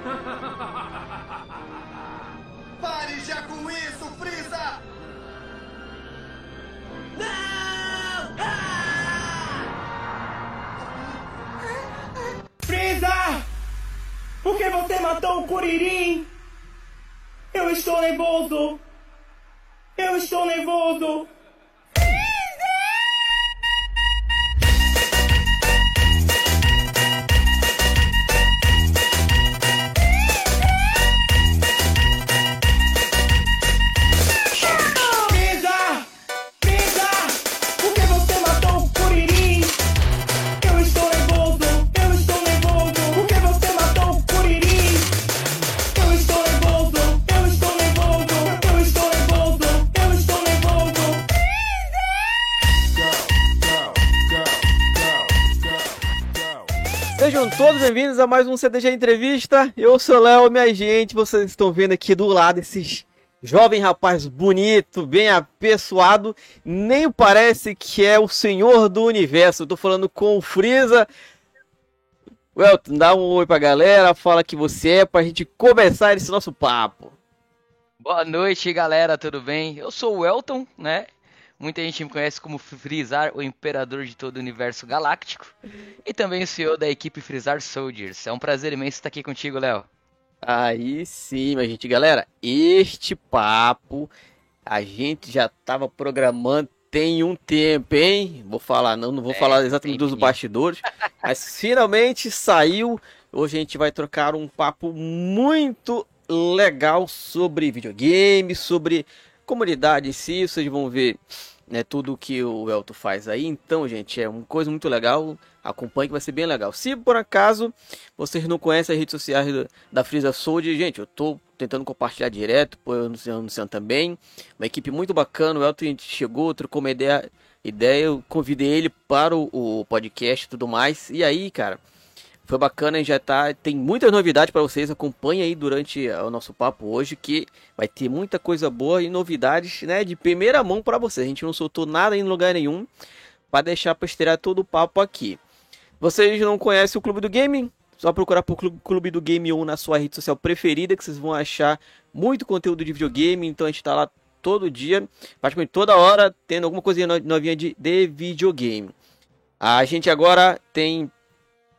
Pare já com isso, Freeza! Não! Ah! Freeza! Por que você matou o Kuririn? Eu estou nervoso! Eu estou nervoso! Todos bem-vindos a mais um CDG Entrevista. Eu sou Léo, minha gente. Vocês estão vendo aqui do lado esses jovem rapaz bonito, bem apessoado. Nem parece que é o senhor do universo. Eu tô falando com o Freeza. Welton, dá um oi pra galera, fala que você é pra gente começar esse nosso papo. Boa noite, galera, tudo bem? Eu sou o Elton, né? Muita gente me conhece como Frizar, o imperador de todo o universo galáctico. E também o CEO da equipe Frizar Soldiers. É um prazer imenso estar aqui contigo, Léo. Aí sim, minha gente. Galera, este papo a gente já tava programando tem um tempo, hein? Vou falar, não, não vou É, falar exatamente dos bastidores, mas finalmente saiu. Hoje a gente vai trocar um papo muito legal sobre videogame, sobre comunidade em si. Vocês vão ver né, tudo que o Elton faz aí. Então, gente, é uma coisa muito legal. Acompanhe que vai ser bem legal. Se por acaso vocês não conhecem as redes sociais do- da Freeza Soldier, gente, eu tô tentando compartilhar direto, eu anunciando também. Uma equipe muito bacana. O Elton chegou, trocou uma ideia, ideia eu convidei ele para o, o podcast e tudo mais. E aí, cara, foi bacana, já tá, tem muitas novidades para vocês. Acompanhe aí durante eh, o nosso papo hoje que vai ter muita coisa boa e novidades, né, de primeira mão para vocês. A gente não soltou nada em lugar nenhum para deixar para estrear todo o papo aqui. Vocês não conhecem o Clube do Game? Só procurar por Clube- do Game 1 na sua rede social preferida que vocês vão achar muito conteúdo de videogame. Então a gente tá lá todo dia, praticamente toda hora, tendo alguma coisinha no- novinha de, de videogame. A gente agora tem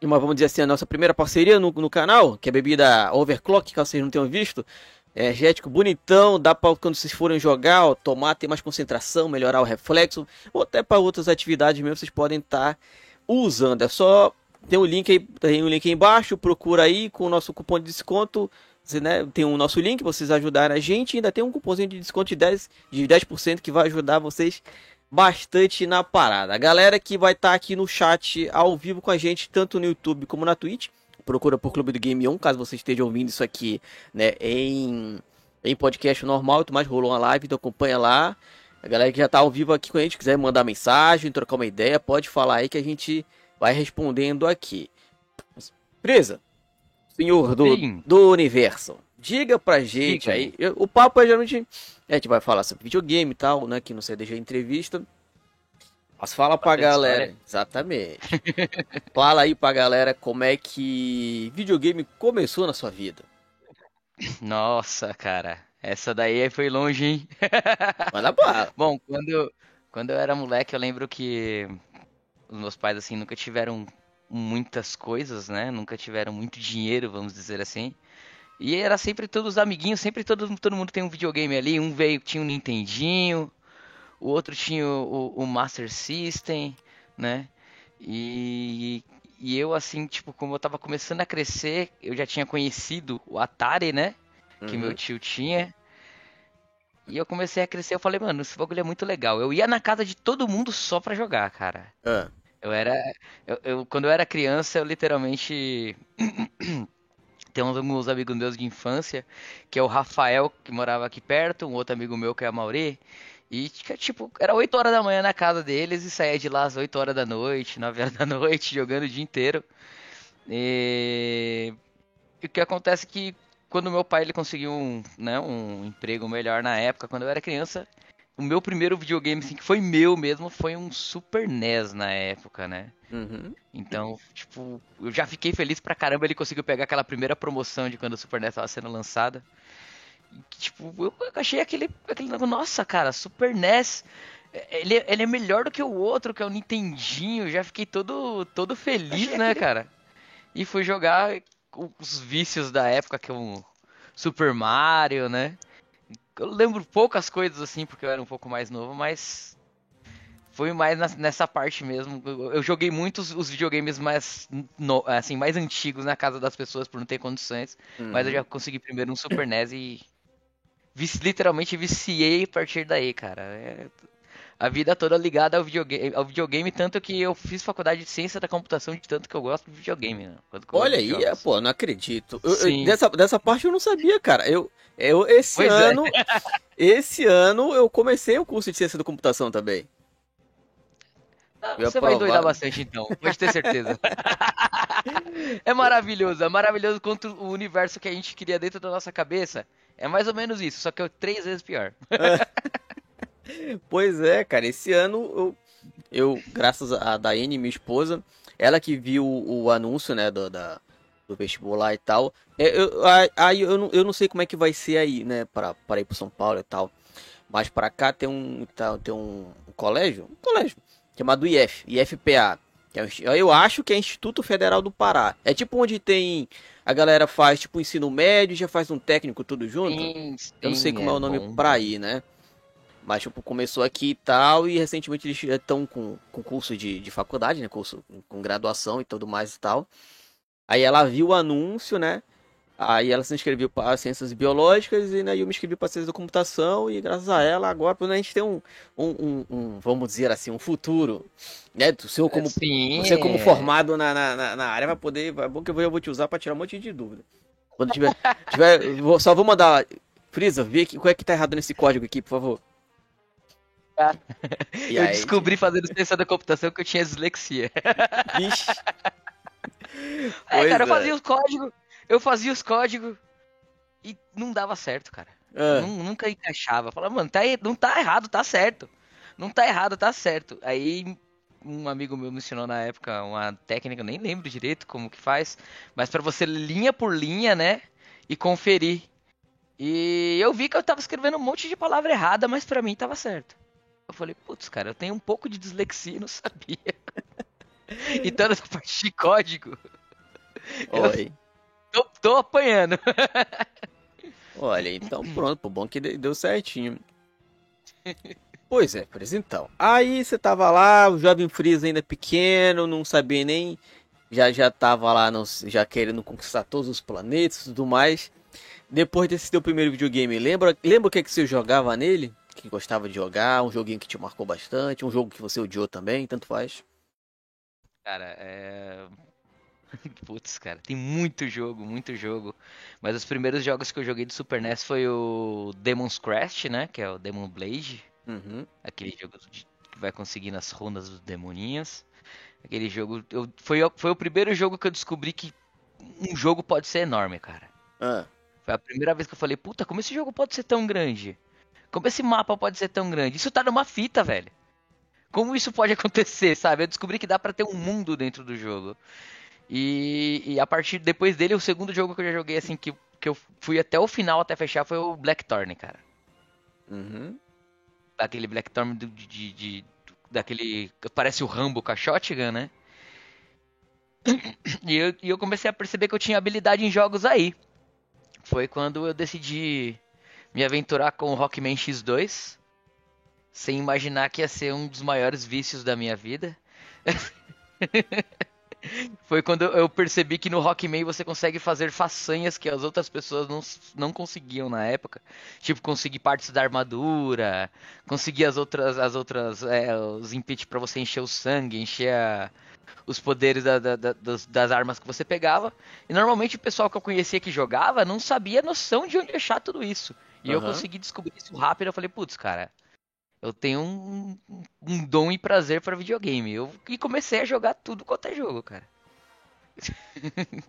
uma, vamos dizer assim, a nossa primeira parceria no, no canal, que é a bebida Overclock, que vocês não tenham visto. É energético, bonitão, dá para quando vocês forem jogar, ó, tomar, ter mais concentração, melhorar o reflexo, ou até para outras atividades mesmo, vocês podem estar usando. É só tem um link aí, tem um link aí embaixo, procura aí com o nosso cupom de desconto. né, tem o nosso link, vocês ajudarem a gente, ainda tem um cupomzinho de desconto de 10%, de 10% que vai ajudar vocês bastante na parada. A galera que vai estar aqui no chat ao vivo com a gente, tanto no YouTube como na Twitch, procura por Clube do Game On, caso você esteja ouvindo isso aqui, né, em, em podcast normal, tu mais rolou uma live, então acompanha lá. A galera que já tá ao vivo aqui com a gente, quiser mandar mensagem, trocar uma ideia, pode falar aí que a gente vai respondendo aqui. Presa, senhor do, do universo, diga pra gente Diga. aí. eu- o papo é geralmente. A gente vai falar sobre videogame e tal, né? Que não sei deixar entrevista. Mas fala pra Bastante galera. história. Exatamente. fala aí pra galera como é que videogame começou na sua vida. Nossa, cara, essa daí foi longe, hein? Manda bala. Bom, quando, quando eu era moleque, eu lembro que os meus pais, assim, nunca tiveram muitas coisas, né? Nunca tiveram muito dinheiro, vamos dizer assim. E era sempre todos os amiguinhos, sempre todo, todo mundo tem um videogame ali. Um veio, tinha um Nintendinho, o outro tinha o, o- o Master System, né? E, e eu, assim, tipo, como eu tava começando a crescer, eu já tinha conhecido o Atari, né? Que Uhum. meu tio tinha. E eu comecei a crescer, eu falei, mano, esse bagulho é muito legal. Eu ia na casa de todo mundo só pra jogar, cara. Ah, Eu era. Eu, eu- quando eu era criança, eu literalmente. Tem uns amigos meus de infância, que é o Rafael, que morava aqui perto, um outro amigo meu que é a Mauri. E, tipo, era 8 horas da manhã na casa deles e saía de lá às 8 horas da noite, 9 horas da noite, jogando o dia inteiro. E, e o que acontece é que quando meu pai ele conseguiu um, né, um emprego melhor na época, quando eu era criança, o meu primeiro videogame, assim, que foi meu mesmo, foi um Super NES na época, né? Uhum. Então, tipo, eu já fiquei feliz pra caramba ele conseguiu pegar aquela primeira promoção de quando o Super NES tava sendo lançada. E, tipo, eu achei aquele, aquele negócio, nossa, cara, Super NES, ele, ele é melhor do que o outro, que é o Nintendinho. Já fiquei todo, todo feliz, Achei né, aquele- cara? E fui jogar os vícios da época, que é um Super Mario, né? Eu lembro poucas coisas assim, porque eu era um pouco mais novo, mas foi mais nessa parte mesmo. Eu, joguei muitos os videogames mais, no- assim, mais antigos na casa das pessoas por não ter condições, mas eu Uhum. já consegui primeiro um Super NES e literalmente viciei a partir daí, cara. É a vida toda ligada ao videogame, ao videogame, tanto que eu fiz faculdade de ciência da computação de tanto que eu gosto de videogame. Né? Olha aí, é, pô, não acredito. Eu- eu- Sim. dessa, dessa parte eu não sabia, cara. Eu, eu esse Pois é. ano, esse ano eu comecei o curso de ciência da computação também. Ah, Você vai provar. doidar bastante então, pode ter certeza. é maravilhoso, é maravilhoso quanto o universo que a gente queria dentro da nossa cabeça. É mais ou menos isso, só que é três vezes pior. Pois é, cara, esse ano eu, eu graças a Daiane, minha esposa, ela que viu o, o anúncio, né, do, da, do vestibular e tal. é, eu- Aí eu, não, eu não sei como é que vai ser aí, né, para, ir pro São Paulo e tal. Mas para cá tem um, tá- tem um, um colégio, um colégio, chamado IF, IFPA. Que é eu acho que é Instituto Federal do Pará. É tipo onde tem. A galera faz tipo ensino médio, já faz um técnico tudo junto. Sim, Eu não sei sim, como é o nome bom. pra ir, né? Mas, tipo, começou aqui e tal, e recentemente eles estão com, com curso de, de faculdade, né? Curso com graduação e tudo mais e tal. Aí ela viu o anúncio, né? Aí ela se inscreveu para ciências biológicas e né, eu me inscrevi para ciências da computação e graças a ela agora a gente tem um, um, um- um, vamos dizer assim, um futuro, né? O seu como, Sim, você como é. formado na, na, na- área vai poder, vai bom que eu vou, eu vou te usar para tirar um monte de dúvida. Quando tiver, tiver vou- só vou mandar, Frisa, vê que, qual é que tá errado nesse código aqui, por favor. E eu aí, descobri fazendo ciência da computação que eu tinha dislexia. Vixe. É, Pois cara, eu é. fazia os códigos, eu fazia os códigos e não dava certo, cara. Ah, Nun- Nunca encaixava. Eu Falava, mano, tá, não tá errado, tá certo. Não tá errado, tá certo. Aí um amigo meu me ensinou na época uma técnica, eu nem lembro direito como que faz, mas pra você linha por linha, né, e conferir. E eu vi que eu tava escrevendo um monte de palavra errada, mas pra mim tava certo. Eu falei, putz, cara, eu tenho um pouco de dislexia, e não sabia. então nessa parte de código, Oi. tô, tô apanhando. Olha, então pronto, bom que de- deu certinho. Pois é, Frisa, então. Aí você tava lá, o jovem Freeza ainda pequeno, não sabia nem. Já já tava lá, não- já querendo conquistar todos os planetas e tudo mais. Depois desse teu primeiro videogame, lembra, lembra o que, que você jogava nele? Que gostava de jogar, um joguinho que te marcou bastante, um jogo que você odiou também, tanto faz. Cara, é. Putz, cara, tem muito jogo, muito jogo. Mas os primeiros jogos que eu joguei do Super NES foi o Demon's Crest, né? Que é o Demon Blade. Uhum. Aquele jogo de- que vai conseguir nas rondas dos demoninhos. Aquele jogo. Eu, foi, o- foi o primeiro jogo que eu descobri que um jogo pode ser enorme, cara. Ah, Foi a primeira vez que eu falei, puta, como esse jogo pode ser tão grande? Como esse mapa pode ser tão grande? Isso tá numa fita, velho. Como isso pode acontecer, sabe? Eu descobri que dá pra ter um mundo dentro do jogo. E, e a partir depois dele, o segundo jogo que eu já joguei, assim, que, que eu fui até o final, até fechar, foi o Blackthorn, cara. uhum. Aquele Blackthorn de, de, de- daquele. que Parece o Rambo com a shotgun, né? E eu, e eu comecei a perceber que eu tinha habilidade em jogos aí. Foi quando eu decidi me aventurar com o Rockman X2. Sem imaginar que ia ser um dos maiores vícios da minha vida. Foi quando eu percebi que no Rockman você consegue fazer façanhas que as outras pessoas não, não conseguiam na época. Tipo, conseguir partes da armadura, conseguir as outras, as outras, é, os impit pra você encher o sangue, encher a- os poderes da- da- da- das, das armas que você pegava. E normalmente o pessoal que eu conhecia que jogava não sabia a noção de onde achar tudo isso. E eu Aham. consegui descobrir isso rápido. Eu falei, putz, cara, eu tenho um, um dom e prazer para videogame. Eu, e comecei a jogar tudo quanto é jogo, cara.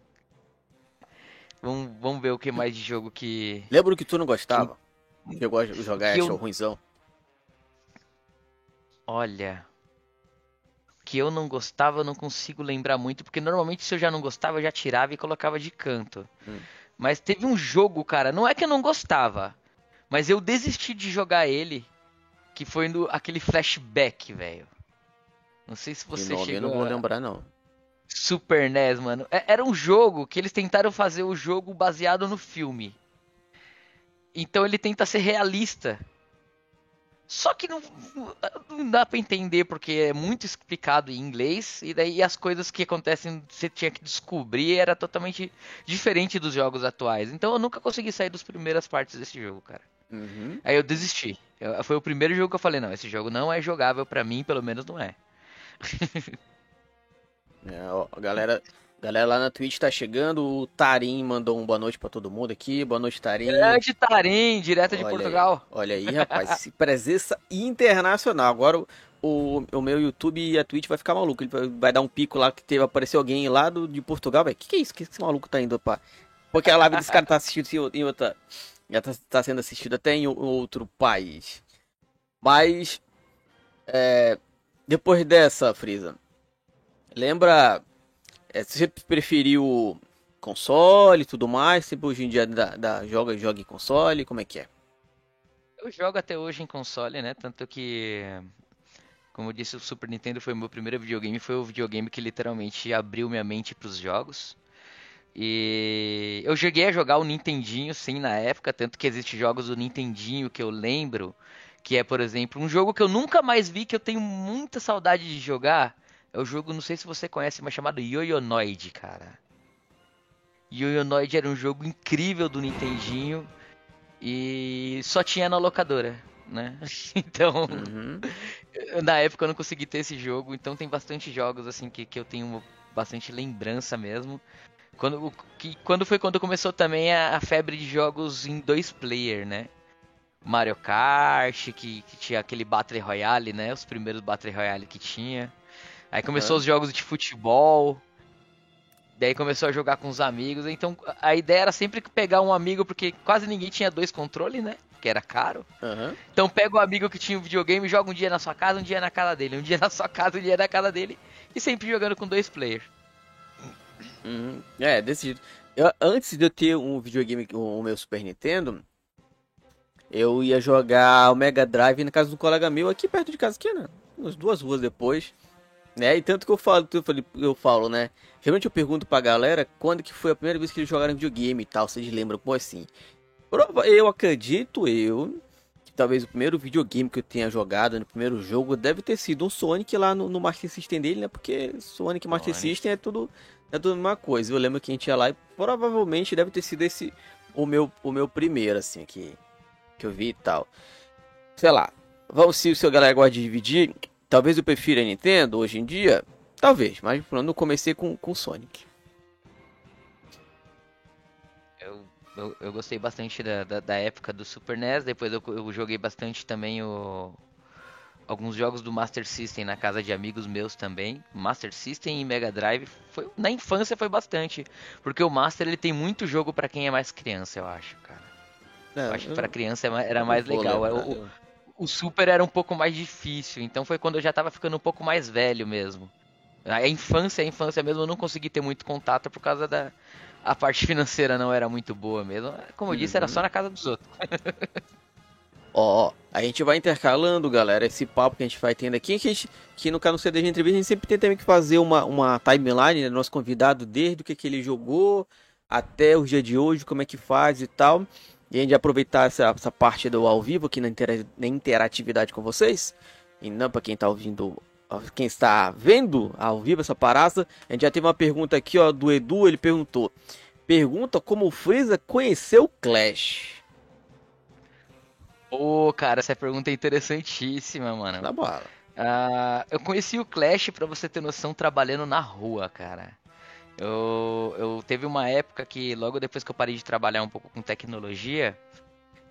vamos, vamos ver o que mais de jogo que. Lembra o que tu não gostava? Chegou a jogar e Que eu- ruimzão? Olha. Que eu não gostava, eu não consigo lembrar muito, porque normalmente se eu já não gostava, eu já tirava e colocava de canto. Hum. Mas teve um jogo, cara, não é que eu não gostava, mas eu desisti de jogar ele, que foi no aquele flashback, velho. Não sei se você nome eu chegou não vou a- lembrar, não. Super NES, mano. É- Era um jogo que eles tentaram fazer o jogo baseado no filme. Então ele tenta ser realista. Só que não, não dá pra entender porque é muito explicado em inglês e daí as coisas que acontecem você tinha que descobrir era totalmente diferente dos jogos atuais. Então eu nunca consegui sair das primeiras partes desse jogo, cara. Uhum. Aí eu desisti. Eu- foi o primeiro jogo que eu falei, não, esse jogo não é jogável pra mim, pelo menos não é. É, ó, galera, galera lá na Twitch tá chegando. O Tarim mandou um boa noite pra todo mundo aqui. Boa noite, Tarim. Grande Tarim, direto de Olha aí, Portugal. olha aí, rapaz. se presença internacional. Agora o, o, o meu YouTube e a Twitch vai ficar maluco. Ele vai, vai dar um pico lá que teve, apareceu alguém lá do, de Portugal, velho. Que que é isso? Que esse maluco tá indo, pá? Porque a live desse cara tá assistindo o- em outra. Já tá, tá sendo assistido até em outro país. Mas. é, depois dessa, Frieza. Lembra. É, você preferiu console e tudo mais? Sempre hoje em dia da, da, joga, joga em console? Como é que é? Eu jogo até hoje em console, né? Tanto que, como eu disse, o Super Nintendo foi o meu primeiro videogame. Foi o videogame que literalmente abriu minha mente pros jogos. E eu cheguei a jogar o Nintendinho, sim, na época. Tanto que existem jogos do Nintendinho que eu lembro. Que é, por exemplo, um jogo que eu nunca mais vi, que eu tenho muita saudade de jogar. É o jogo, não sei se você conhece, mas chamado Yoyonoid, cara. Yoyonoid era um jogo incrível do Nintendinho. E só tinha na locadora, né? Então, Uhum. na época eu não consegui ter esse jogo, então tem bastante jogos assim que, que eu tenho bastante lembrança mesmo. Quando, que, quando foi quando começou também a, a febre de jogos em dois player, né? Mario Kart, que, que tinha aquele Battle Royale, né? Os primeiros Battle Royale que tinha. Aí começou Aham. os jogos de futebol. Daí começou a jogar com os amigos. Então a ideia era sempre pegar um amigo, porque quase ninguém tinha dois controles, né? Que era caro. Aham. Então pega o amigo que tinha um videogame, joga um dia na sua casa, um dia na casa dele, um dia na sua casa, um dia na casa dele, e sempre jogando com dois players. Uhum. É, desse jeito. Eu- antes de eu ter um videogame, o o meu Super Nintendo, eu ia jogar o Mega Drive na casa do colega meu aqui perto de casa, aqui, né? Umas duas ruas depois. Né? E tanto que eu falo, eu, falei, eu falo, né? Realmente eu pergunto pra galera quando que foi a primeira vez que eles jogaram videogame e tal, vocês lembram? Pô, assim. Eu acredito, eu, que talvez o primeiro videogame que eu tenha jogado no primeiro jogo deve ter sido um Sonic lá no, no Master System dele, né? Porque Sonic e Master. System é tudo, é tudo a mesma coisa. Eu lembro que a gente ia lá e provavelmente deve ter sido esse o meu, o meu primeiro, assim, que, que eu vi e tal. Sei lá. Vamos se o seu galera gosta de dividir. Talvez eu prefira a Nintendo hoje em dia. Talvez, mas por eu comecei com, com Sonic. Eu, eu, eu gostei bastante da, da, da época do Super NES, depois eu, eu joguei bastante também o, alguns jogos do Master System na casa de amigos meus também. Master System e Mega Drive, foi, na infância foi bastante, porque o Master ele tem muito jogo pra quem é mais criança, eu acho, cara. Eu acho que pra criança é era mais legal. O, o- o Super era um pouco mais difícil, então foi quando eu já tava ficando um pouco mais velho mesmo. A infância, a infância mesmo, eu não consegui ter muito contato por causa da a parte financeira não era muito boa mesmo. Como eu disse, era Uhum. só na casa dos outros. Ó, a gente vai intercalando, galera, esse papo que a gente vai tendo aqui, que, gente, que no canal CD de Entrevista a gente sempre tem também que fazer uma, uma timeline, né, nosso convidado, desde o que, que ele jogou até o dia de hoje, como é que faz e tal. E a gente aproveitar essa, essa parte do ao vivo aqui na, intera- na interatividade com vocês. E não para quem tá ouvindo, quem está vendo ao vivo essa parada. A gente já teve uma pergunta aqui, ó, do Edu, ele perguntou. Pergunta como o Freeza conheceu o Clash. Pô, cara, essa pergunta é interessantíssima, mano. Na bala. Ah, eu conheci o Clash, pra você ter noção, trabalhando na rua, cara. Eu, eu teve uma época que, logo depois que eu parei de trabalhar um pouco com tecnologia,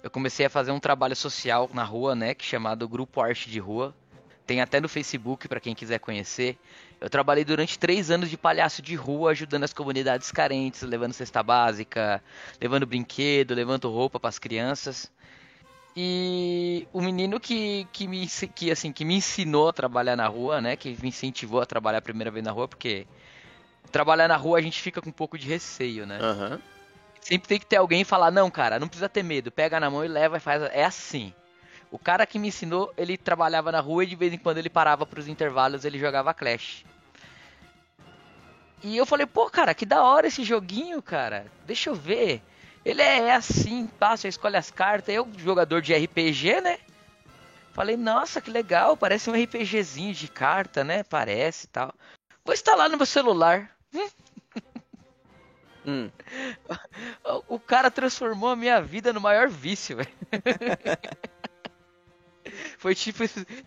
eu comecei a fazer um trabalho social na rua, né, que é chamado Grupo Arte de Rua. Tem até no Facebook pra quem quiser conhecer. Eu trabalhei durante três anos de palhaço de rua, ajudando as comunidades carentes, levando cesta básica, levando brinquedo, levando roupa pras crianças. E o menino que, que, me, que, assim, que me ensinou a trabalhar na rua, né? Que me incentivou a trabalhar a primeira vez na rua, porque trabalhar na rua a gente fica com um pouco de receio, né? Aham. Sempre tem que ter alguém falar, não, cara, não precisa ter medo, pega na mão e leva e faz. É assim. O cara que me ensinou, ele trabalhava na rua e de vez em quando ele parava pros intervalos, ele jogava Clash. E eu falei, pô, cara, que da hora esse joguinho, cara. Deixa eu ver. Ele é, assim, passa, escolhe as cartas. Eu, jogador de RPG, né? Falei, nossa, que legal, parece um RPGzinho de carta, né? Parece e tal. Vou instalar no meu celular. Hum. O- cara transformou a minha vida no maior vício, velho. Foi tipo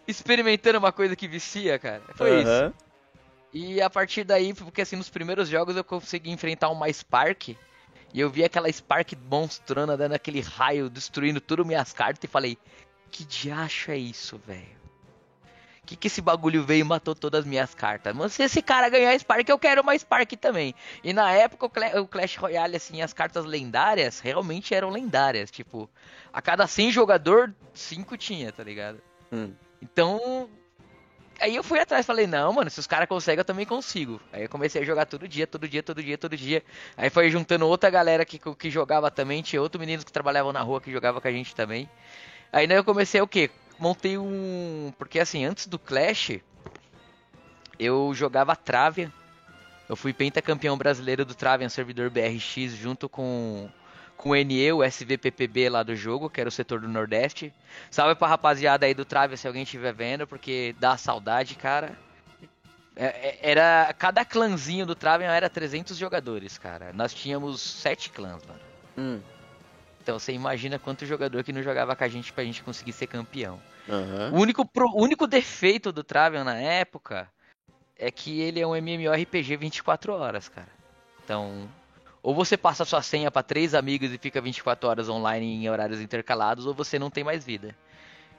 experimentando uma coisa que vicia, cara. Foi isso. Aham. E a partir daí, porque assim, nos primeiros jogos eu consegui enfrentar uma Spark. E eu vi aquela Spark monstrona dando aquele raio, destruindo tudo minhas cartas e falei, que diacho é isso, velho? Que que esse bagulho veio e matou todas as minhas cartas? Mas se esse cara ganhar Spark, eu quero uma Spark também. E na época o Clash Royale, assim, as cartas lendárias realmente eram lendárias. Tipo, a cada 100 jogador, 5 tinha, tá ligado? Hum. Então, aí eu fui atrás, falei, não, mano, se os caras conseguem, eu também consigo. Aí eu comecei a jogar todo dia, todo dia, todo dia, todo dia. Aí foi juntando outra galera que, que jogava também, tinha outros meninos que trabalhavam na rua que jogava com a gente também. Aí daí eu comecei o quê? Montei um. Porque assim, antes do Clash, eu jogava Travian. Eu fui pentacampeão brasileiro do Travian servidor BRX junto com, com o NE, o SVPPB lá do jogo, que era o setor do Nordeste. Salve pra rapaziada aí do Travian se alguém estiver vendo, porque dá saudade, cara. É- é- Era cada clãzinho do Travian era 300 jogadores, cara. Nós tínhamos sete clãs, mano. Hum. Então você imagina quanto jogador que não jogava com a gente pra gente conseguir ser campeão. Aham. O único, pro- o único defeito do Travian na época é que ele é um MMORPG 24 horas, cara. Então, ou você passa sua senha pra três amigos e fica 24 horas online em horários intercalados, ou você não tem mais vida.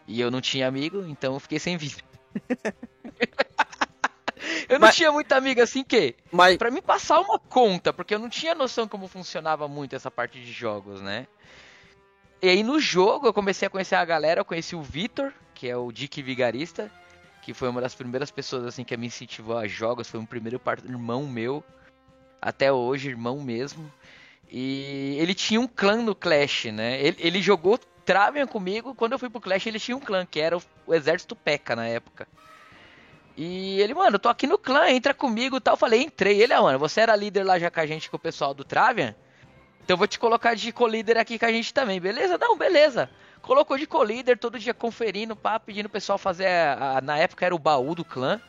E eu não tinha amigo, então eu fiquei sem vida. eu não Mas- tinha muita amiga assim que Mas. Pra mim passar uma conta, porque eu não tinha noção como funcionava muito essa parte de jogos, né? E aí no jogo eu comecei a conhecer a galera, eu conheci o Vitor, que é o Dick Vigarista, que foi uma das primeiras pessoas assim que me incentivou a jogos, foi um primeiro irmão meu, até hoje irmão mesmo. E ele tinha um clã no Clash, né? Ele, ele jogou Travian comigo, quando eu fui pro Clash ele tinha um clã, que era o, o Exército P.E.K.K.A. na época. E ele, mano, eu tô aqui no clã, entra comigo e tal. Eu falei, entrei. Ele, ah, mano, você era líder lá já com a gente, com o pessoal do Travian. Então eu vou te colocar de co-líder aqui com a gente também, beleza? Não, beleza. Colocou de co-líder, todo dia conferindo, pá, pedindo o pessoal fazer. a- a- na época era o baú do clã.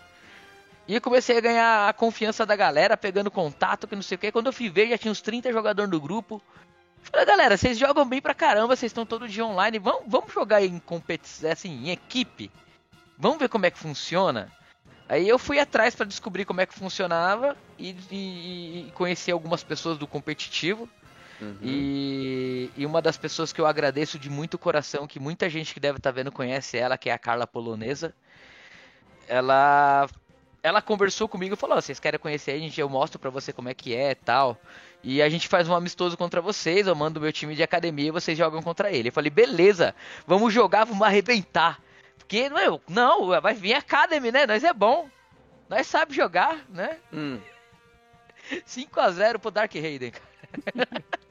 E eu comecei a ganhar a confiança da galera, pegando contato, que não sei o que. Quando eu fui ver, já tinha uns 30 jogadores no grupo. Falei, galera, vocês jogam bem pra caramba, vocês estão todo dia online. Vamos, vamos jogar em competição, assim, em equipe. Vamos ver como é que funciona. Aí eu fui atrás pra descobrir como é que funcionava e, e, e conhecer algumas pessoas do competitivo. Uhum. E, e uma das pessoas que eu agradeço de muito coração, que muita gente que deve estar vendo conhece ela, que é a Carla Polonesa. Ela ela conversou comigo e falou: "Ó, vocês querem conhecer a gente? Eu mostro pra você como é que é, tal. E a gente faz um amistoso contra vocês, eu mando meu time de academia e vocês jogam contra ele". Eu falei: "Beleza, vamos jogar, vamos arrebentar". Porque meu, não, vai vir Academy, né? Nós é bom. Nós sabe jogar, né? Hum. 5 a 0 pro Dark Raiden, cara.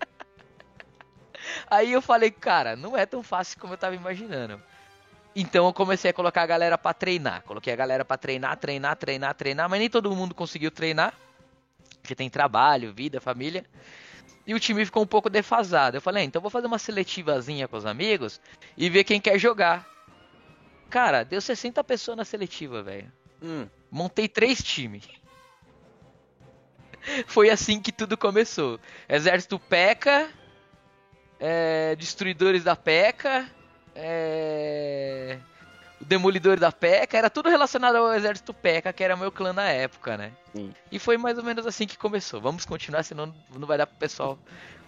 Aí eu falei, cara, não é tão fácil como eu tava imaginando. Então eu comecei a colocar a galera pra treinar. Coloquei a galera pra treinar, treinar, treinar, treinar, mas nem todo mundo conseguiu treinar. Porque tem trabalho, vida, família. E o time ficou um pouco defasado. Eu falei, ah, então vou fazer uma seletivazinha com os amigos e ver quem quer jogar. Cara, deu 60 pessoas na seletiva, velho. Hum. Montei três times. Foi assim que tudo começou. Exército P.E.K.K.A. é, Destruidores da P.E.K.K.A. é, o Demolidor da P.E.K.K.A. Era tudo relacionado ao Exército P.E.K.K.A. que era meu clã na época, né? Sim. E foi mais ou menos assim que começou. Vamos continuar, senão não vai dar pro pessoal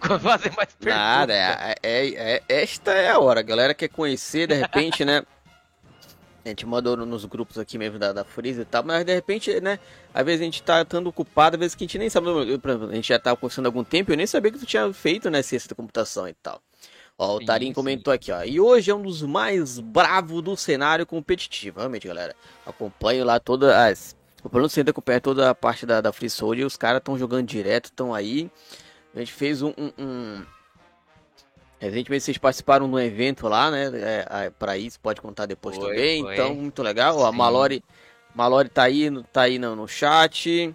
fazer mais perguntas. Nada, é, é- é- esta é a hora. A galera quer conhecer, de repente, né? A gente mandou no- nos grupos aqui mesmo da, da Freeza e tal, mas de repente, né? Às vezes a gente tá estando ocupado, às vezes que a gente nem sabe. eu, exemplo, a gente já tava conversando há algum tempo, eu nem sabia que tu tinha feito, né? Ciência da computação e tal. Ó, o Tarim comentou aqui, ó. E hoje é um dos mais bravos do cenário competitivo. Realmente, galera. Acompanho lá todas as. O plano centro acompanha toda a parte da, da Free Soul e os caras estão jogando direto, estão aí. A gente fez um, um, um- Recentemente vocês participaram de um evento lá, né? É, é, pra isso, pode contar depois Foi, também. foi. Então, muito legal. Ó, a Sim. Malore, Malore tá aí, no- tá aí no, no chat.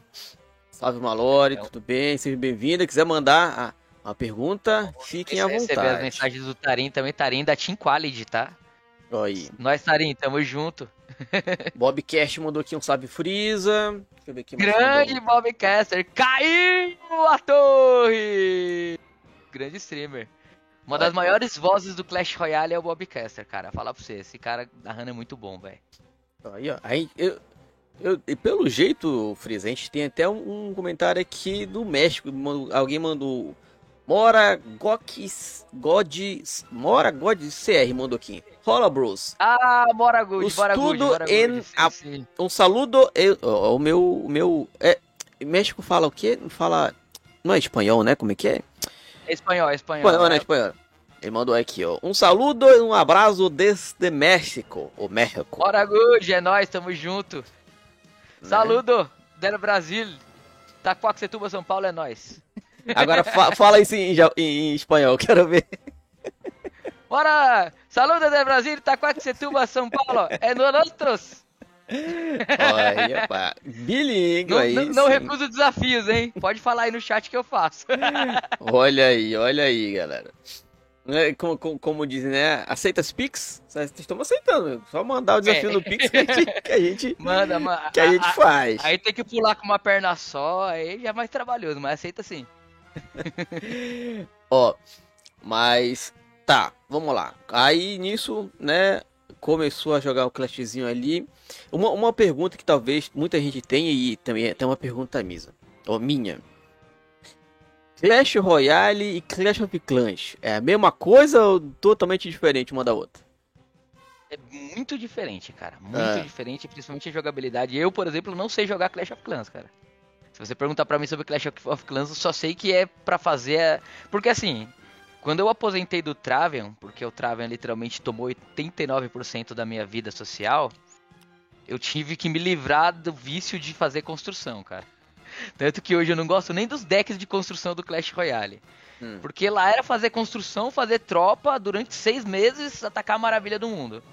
Salve Malore, Então- tudo bem? Seja bem-vinda. Quiser mandar a- uma pergunta, fiquem à Receber as vontade. mensagens do Tarim também, Tarim da Team Quality, tá? Aí. Nós, Tarim, tamo junto. Bob Cast mandou aqui um salve Freeza. Deixa eu ver aqui Grande mandou. Bob Caster, caiu a torre! Grande streamer. Uma das maiores vozes do Clash Royale é o Bob Caster, cara. Falar pra você, esse cara narrando é muito bom, velho. Aí, ó. Aí, eu, eu, e pelo jeito, Freeza, a gente tem até um, um comentário aqui do México. Alguém mandou. Mora Gods. Gods. Mora Gods CR mandou aqui. Rola, Bros. Ah, bora Good, Os bora Good. Sim, a-. Um saludo. Eu, o meu. O meu. É, México fala o quê? Não fala. Não é espanhol, né? Como é que é? É espanhol, é espanhol. Espanhol, né? é. Espanhol. Ele mandou aqui, ó. Um saludo e um abraço desde México. O México. Bora Good, é nóis, tamo junto. né? Saludo del Brasil. Taquaquecetuba, São Paulo, é nóis. Agora fa- fala isso em, em- espanhol, quero ver. Bora! Saludo del Brasil, Taquaquecetuba, São Paulo, é no nosotros. Olha, pá. Bilingue Não, aí. não, não sim. recuso desafios, hein? Pode falar aí no chat que eu faço. Olha aí, olha aí, galera. Né, Como, como, como dizem, né? Aceita as Pix? Vocês estão aceitando, só mandar o desafio É. no Pix que a gente, que a gente, Manda, que a gente faz. Aí tem que pular com uma perna só, aí já é mais trabalhoso, mas aceita sim. Ó, mas tá, vamos lá. Aí nisso, né, começou a jogar o Clashzinho ali. Uma, uma pergunta que talvez muita gente tenha e também tem uma pergunta misa, ou minha. Clash Royale e Clash of Clans é a mesma coisa ou totalmente diferente uma da outra? É muito diferente, cara. Muito É. diferente, principalmente a jogabilidade. Eu, por exemplo, não sei jogar Clash of Clans, cara. Se você perguntar pra mim sobre Clash of Clans, eu só sei que é pra fazer. a- Porque assim, quando eu aposentei do Travian, porque o Travian literalmente tomou 89% da minha vida social, eu tive que me livrar do vício de fazer construção, cara. Tanto que hoje eu não gosto nem dos decks de construção do Clash Royale. Hum. Porque lá era fazer construção, fazer tropa durante seis meses, atacar a maravilha do mundo.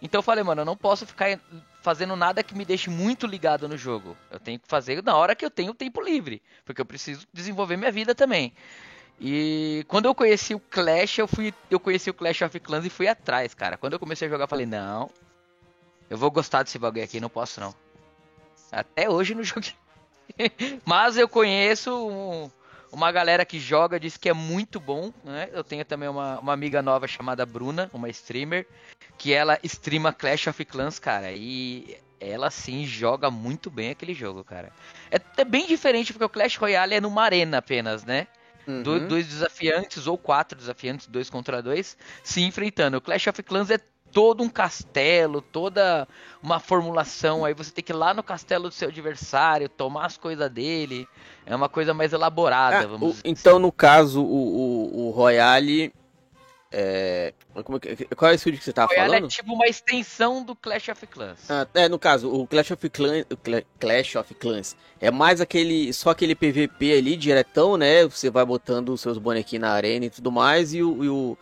Então eu falei, mano, eu não posso ficar fazendo nada que me deixe muito ligado no jogo. Eu tenho que fazer na hora que eu tenho tempo livre. Porque eu preciso desenvolver minha vida também. E quando eu conheci o Clash, eu fui. Eu conheci o Clash of Clans e fui atrás, cara. Quando eu comecei a jogar, eu falei, não. Eu vou gostar desse bagulho aqui, não posso não. Até hoje não joguei. Mas eu conheço um- uma galera que joga, diz que é muito bom, né? Eu tenho também uma, uma amiga nova chamada Bruna, uma streamer, que ela streama Clash of Clans, cara, e ela sim joga muito bem aquele jogo, cara. É, é bem diferente porque o Clash Royale é numa arena apenas, né? Do- Uhum. dois desafiantes ou quatro desafiantes, dois contra dois, se enfrentando. O Clash of Clans é todo um castelo, toda uma formulação. Aí você tem que ir lá no castelo do seu adversário, tomar as coisas dele. É uma coisa mais elaborada, Ah, vamos o- então, no caso, o, o, o Royale. É, que- qual é o estúdio que você tava Royale falando? é tipo uma extensão do Clash of Clans. Ah, é, no caso, o Clash of Clans, Clash of Clans é mais aquele, só aquele PVP ali, diretão, né? Você vai botando os seus bonequinhos na arena e tudo mais, e o, e o,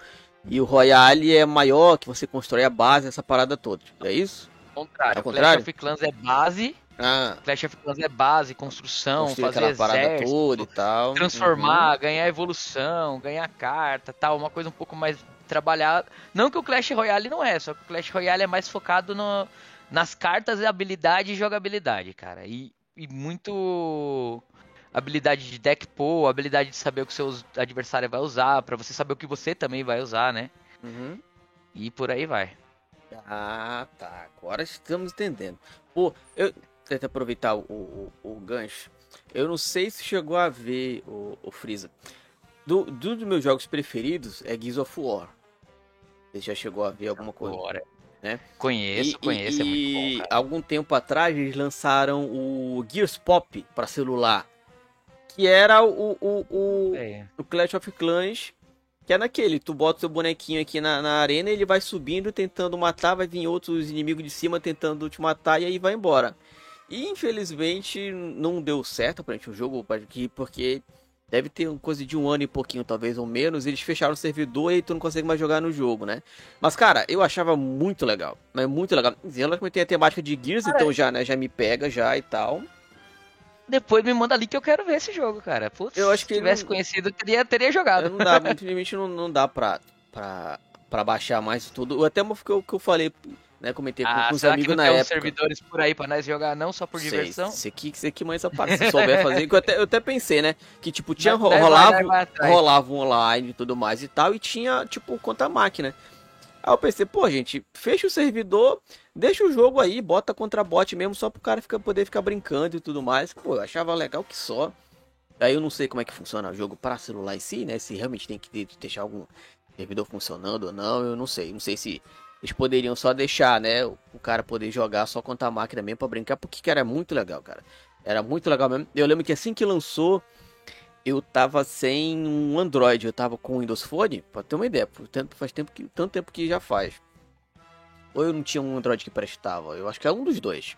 e o Royale é maior, que você constrói a base, essa parada toda. É isso? Contrário, o contrário? Clash of Clans é base, Ah, Clash of Clans é base, construção, construir fazer aquela parada toda e tal. transformar, ganhar evolução, ganhar carta, tal, uma coisa um pouco mais trabalhada. Não que o Clash Royale não é, só que o Clash Royale é mais focado no, nas cartas, habilidade e jogabilidade, cara. E, e muito habilidade de deck pull, habilidade de saber o que seu adversário vai usar, pra você saber o que você também vai usar, né? Uhum. E por aí vai. Ah, tá. Agora estamos entendendo. Pô, eu tento aproveitar o, o, o gancho. Eu não sei se chegou a ver o, o Freeza. Do, do dos meus jogos preferidos é Gears of War. Você já chegou a ver alguma coisa? Bora. Né? Conheço, E- conheço, é muito e bom, cara. algum tempo atrás eles lançaram o Gears Pop para celular. Que era o, o, o, É. o Clash of Clans Que é naquele, tu bota o seu bonequinho aqui na, na arena, ele vai subindo, tentando matar, vai vir outros inimigos de cima tentando te matar e aí vai embora. E infelizmente não deu certo pra gente o jogo aqui, porque deve ter coisa de um ano e pouquinho, talvez, ou menos. Eles fecharam o servidor e tu não consegue mais jogar no jogo, né? Mas, cara, eu achava muito legal. Mas muito legal. Ela tem a temática de Gears, Cara, então já, né, já me pega já e tal. Depois me manda ali que eu quero ver esse jogo, cara. Putz, Eu acho que se tivesse não- conhecido, teria, teria jogado. Não dá, infelizmente não, não dá pra, pra, pra baixar mais tudo. Até o que eu, que eu falei, né? Comentei com, Ah, com os será que amigos na época. servidores por aí pra nós jogar, não só por Sei, diversão? Você que, você que essa parte, se souber fazer. que eu, até, eu até pensei, né? Que tipo, tinha, rolava, rolava online e tudo mais e tal, e tinha, tipo, conta máquina. Aí eu pensei, pô, gente, fecha o servidor, deixa o jogo aí, bota contra bot mesmo, só pro cara ficar, poder ficar brincando e tudo mais. Pô, eu achava legal que só. Aí eu não sei como é que funciona o jogo para celular em si, né? Se realmente tem que deixar algum servidor funcionando ou não, eu não sei. Não sei se eles poderiam só deixar, né? O cara poder jogar só contra a máquina mesmo pra brincar, porque que era muito legal, cara. Era muito legal mesmo. Eu lembro que assim que lançou, eu tava sem um Android, eu tava com o Windows Phone, pra ter uma ideia, tanto, faz tempo que, tanto tempo que já faz. Ou eu não tinha um Android que prestava, eu acho que é um dos dois.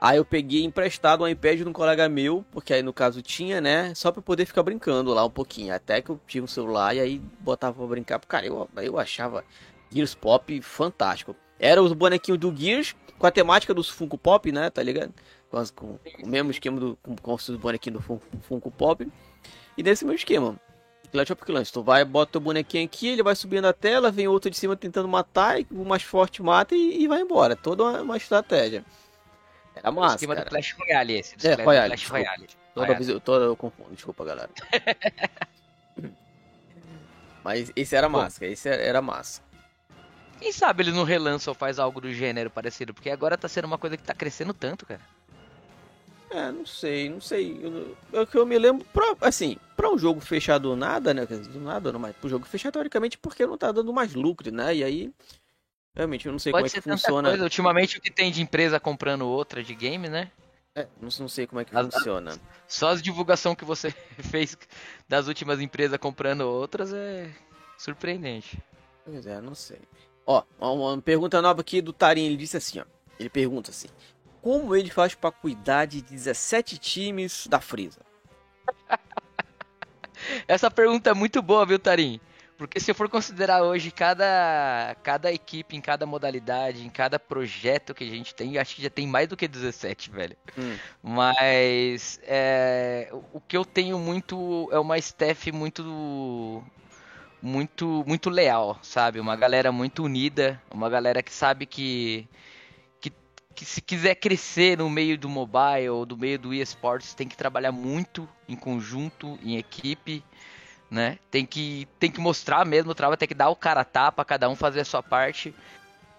Aí eu peguei emprestado um iPad de um colega meu, porque aí no caso tinha, né? Só pra poder ficar brincando lá um pouquinho. Até que eu tinha um celular e aí botava pra brincar. Cara, eu, eu achava Gears Pop fantástico. Era os bonequinhos do Gears com a temática dos Funko Pop, né? Tá ligado? As- com- com o mesmo esquema do, com, com os bonequinhos do Funko, Pop. E desse mesmo esquema. Clash of Clans, tu vai, bota o bonequinho aqui, ele vai subindo a tela, vem outro de cima tentando matar, e o mais forte mata e, e vai embora. Toda uma, uma estratégia. Era O massa, esquema do cara. Clash Royale esse. do É, Royale, Clash desculpa. Royale. Toda Royale. vez eu, toda eu confundo, desculpa, galera. Mas esse era massa, esse era massa. Quem sabe ele não relança ou faz algo do gênero parecido, porque agora tá sendo uma coisa que tá crescendo tanto, cara. É, não sei, não sei. Eu, é o que eu me lembro, pra, assim, pra um jogo fechado do nada, né? quer dizer, Do nada, não, mas pro jogo fechado, teoricamente, porque não tá dando mais lucro, né? E aí, realmente, eu não sei Pode como é ser que tanta funciona. coisa. Ultimamente o que tem de empresa comprando outra de game, né? É, não, não sei como é que As- funciona. Só as divulgação que você fez das últimas empresas comprando outras é surpreendente. Pois é, não sei. Ó, uma, uma pergunta nova aqui do Tarim, ele disse assim, ó. Ele pergunta assim: Como ele faz pra cuidar de 17 times da Freeza? Essa pergunta é muito boa, viu, Tarim? Porque se eu for considerar hoje cada, cada equipe em cada modalidade, em cada projeto que a gente tem, eu acho que já tem mais do que 17, velho. Hum. Mas é, o que eu tenho muito é uma staff muito muito muito leal, sabe? Uma galera muito unida, uma galera que sabe que que, se quiser crescer no meio do mobile ou do meio do eSports, tem que trabalhar muito em conjunto, em equipe, né? Tem que tem que mostrar mesmo o trabalho, tem que dar o cara a tapa, cada um fazer a sua parte.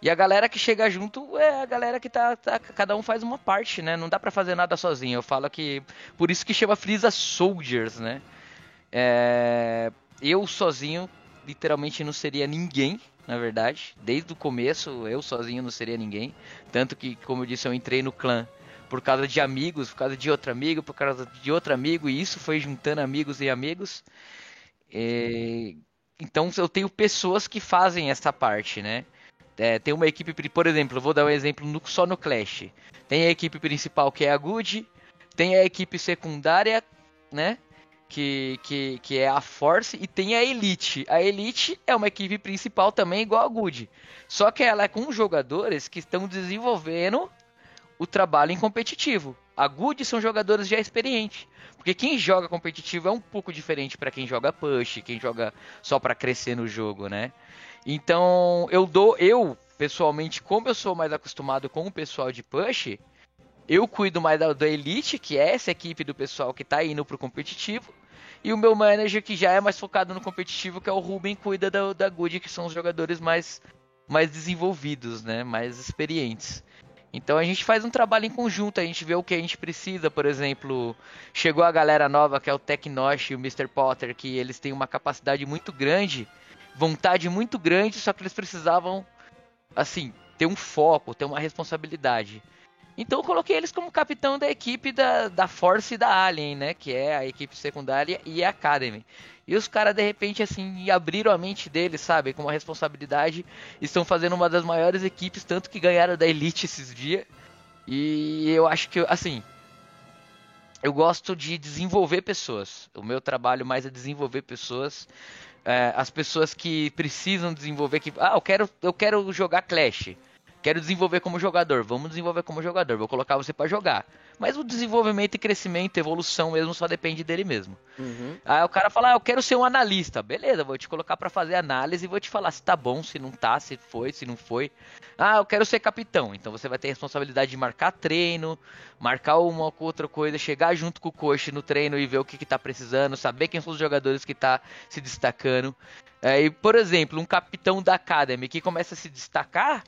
E a galera que chega junto é a galera que tá, tá- Cada um faz uma parte, né? Não dá pra fazer nada sozinho. Eu falo que. Por isso que chama Freeza Soldiers, né? É, eu sozinho, literalmente, não seria ninguém, na verdade. Desde o começo, eu sozinho não seria ninguém. Tanto que, como eu disse, eu entrei no clã por causa de amigos, por causa de outro amigo, por causa de outro amigo, e isso foi juntando amigos e amigos. É, Então eu tenho pessoas que fazem essa parte, né? É, tem uma equipe, por exemplo, vou dar um exemplo no- só no Clash. Tem a equipe principal que é a Good, tem a equipe secundária, né? Que, que, que é a Force e tem a Elite. A Elite é uma equipe principal também igual a Good. Só que ela é com jogadores que estão desenvolvendo o trabalho em competitivo. A Good são jogadores já experientes. Porque quem joga competitivo é um pouco diferente para quem joga push, quem joga só para crescer no jogo, né? Então, eu dou, eu, pessoalmente, como eu sou mais acostumado com o pessoal de push, eu cuido mais da, da Elite, que é essa equipe do pessoal que tá indo pro competitivo, e o meu manager, que já é mais focado no competitivo, que é o Ruben, cuida da, da Good, que são os jogadores mais, mais desenvolvidos, né? Mais experientes. Então a gente faz um trabalho em conjunto, a gente vê o que a gente precisa, por exemplo, chegou a galera nova que é o Tecnosh e o Mr. Potter, que eles têm uma capacidade muito grande, vontade muito grande, só que eles precisavam, assim, ter um foco, ter uma responsabilidade. Então eu coloquei eles como capitão da equipe da, da Force da Alien, né? Que é a equipe secundária e a Academy. E os caras, de repente, assim, abriram a mente deles, sabe? Com uma responsabilidade. Estão fazendo uma das maiores equipes, tanto que ganharam da Elite esses dias. E eu acho que, assim. Eu gosto de desenvolver pessoas. O meu trabalho mais é desenvolver pessoas. É, as pessoas que precisam desenvolver. Que, ah, eu quero, eu quero jogar Clash. Quero desenvolver como jogador. Vamos desenvolver como jogador. Vou colocar você para jogar. Mas o desenvolvimento e crescimento, evolução mesmo, só depende dele mesmo. Uhum. Aí o cara fala, ah, eu quero ser um analista. Beleza, vou te colocar para fazer análise e vou te falar se tá bom, se não tá, se foi, se não foi. Ah, eu quero ser capitão. Então você vai ter a responsabilidade de marcar treino, marcar uma ou outra coisa, chegar junto com o coach no treino e ver o que, que tá precisando, saber quem são os jogadores que tá se destacando. É, e, por exemplo, um capitão da Academy que começa a se destacar,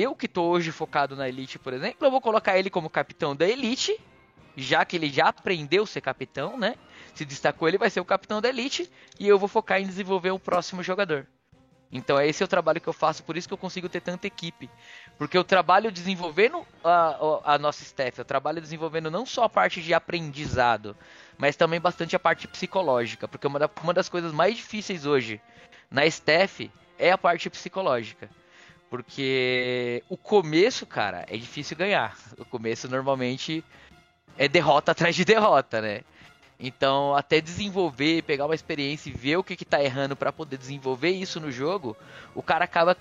eu que tô hoje focado na Elite, por exemplo, eu vou colocar ele como capitão da Elite, já que ele já aprendeu a ser capitão, né? Se destacou, ele vai ser o capitão da Elite e eu vou focar em desenvolver o próximo jogador. Então esse é o trabalho que eu faço, por isso que eu consigo ter tanta equipe. Porque eu trabalho desenvolvendo a, a, nossa staff, eu trabalho desenvolvendo não só a parte de aprendizado, mas também bastante a parte psicológica. Porque uma, da, uma das coisas mais difíceis hoje na staff é a parte psicológica. Porque o começo, cara, é difícil ganhar. O começo normalmente é derrota atrás de derrota, né? Então, até desenvolver, pegar uma experiência e ver o que, que tá errando para poder desenvolver isso no jogo, o cara acaba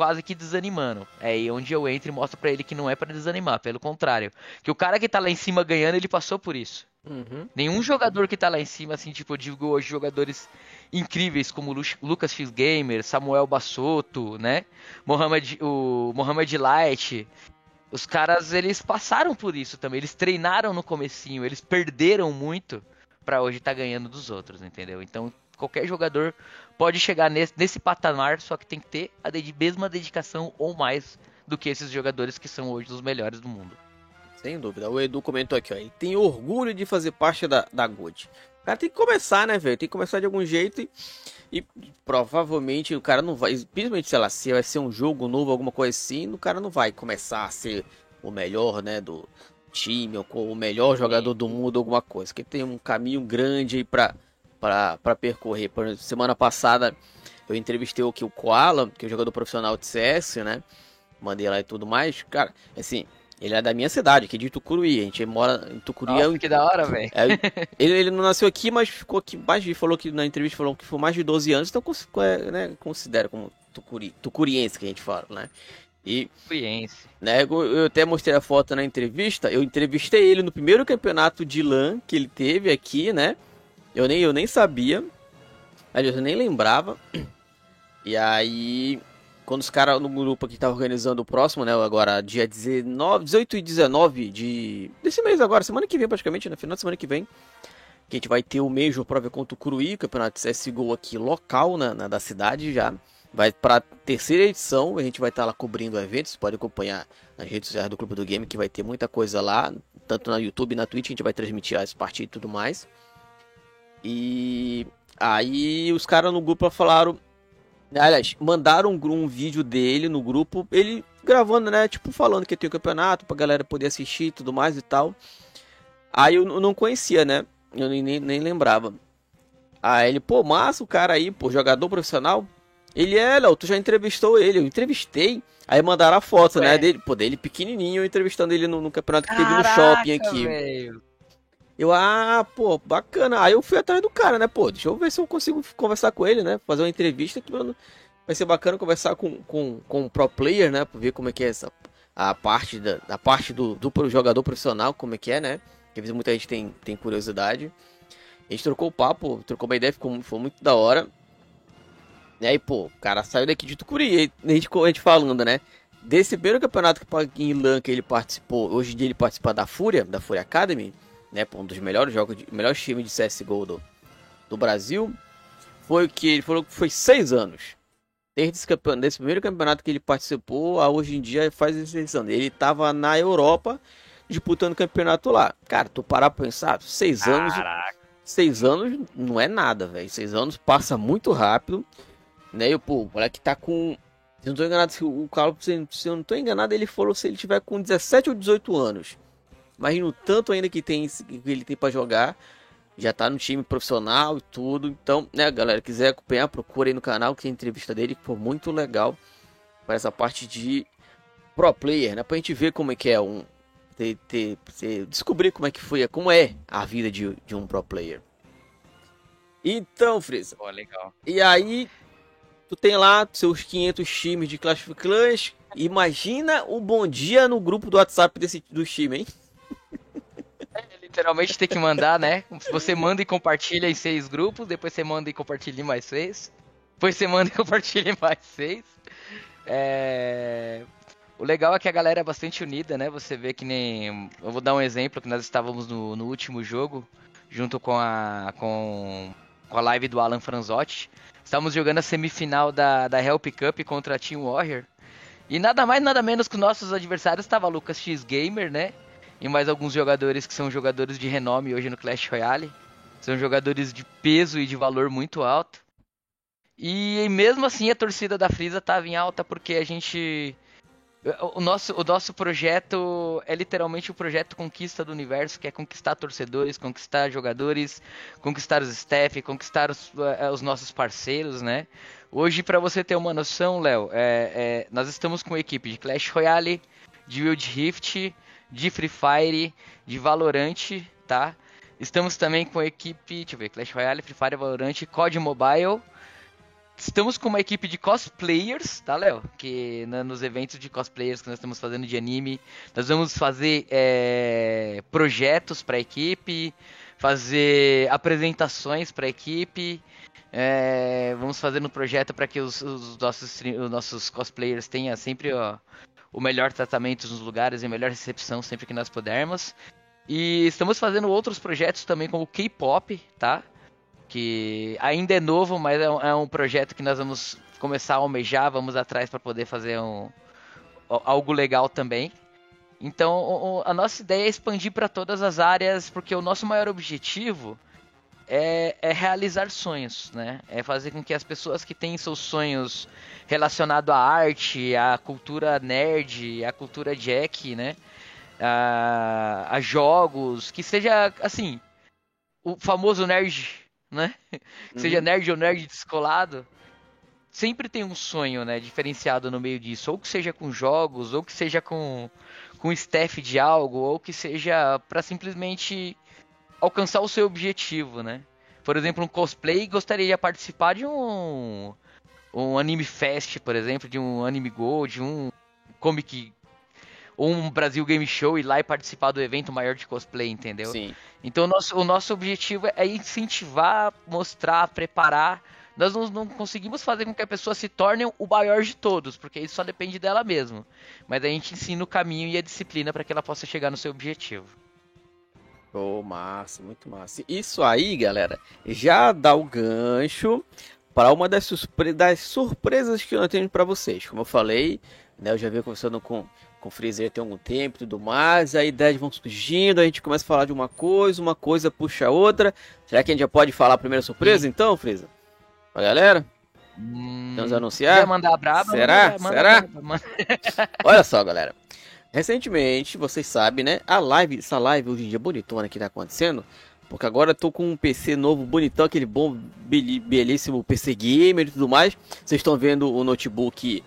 quase que desanimando. É aí onde eu entro e mostro para ele que não é para desanimar, pelo contrário. Que o cara que tá lá em cima ganhando, ele passou por isso. Uhum. Nenhum jogador que tá lá em cima, assim, tipo, eu digo hoje, jogadores incríveis como Lu Lucas Gamer, Samuel Bassotto, né? Mohamed, o Mohamed Light. Os caras, eles passaram por isso também. Eles treinaram no comecinho, eles perderam muito para hoje estar tá ganhando dos outros, entendeu? Então, qualquer jogador pode chegar nesse, nesse patamar, só que tem que ter a de, mesma dedicação ou mais do que esses jogadores que são hoje os melhores do mundo. Sem dúvida. O Edu comentou aqui, ó. Ele tem orgulho de fazer parte da, da God. O cara tem que começar, né, velho? Tem que começar de algum jeito e, e, provavelmente o cara não vai. Principalmente, sei lá, se vai ser um jogo novo, alguma coisa assim, o cara não vai começar a ser o melhor, né, do time, ou o melhor jogador do mundo, alguma coisa. Que tem um caminho grande aí pra, pra percorrer. Por exemplo, semana passada eu entrevistei aqui o Koala, que é um jogador profissional de CS, né? Mandei lá e tudo mais. Cara, assim, ele é da minha cidade, aqui de Tucuruí. A gente mora em Tucuruí. Nossa, é, que da hora, velho. É, ele, ele não nasceu aqui, mas ficou aqui mais de. Falou que na entrevista falou que foi mais de 12 anos, então é, né, considera como tucuri, tucuriense que a gente fala, né? E. Tucuriense. Né, eu até mostrei a foto na entrevista. Eu entrevistei ele no primeiro campeonato de LAN que ele teve aqui, né? Eu nem, eu nem sabia. Aliás, eu nem lembrava. E aí quando os caras no grupo aqui tá organizando o próximo, né? Agora, dia 19, 18 e 19 de. desse mês agora, semana que vem, praticamente, no né, final de semana que vem. Que a gente vai ter o Major Prova contra o Curuí, campeonato de CSGO aqui local na, na da cidade já. Vai para terceira edição, a gente vai estar tá lá cobrindo o evento. Você pode acompanhar nas redes sociais do Clube do Game, que vai ter muita coisa lá, tanto na YouTube e na Twitch. A gente vai transmitir as partidas e tudo mais. E aí os caras no grupo falaram Aliás, mandaram um, um, vídeo dele no grupo, ele gravando, né? Tipo, falando que tem o campeonato pra galera poder assistir e tudo mais e tal. Aí eu não conhecia, né? Eu nem, nem, lembrava. Aí ele, pô, massa o cara aí, pô, jogador profissional. Ele é, Léo, tu já entrevistou ele? Eu entrevistei. Aí mandaram a foto, né, dele, pô, dele pequenininho, entrevistando ele no, no campeonato que Caraca, teve no shopping aqui. Véio. Eu, ah, pô, bacana. Aí eu fui atrás do cara, né? Pô, deixa eu ver se eu consigo conversar com ele, né? Fazer uma entrevista que vai ser bacana conversar com, com, com o pro player, né? Pra ver como é que é essa a parte da, a parte do, do jogador profissional, como é que é, né? Que às vezes muita gente tem, tem curiosidade. A gente trocou o papo, trocou uma ideia, ficou, foi muito da hora. E aí, pô, o cara saiu daqui de Tucuri, a gente, a gente falando, né? Desse primeiro campeonato que em LAN que ele participou, hoje em dia ele participa da Fúria, da Fúria Academy né, um dos melhores jogos, de, melhores times de CSGO do, do Brasil, foi o que ele falou que foi seis anos. Desde esse, campeonato, desse primeiro campeonato que ele participou, a hoje em dia faz exceção. Ele estava na Europa disputando campeonato lá. Cara, tu parar pra pensar, seis anos. Seis anos não é nada, velho. Seis anos passa muito rápido. Né? E, pô, o moleque tá com Se eu não tô enganado, se o Carlos, se, se eu não tô enganado, ele falou se ele tiver com 17 ou 18 anos. Imagina o tanto ainda que tem que ele tem para jogar. Já tá no time profissional e tudo. Então, né, galera, quiser acompanhar, procure aí no canal que tem entrevista dele, que foi muito legal. Para essa parte de pro player, né? Pra gente ver como é que é um. Ter, ter, ter, descobrir como é que foi, como é a vida de, de um pro player. Então, Frisa. Pô, legal. E aí, tu tem lá seus 500 times de Clash of Clans. Imagina o bom dia no grupo do WhatsApp desse, do time, hein? Literalmente tem que mandar, né? Você manda e compartilha em seis grupos, depois você manda e compartilha em mais seis. Depois você manda e compartilha em mais seis. É... O legal é que a galera é bastante unida, né? Você vê que nem. Eu vou dar um exemplo que nós estávamos no, no último jogo, junto com a. com, com a live do Alan Franzotti. Estávamos jogando a semifinal da, da Help Cup contra a Team Warrior. E nada mais, nada menos que os nossos adversários estava Lucas X Gamer, né? E mais alguns jogadores que são jogadores de renome hoje no Clash Royale. São jogadores de peso e de valor muito alto. E mesmo assim a torcida da Frieza estava em alta porque a gente o nosso, o nosso projeto é literalmente o projeto Conquista do Universo, que é conquistar torcedores, conquistar jogadores, conquistar os staff, conquistar os, uh, os nossos parceiros, né? Hoje, para você ter uma noção, Léo, é, é, nós estamos com equipe de Clash Royale, de Wild Rift, de Free Fire, de Valorant, tá? Estamos também com a equipe, deixa eu ver, Clash Royale, Free Fire, Valorant, COD Mobile Estamos com uma equipe de cosplayers, tá, Léo? Que né, nos eventos de cosplayers que nós estamos fazendo de anime, nós vamos fazer é, projetos para a equipe, fazer apresentações para a equipe. É, vamos fazer um projeto para que os, os, nossos, os nossos cosplayers tenham sempre ó, o melhor tratamento nos lugares e a melhor recepção sempre que nós pudermos. E estamos fazendo outros projetos também como K-pop, tá? que ainda é novo, mas é um, é um, projeto que nós vamos começar a almejar, vamos atrás para poder fazer um, algo legal também. Então, a nossa ideia é expandir para todas as áreas, porque o nosso maior objetivo é, é, realizar sonhos, né? É fazer com que as pessoas que têm seus sonhos relacionados à arte, à cultura nerd, à cultura jack, né? A, a jogos, que seja, assim, o famoso nerd né? Uhum. Seja nerd ou nerd descolado, sempre tem um sonho, né, diferenciado no meio disso, ou que seja com jogos, ou que seja com com staff de algo, ou que seja para simplesmente alcançar o seu objetivo, né? Por exemplo, um cosplay gostaria de participar de um um anime fest, por exemplo, de um anime go, de um comic ou um Brasil Game Show ir lá e participar do evento maior de cosplay, entendeu? Sim. Então o nosso, o nosso objetivo é incentivar, mostrar, preparar. Nós não, não, conseguimos fazer com que a pessoa se torne o maior de todos, porque isso só depende dela mesmo. Mas a gente ensina o caminho e a disciplina para que ela possa chegar no seu objetivo. Oh, massa, muito massa. Isso aí, galera, já dá o gancho para uma das, surpre das surpresas que eu tenho para vocês. Como eu falei, né, eu já venho conversando com com o Freezer tem algum tempo e tudo mais, aí ideias vão surgindo, a gente começa a falar de uma coisa, uma coisa puxa a outra. Será que a gente já pode falar a primeira surpresa então, Freezer? Pra galera? Hum, Vamos anunciar? mandar braba, Será? Manda, Será? Manda. Olha só, galera. Recentemente, vocês sabem, né? A live, essa live hoje em dia bonitona que tá acontecendo. Porque agora eu tô com um PC novo, bonitão, aquele bom, belíssimo PC gamer e tudo mais. Vocês estão vendo o notebook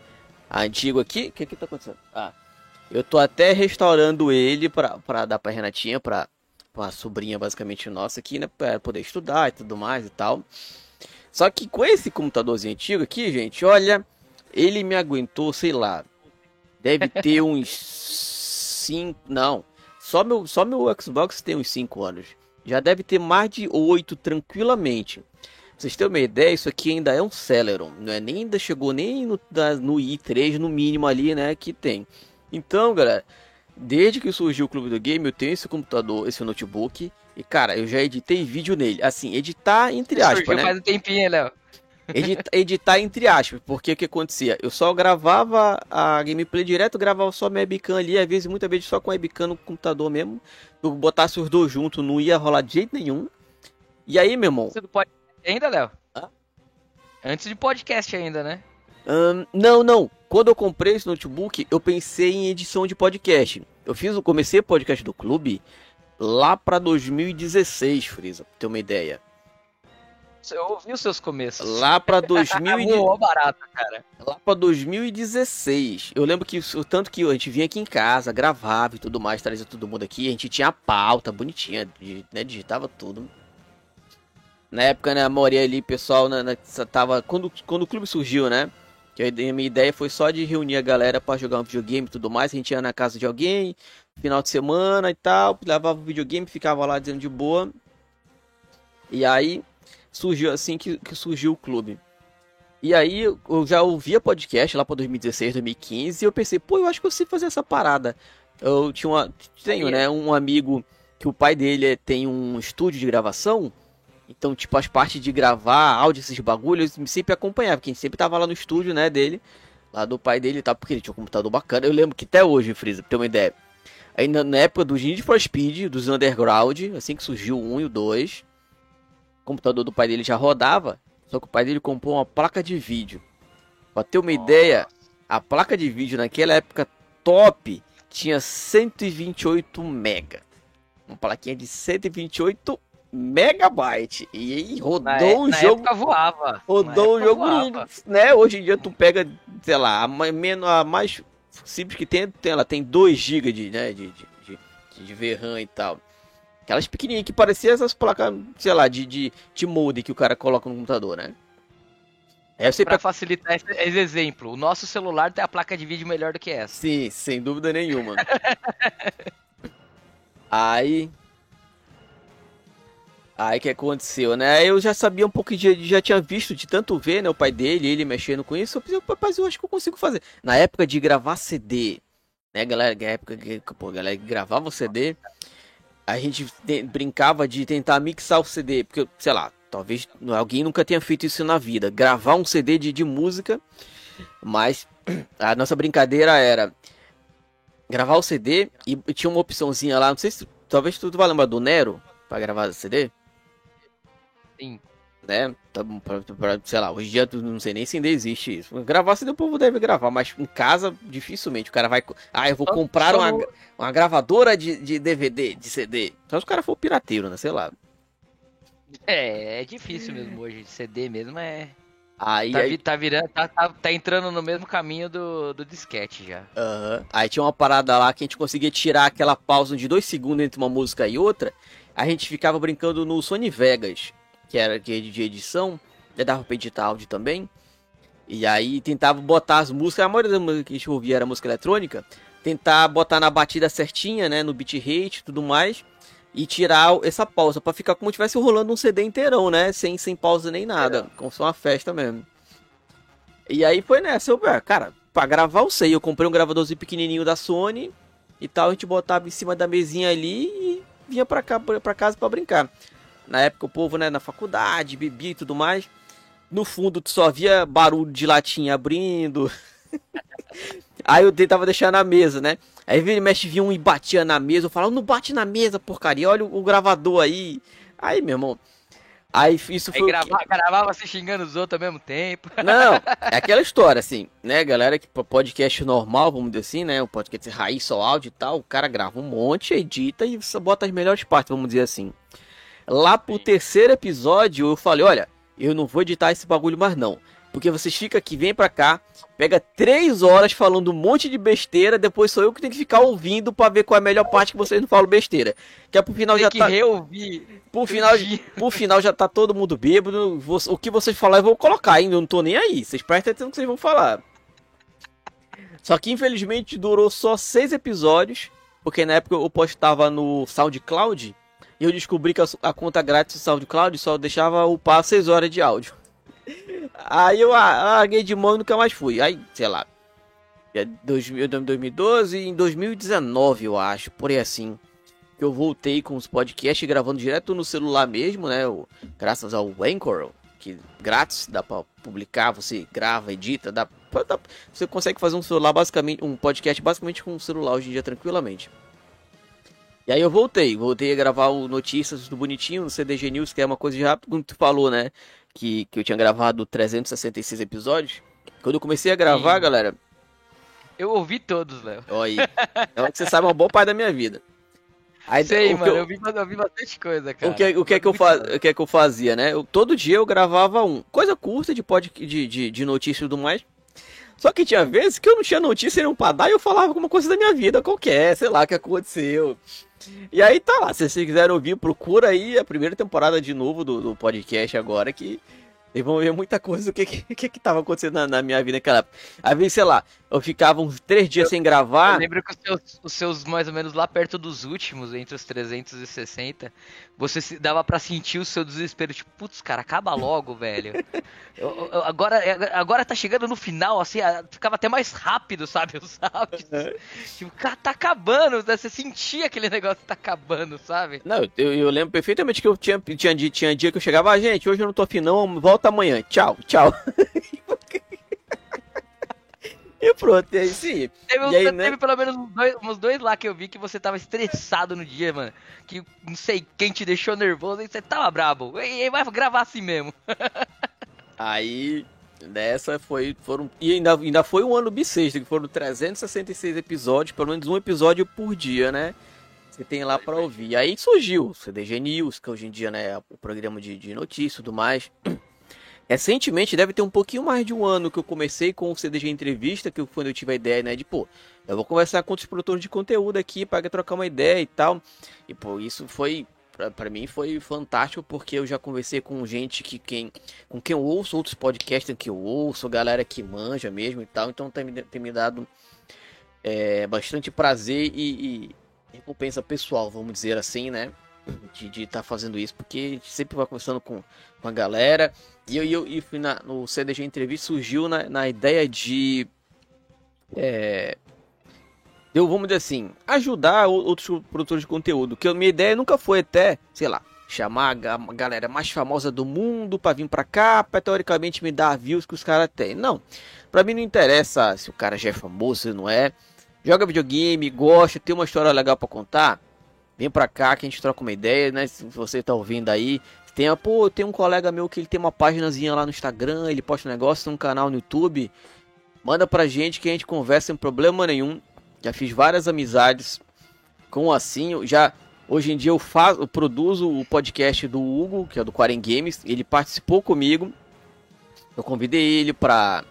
antigo aqui. O que que tá acontecendo? Ah, eu tô até restaurando ele pra, pra dar pra Renatinha, pra, pra sobrinha basicamente nossa aqui, né? Pra poder estudar e tudo mais e tal. Só que com esse computadorzinho antigo aqui, gente, olha, ele me aguentou, sei lá, deve ter uns 5, não, só meu, só meu Xbox tem uns 5 anos. Já deve ter mais de 8 tranquilamente. Pra vocês terem uma ideia, isso aqui ainda é um Celeron, não é nem ainda chegou nem no, no i3 no mínimo ali, né, que tem. Então, galera, desde que surgiu o Clube do Game, eu tenho esse computador, esse notebook. E, cara, eu já editei vídeo nele. Assim, editar entre aspas, surgiu né? faz um tempinho, Léo. Editar, editar entre aspas, porque o que acontecia? Eu só gravava a gameplay direto, gravava só minha webcam ali, às vezes, muitas vezes só com a webcam no computador mesmo. Eu botasse os dois juntos, não ia rolar de jeito nenhum. E aí, meu irmão? Você do podcast ainda, Léo? Antes de podcast ainda, né? Um, não, não. quando eu comprei esse notebook, eu pensei em edição de podcast. Eu fiz, eu comecei o podcast do clube lá pra 2016, Frisa, pra ter uma ideia. Eu ouvi os seus começos. Lá pra 2000 e- Voou barato, cara. lá pra 2016. Eu lembro que o tanto que a gente vinha aqui em casa, gravava e tudo mais, trazia todo mundo aqui, a gente tinha a pauta bonitinha, né, digitava tudo. Na época, né, a maioria ali, pessoal, na, na- tava quando, quando o clube surgiu, né? Que a minha ideia foi só de reunir a galera pra jogar um videogame e tudo mais. A gente ia na casa de alguém, final de semana e tal, levava o videogame, ficava lá dizendo de boa. E aí surgiu assim que, que surgiu o clube. E aí eu já ouvia podcast lá pra 2016, 2015 e eu pensei, pô, eu acho que eu sei fazer essa parada. Eu tinha uma, tenho, né, um amigo que o pai dele tem um estúdio de gravação. Então, tipo, as partes de gravar áudio, esses bagulhos, eu sempre acompanhava, porque a gente sempre tava lá no estúdio, né, dele, lá do pai dele tal, porque ele tinha um computador bacana. Eu lembro que até hoje, Freeza, pra ter uma ideia, ainda na época do Need for Speed, dos Underground, assim que surgiu o 1 e o 2, o computador do pai dele já rodava, só que o pai dele comprou uma placa de vídeo. Pra ter uma ideia, a placa de vídeo naquela época top tinha 128 mega. Uma plaquinha de 128 megabyte. E Na, rodou é- o na jogo. época voava. Na Rodou o época jogo, voava. né? Hoje em dia tu pega, sei lá, a mais, menos, a mais simples que tem, tem- ela tem 2 GB de, né, de, de, de, de VRAM e tal. Aquelas pequenininhas que pareciam essas placas, sei lá, de, de, de molde que o cara coloca no computador, né? Eu sempre Pra facilitar esse, esse exemplo, o nosso celular tem a placa de vídeo melhor do que essa. Sim, sem dúvida nenhuma. Aí. Aí que aconteceu, né? Eu já sabia um pouco de. Já tinha visto de tanto ver, né? O pai dele, ele mexendo com isso. Eu pensei, rapaz, eu acho que eu consigo fazer. Na época de gravar CD, né, galera? Na época que, pô, galera gravava o CD, a gente te- brincava de tentar mixar o CD. Porque, sei lá, talvez alguém nunca tenha feito isso na vida. Gravar um CD de, de música, mas a nossa brincadeira era gravar o CD e tinha uma opçãozinha lá, não sei se talvez tu, tu vai lembrar do Nero pra gravar o CD, Sim. Né? Tá sei lá, hoje em dia não sei nem se ainda existe isso. Gravar CD o povo deve gravar, mas em casa dificilmente o cara vai, ah, eu vou Só- comprar só uma, uma gravadora de, de DVD, de CD. Só se o cara for pirateiro, né? Sei lá. É, é difícil mesmo hoje. CD mesmo é. Aí, Tá, aí, tá virando. Tá, tá- tá entrando no mesmo caminho do, do disquete já. Aham. Aí tinha uma parada lá que a gente conseguia tirar aquela pausa de dois segundos entre uma música e outra. A gente ficava brincando no Sony Vegas, que era é de edição. Já dava pra editar áudio também. E aí tentava botar as músicas. A maioria das músicas que a gente ouvia era música eletrônica. Tentar botar na batida certinha, né? No bitrate e tudo mais. E tirar essa pausa pra ficar como se estivesse rolando um CD inteirão, né? Sem, sem pausa nem nada. Como se fosse uma festa mesmo. E aí foi nessa, eu, ah, cara, pra gravar eu sei, eu comprei um gravadorzinho pequenininho da Sony e tal, a gente botava em cima da mesinha ali e vinha pra cá, pra casa pra brincar. Na época o povo, né, na faculdade, bebia e tudo mais. No fundo tu só via barulho de latinha abrindo. aí eu tentava deixar na mesa, né? Aí vira e mexe vinha um e batia na mesa, eu falava, não bate na mesa, porcaria, olha o, o gravador aí. Aí, meu irmão, aí isso Aí foi o quê? gravava, gravava se xingando os outros ao mesmo tempo. Não, é aquela história, assim, né, galera, que podcast normal, vamos dizer assim, né, o podcast raiz, só áudio e tal, o cara grava um monte, edita e só bota as melhores partes, vamos dizer assim. Lá pro terceiro episódio, eu falei, olha, eu não vou editar esse bagulho mais não, porque vocês ficam aqui, vem pra cá, pega três horas falando um monte de besteira, depois sou eu que tenho que ficar ouvindo pra ver qual é a melhor parte que vocês não falam besteira. Que é pro final Tem já que tá... reouvir. Por final, por final já tá todo mundo bêbado. O que vocês falar eu vou colocar ainda, eu não tô nem aí. Vocês prestem atenção no que vocês vão falar. Só que infelizmente durou só seis episódios, porque na época eu postava no SoundCloud e eu descobri que a, a conta grátis do SoundCloud só deixava upar seis horas de áudio. Aí eu larguei de mão e nunca mais fui. Aí, sei lá, é 2000 2012 e em 2019 eu acho, por aí assim que eu voltei com os podcasts gravando direto no celular mesmo, né? graças ao Anchor, que grátis dá pra publicar, você grava, edita, dá, dá- você consegue fazer um celular basicamente, um podcast basicamente com um celular hoje em dia tranquilamente. E aí eu voltei, voltei a gravar o Notícias do Bonitinho no CDG News, que é uma coisa de rápido, como tu falou, né? Que, que eu tinha gravado 366 episódios. Quando eu comecei a gravar, Sim. galera, Eu ouvi todos, Léo. Olha aí. É que você sabe uma boa parte da minha vida. Aí, Sei, o mano, eu- eu... vi, eu vi bastante coisa, cara. O que, o, que é que eu Muito fa... bom. o que é que eu fazia, né? Eu- todo dia eu gravava um. Coisa curta de, pod... de, de, de notícia e tudo mais. Só que tinha vezes que eu não tinha notícia nenhum pra dar e eu falava alguma coisa da minha vida qualquer, sei lá, o que aconteceu. E aí tá lá, se vocês quiserem ouvir, procura aí a primeira temporada de novo do, do podcast agora que vocês vão ver muita coisa do que que, que, tava acontecendo na, na minha vida naquela época. Às vezes, sei lá, eu ficava uns três dias sem Eu gravar. lembro que os seus, os seus, mais ou menos lá perto dos últimos, entre os 360, você se, dava pra sentir o seu desespero, tipo, putz, cara, acaba logo, velho. Eu- eu- agora, agora tá chegando no final, assim, ficava até mais rápido, sabe, os áudios. Tipo, cara, tá acabando, né? você sentia aquele negócio tá acabando, sabe? Não, eu, eu lembro perfeitamente que eu tinha, tinha, dia, tinha dia que eu chegava, ah, gente, hoje eu não tô afim não, volta amanhã, tchau, tchau. e pronto, e aí sim. Teve, E aí, teve né? pelo menos uns dois, uns dois lá que eu vi que você tava estressado no dia, mano. Que não sei quem te deixou nervoso e você tava brabo. E, e vai gravar assim mesmo. Aí, nessa foi, foram, e ainda, ainda foi um ano bissexto, que foram 366 episódios, pelo menos um episódio por dia, né? Você tem lá pra ouvir. Aí surgiu o CDG News, que hoje em dia né, é o programa de, de notícias e tudo mais. Recentemente, deve ter um pouquinho mais de um ano que eu comecei com o CDG Entrevista, que foi quando eu tive a ideia, né, de, pô, eu vou conversar com outros produtores de conteúdo aqui para trocar uma ideia e tal. E, pô, isso foi, pra mim, foi fantástico, porque eu já conversei com gente que quem, com quem eu ouço, outros podcasts que eu ouço, galera que manja mesmo e tal. Então tem, me- tem me dado é, bastante prazer e, e recompensa pessoal, vamos dizer assim, né? De estar fazendo isso, porque a gente sempre vai conversando com, com a galera. E eu, eu e fui na, no CDG Entrevista surgiu na, na ideia de. É, eu, vamos dizer assim, ajudar outros produtores de conteúdo. Que a minha ideia nunca foi até, sei lá, chamar a ga- a galera mais famosa do mundo pra vir pra cá, pra teoricamente me dar views que os caras têm. Não. Pra mim não interessa se o cara já é famoso, se não é. Joga videogame, gosta, tem uma história legal pra contar. Vem pra cá que a gente troca uma ideia, né? Se você tá ouvindo aí. Tem, a- pô, tem um colega meu que ele tem uma paginazinha lá no Instagram, ele posta um negócio, tem um canal no YouTube. Manda pra gente que a gente conversa sem problema nenhum. Já fiz várias amizades com assim, já hoje em dia eu faço, eu produzo o podcast do Hugo, que é do Quarem Games, ele participou comigo. Eu convidei ele pra,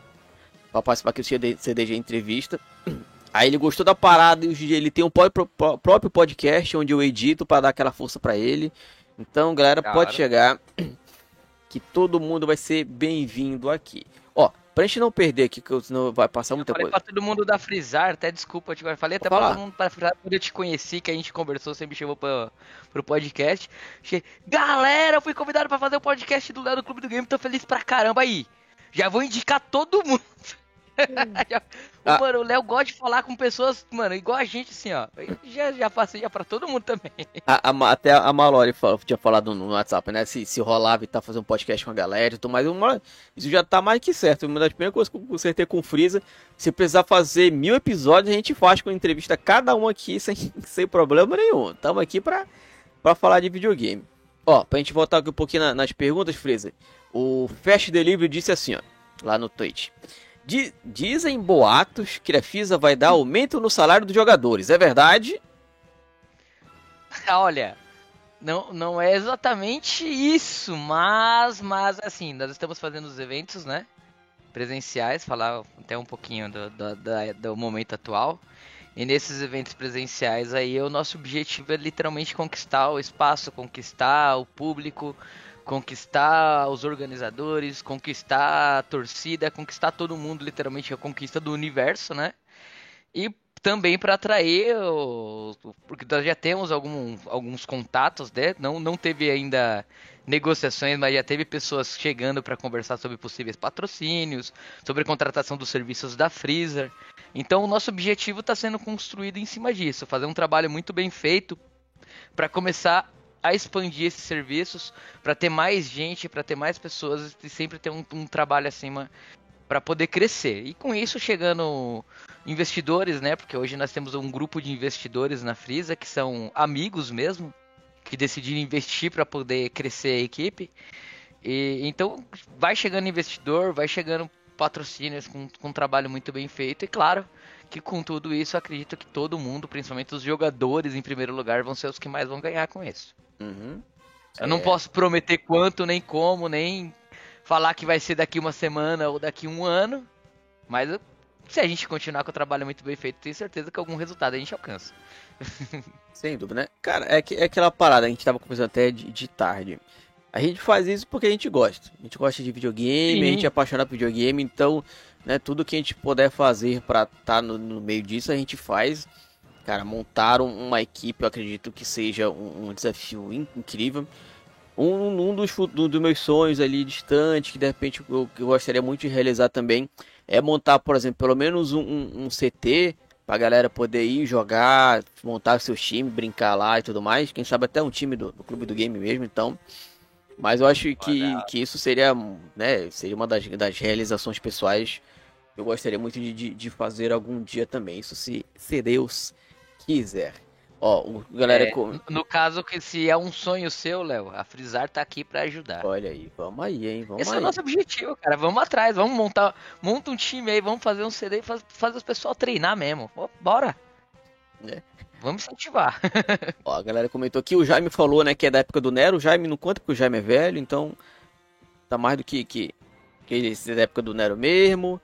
pra participar aqui do CD CDG entrevista. Aí ele gostou da parada e hoje ele tem um pró- pró- próprio podcast onde eu edito pra dar aquela força pra ele. Então, galera, Cara. pode chegar que todo mundo vai ser bem-vindo aqui. Ó, pra gente não perder aqui, que eu- senão vai passar muita Falei coisa. pra todo mundo da Frisar, até desculpa, eu falei até pra falar. todo mundo da Frisar, quando eu te conheci, que a gente conversou, você me chamou pra, pro podcast. Che- Galera, eu fui convidado pra fazer o podcast do Léo do Clube do Game, tô feliz pra caramba aí. Já vou indicar todo mundo. Ah. Mano, o Léo gosta de falar com pessoas, mano, igual a gente, assim, ó. Já, já já pra todo mundo também. A- a até a Malori fala- tinha falado no, no WhatsApp, né? Se, se rolava e tá fazendo um podcast com a galera e tudo mais. Uma, isso já tá mais que certo. Uma das primeiras coisas que eu consertei com o Freeza. Se precisar fazer mil episódios, a gente faz com entrevista cada um aqui sem, sem problema nenhum. Tamo aqui pra, pra falar de videogame. Ó, pra gente voltar aqui um pouquinho na- nas perguntas, Freeza. O Fast Delivery disse assim, ó, lá no Twitch. Di- dizem boatos que a FISA vai dar aumento no salário dos jogadores. É verdade? Olha, não, não é exatamente isso, mas, mas assim, nós estamos fazendo os eventos, né? Presenciais, falar até um pouquinho do, do, da- do momento atual. E nesses eventos presenciais aí, o nosso objetivo é literalmente conquistar o espaço, conquistar o público, conquistar os organizadores, conquistar a torcida, conquistar todo mundo, literalmente a conquista do universo, né? E também para atrair, porque nós já temos algum- alguns contatos, né? Não, não teve ainda negociações, mas já teve pessoas chegando para conversar sobre possíveis patrocínios, sobre contratação dos serviços da Freezer. Então, o nosso objetivo está sendo construído em cima disso, fazer um trabalho muito bem feito para começar a expandir esses serviços, para ter mais gente, para ter mais pessoas e sempre ter um, um trabalho acima para poder crescer. E com isso chegando investidores, né? Porque hoje nós temos um grupo de investidores na Frisa que são amigos mesmo, que decidiram investir para poder crescer a equipe. E então vai chegando investidor, vai chegando patrocínios com, com um trabalho muito bem feito e claro que com tudo isso acredito que todo mundo, principalmente os jogadores em primeiro lugar, vão ser os que mais vão ganhar com isso. Uhum. Eu não É. posso prometer quanto, nem como, nem falar que vai ser daqui uma semana ou daqui um ano. Mas eu- se a gente continuar com o trabalho muito bem feito, tenho certeza que algum resultado a gente alcança. Sem dúvida, né? Cara, é, que- é aquela parada, a gente tava conversando até de, de tarde. A gente faz isso porque a gente gosta. A gente gosta de videogame, Sim. a gente é apaixonado por videogame, então, né, tudo que a gente puder fazer pra estar no, no meio disso, a gente faz. Cara, montar um- uma equipe, eu acredito que seja um, um desafio in- incrível. Um, um dos, do- dos meus sonhos ali distante, que de repente eu, eu gostaria muito de realizar também, é montar, por exemplo, pelo menos um, um- um CT pra galera poder ir jogar, montar seu time, brincar lá e tudo mais. Quem sabe até um time do, do clube do game mesmo, então. Mas eu acho que, que isso seria, né, seria uma das, das realizações pessoais eu gostaria muito de, de, de fazer algum dia também. Isso se, se Deus quiser. Ó, o galera. É, com- No caso, que se é um sonho seu, Léo, a Frisar tá aqui pra ajudar. Olha aí, vamos aí, hein? Vamos Esse é aí. o nosso objetivo, cara. Vamos atrás, vamos montar, monta um time aí, vamos fazer um CD e faz, fazer os pessoal treinar mesmo. Bora. É. Vamos incentivar. Ó, a galera comentou aqui, o Jaime falou, né, que é da época do Nero. O Jaime não conta porque o Jaime é velho, então tá mais do que que, que é da época do Nero mesmo.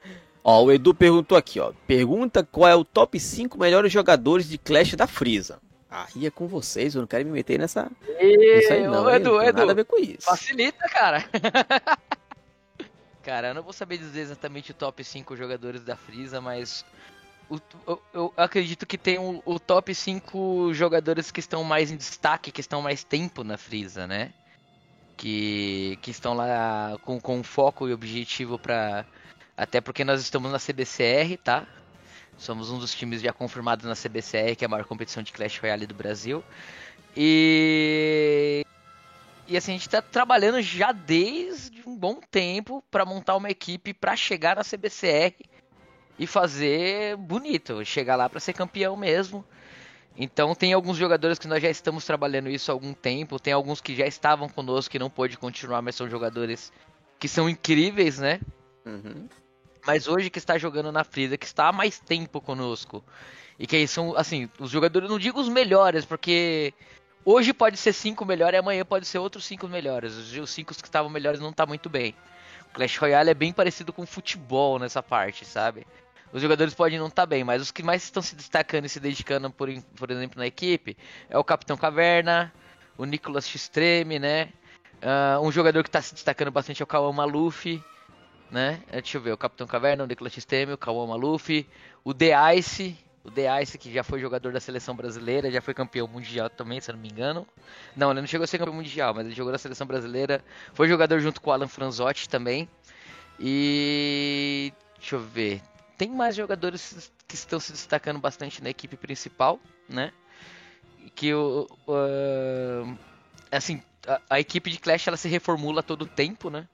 Ó, o Edu perguntou aqui, ó. Pergunta qual é o top 5 melhores jogadores de Clash da Freeza. Aí é com vocês, eu não quero me meter nessa. Isso aí não, Ô? Edu, não tem Edu, nada a ver com isso. facilita, cara. cara, eu não vou saber dizer exatamente o top 5 jogadores da Freeza, mas o- eu, eu acredito que tem o, o top 5 jogadores que estão mais em destaque, que estão mais tempo na Freeza, né? Que, que estão lá com, com foco e objetivo pra. Até porque nós estamos na CBCR, tá? Somos um dos times já confirmados na CBCR, que é a maior competição de Clash Royale do Brasil. E. E assim, a gente tá trabalhando já desde um bom tempo pra montar uma equipe pra chegar na CBCR e fazer bonito, chegar lá pra ser campeão mesmo. Então tem alguns jogadores que nós já estamos trabalhando isso há algum tempo, tem alguns que já estavam conosco que não pôde continuar, mas são jogadores que são incríveis, né? Uhum. Mas hoje que está jogando na Frisa, que está há mais tempo conosco. E que aí são, assim, os jogadores, não digo os melhores, porque hoje pode ser cinco melhores e amanhã pode ser outros cinco melhores. Os cinco que estavam melhores não tá muito bem. O Clash Royale é bem parecido com futebol nessa parte, sabe? Os jogadores podem não estar bem, mas os que mais estão se destacando e se dedicando, por, por exemplo, na equipe, é o Capitão Caverna, o Nicolas Xtreme, né? Ah, um jogador que está se destacando bastante é o Kawan né? Eh, Deixa eu ver, o Capitão Caverna, o Nicolas Xtreme, o Kawan Maluf, o The Ice, o The Ice que já foi jogador da seleção brasileira, já foi campeão mundial também, se não me engano. Não, ele não chegou a ser campeão mundial, mas ele jogou na seleção brasileira, foi jogador junto com o Alan Franzotti também. E deixa eu ver, tem mais jogadores que estão se destacando bastante na equipe principal, né? Que o o, ah, assim, a, a equipe de Clash ela se reformula todo tempo, né?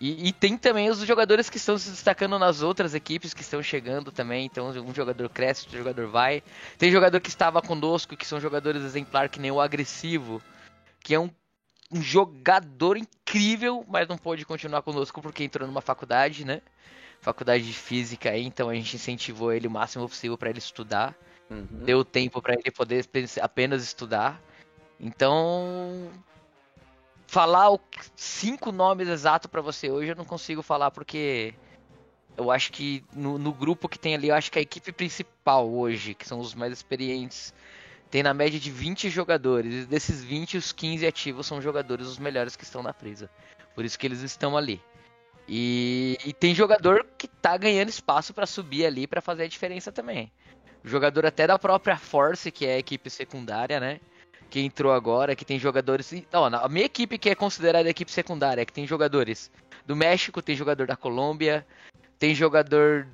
E, e tem também os jogadores que estão se destacando nas outras equipes que estão chegando também. Então, um jogador cresce, outro jogador vai. Tem jogador que estava conosco, que são jogadores exemplar, que nem o Agressivo, que é um, um jogador incrível, mas não pôde continuar conosco porque entrou numa faculdade, né? Faculdade de Física aí, então a gente incentivou ele o máximo possível para ele estudar Uhum. deu tempo para ele poder apenas estudar. Então, falar o- cinco nomes exatos para você hoje eu não consigo falar porque eu acho que no, no grupo que tem ali, eu acho que a equipe principal hoje, que são os mais experientes, tem na média de 20 jogadores. E desses 20, os 15 ativos são jogadores os melhores que estão na presa. Por isso que eles estão ali. E, e tem jogador que tá ganhando espaço para subir ali para fazer a diferença também. Jogador até da própria Force, que é a equipe secundária, né? Que entrou agora, que tem jogadores. Não, a minha equipe que é considerada equipe secundária, que tem jogadores do México, tem jogador da Colômbia, tem jogador.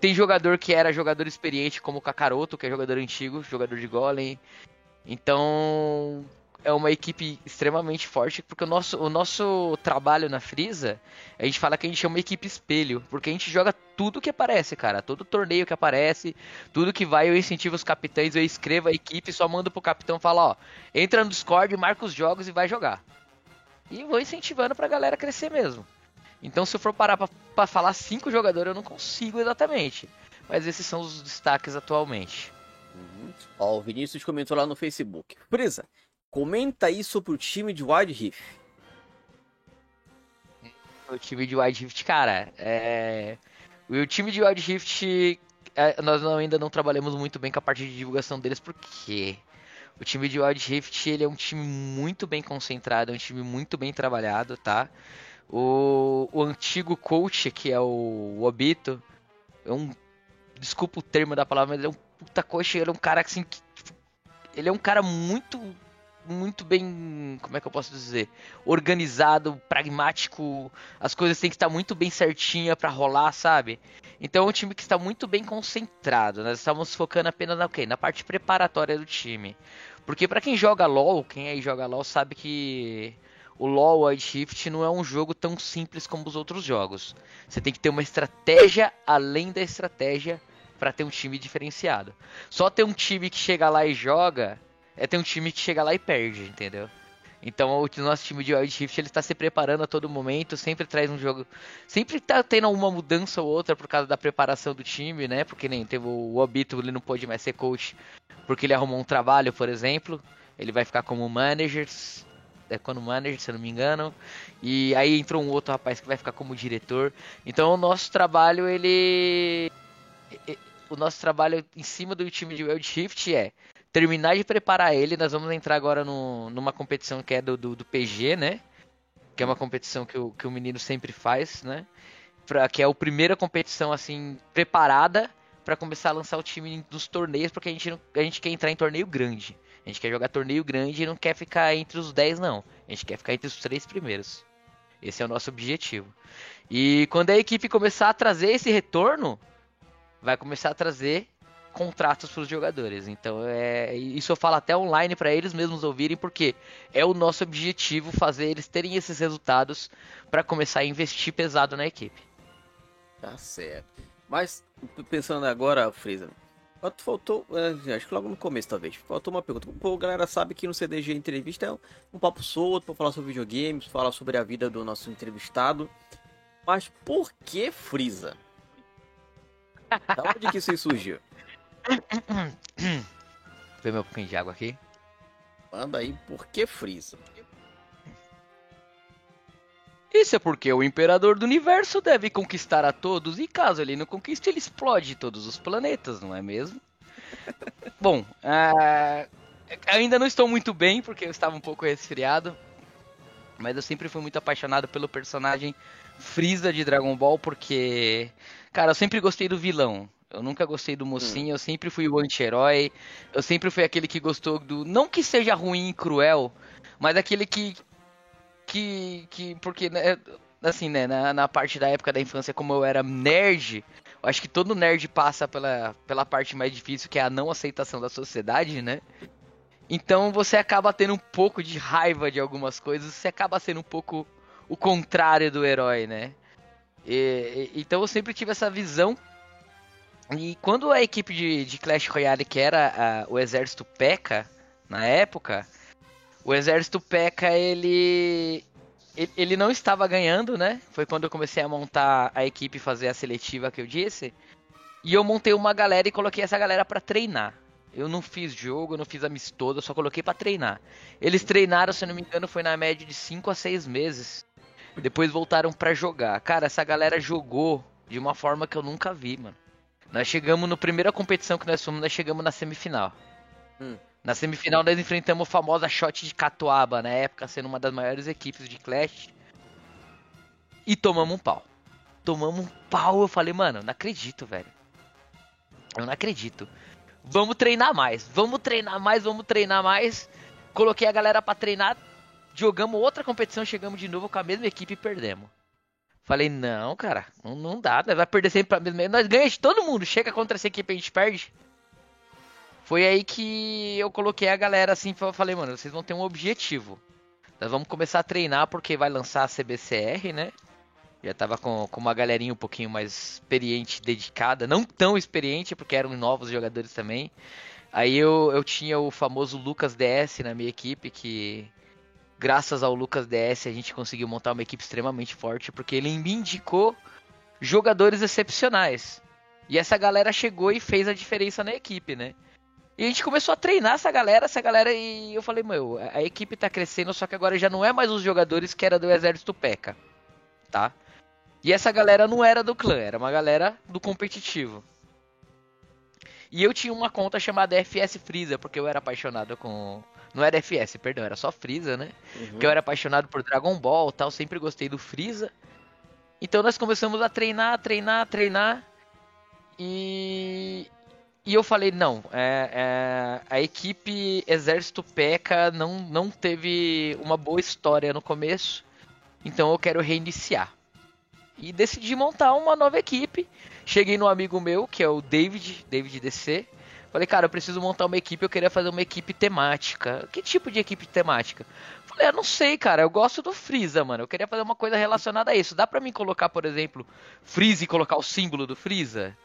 Tem jogador que era jogador experiente, como o Kakaroto, que é jogador antigo, jogador de Golem. Então. É uma equipe extremamente forte, porque o nosso, o nosso trabalho na Frisa, a gente fala que a gente é uma equipe espelho, porque a gente joga tudo que aparece, cara. Todo torneio que aparece, tudo que vai, eu incentivo os capitães, eu escrevo a equipe, só mando pro capitão falar, ó, entra no Discord, marca os jogos e vai jogar. E vou incentivando pra galera crescer mesmo. Então se eu for parar pra, pra falar cinco jogadores, eu não consigo exatamente. Mas esses são os destaques atualmente. Uhum. Ó, o Vinícius comentou lá no Facebook. Presa, comenta aí sobre o time de Wild Rift. O time de Wild Rift, cara, é... o time de Wild Rift, é, nós não- ainda não trabalhamos muito bem com a parte de divulgação deles, porque o time de Wild Rift ele é um time muito bem concentrado, é um time muito bem trabalhado, tá? O, o antigo coach, que é o Obito, é um. Desculpa o termo da palavra, mas ele é um puta coach, ele é um cara assim que. tipo, Ele é um cara muito. Muito bem. Como é que eu posso dizer? Organizado, pragmático. As coisas têm que estar muito bem certinha pra rolar, sabe? Então é um time que está muito bem concentrado. Nós estamos focando apenas na, o quê? na parte preparatória do time. Porque pra quem joga LoL, quem aí joga LoL sabe que o LoL Wild Shift não é um jogo tão simples como os outros jogos. Você tem que ter uma estratégia além da estratégia pra ter um time diferenciado. Só ter um time que chega lá e joga é ter um time que chega lá e perde, entendeu? Então o nosso time de Wild Shift ele está se preparando a todo momento, sempre traz um jogo, sempre tá tendo uma mudança ou outra por causa da preparação do time, né? Porque nem teve o Obito, ele não pôde mais ser coach porque ele arrumou um trabalho, por exemplo. Ele vai ficar como manager, é quando manager, se eu não me engano. E aí entrou um outro rapaz que vai ficar como diretor. Então o nosso trabalho ele o nosso trabalho em cima do time de Wild Shift é terminar de preparar ele. Nós vamos entrar agora no, numa competição que é do, do, do PG, né? Que é uma competição que o, que o menino sempre faz, né? Pra, que é a primeira competição assim preparada para começar a lançar o time nos torneios, porque a gente, não, a gente quer entrar em torneio grande. A gente quer jogar torneio grande e não quer ficar entre os 10, não. A gente quer ficar entre os três primeiros. Esse é o nosso objetivo. E quando a equipe começar a trazer esse retorno, vai começar a trazer contratos para os jogadores. Então é isso eu falo até online para eles mesmos ouvirem, porque é o nosso objetivo fazer eles terem esses resultados para começar a investir pesado na equipe. Tá certo. Mas, pensando agora, Freeza, faltou, é, acho que logo no começo talvez, faltou uma pergunta. Pô, a galera sabe que no CDG Entrevista é um, papo solto para falar sobre videogames, falar sobre a vida do nosso entrevistado. Mas por que Freeza? Da onde que isso surgiu? Vê meu pouquinho de água aqui. Manda aí, por que Freeza? Isso é porque o Imperador do Universo deve conquistar a todos, e caso ele não conquiste, ele explode todos os planetas, não é mesmo? Bom, ah, ainda não estou muito bem, porque eu estava um pouco resfriado, mas eu sempre fui muito apaixonado pelo personagem Freeza de Dragon Ball, porque, cara, eu sempre gostei do vilão. Eu nunca gostei do mocinho, eu sempre fui o anti-herói, eu sempre fui aquele que gostou do. Não que seja ruim e cruel, mas aquele que que, que porque né, assim né na, na parte da época da infância como eu era nerd eu acho que todo nerd passa pela, pela parte mais difícil que é a não aceitação da sociedade né então você acaba tendo um pouco de raiva de algumas coisas você acaba sendo um pouco o contrário do herói né e, e, então eu sempre tive essa visão e quando a equipe de, de Clash Royale que era a, o exército P.E.K.K.A na época o exército P.E.K.K.A, ele, ele. Não estava ganhando, né? Foi quando eu comecei a montar a equipe fazer a seletiva que eu disse. E eu montei uma galera e coloquei essa galera para treinar. Eu não fiz jogo, eu não fiz amistoso, eu só coloquei para treinar. Eles treinaram, se eu não me engano, foi na média de 5 a 6 meses. Depois voltaram para jogar. Cara, essa galera jogou de uma forma que eu nunca vi, mano. Nós chegamos no primeira competição que nós fomos, nós chegamos na semifinal. Hum. Na semifinal nós enfrentamos a famosa Shot de Catuaba, na época sendo uma das maiores equipes de Clash. E tomamos um pau. Tomamos um pau, eu falei, mano, não acredito, velho. Eu não acredito. Vamos treinar mais, vamos treinar mais, vamos treinar mais. Coloquei a galera pra treinar, jogamos outra competição, chegamos de novo com a mesma equipe e perdemos. Falei, não, cara, não, não dá, vai perder sempre pra mesma. Nós ganhamos de todo mundo, chega contra essa equipe a gente perde. Foi aí que eu coloquei a galera assim, falei, mano, vocês vão ter um objetivo. Nós vamos começar a treinar porque vai lançar a CBCR, né? Já tava com, com uma galerinha um pouquinho mais experiente, dedicada. Não tão experiente, porque eram novos jogadores também. Aí eu, eu tinha o famoso Lucas DS na minha equipe, que graças ao Lucas DS a gente conseguiu montar uma equipe extremamente forte, porque ele me indicou jogadores excepcionais. E essa galera chegou e fez a diferença na equipe, né? E a gente começou a treinar essa galera, essa galera, e eu falei, meu, a equipe tá crescendo, só que agora já não é mais os jogadores que era do exército P.E.K.K.A, tá? E essa galera não era do clã, era uma galera do competitivo. E eu tinha uma conta chamada FS Freeza, porque eu era apaixonado com. Não era FS, perdão, era só Freeza, né? Uhum. Porque eu era apaixonado por Dragon Ball tal, sempre gostei do Freeza. Então nós começamos a treinar, treinar, treinar. E. E eu falei, não, é, é, a equipe Exército P.E.K.K.A não, não teve uma boa história no começo, então eu quero reiniciar. E decidi montar uma nova equipe. Cheguei no amigo meu, que é o David, David DC. Falei, cara, eu preciso montar uma equipe, eu queria fazer uma equipe temática. Que tipo de equipe temática? Falei, eu não sei, cara, eu gosto do Freeza, mano. Eu queria fazer uma coisa relacionada a isso. Dá pra mim colocar, por exemplo, Freeza e colocar o símbolo do Freeza?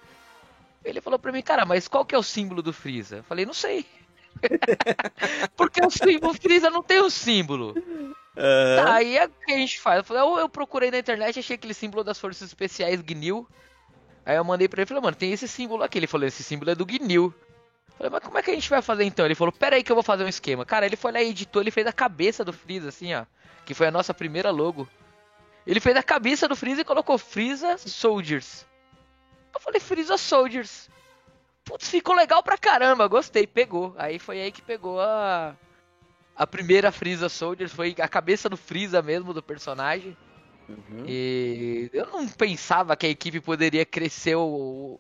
Ele falou pra mim, cara, mas qual que é o símbolo do Freeza? Eu falei, não sei. Porque o símbolo Freeza não tem o símbolo. Tá, aí é o que a gente faz? Eu, falei, eu, eu procurei na internet, achei aquele símbolo das forças especiais GNIL. Aí eu mandei pra ele, falei, mano, tem esse símbolo aqui. Ele falou, esse símbolo é do GNIL. Falei, mas como é que a gente vai fazer então? Ele falou, pera aí que eu vou fazer um esquema. Cara, ele foi lá e editou, ele fez a cabeça do Freeza, assim, ó. Que foi a nossa primeira logo. Ele fez a cabeça do Freeza e colocou Freeza Soldiers. Eu falei, Freeza Soldiers. Putz, ficou legal pra caramba, gostei, pegou. Aí foi aí que pegou a. A primeira Freeza Soldiers, foi a cabeça do Freeza mesmo, do personagem. Uhum. E eu não pensava que a equipe poderia crescer o...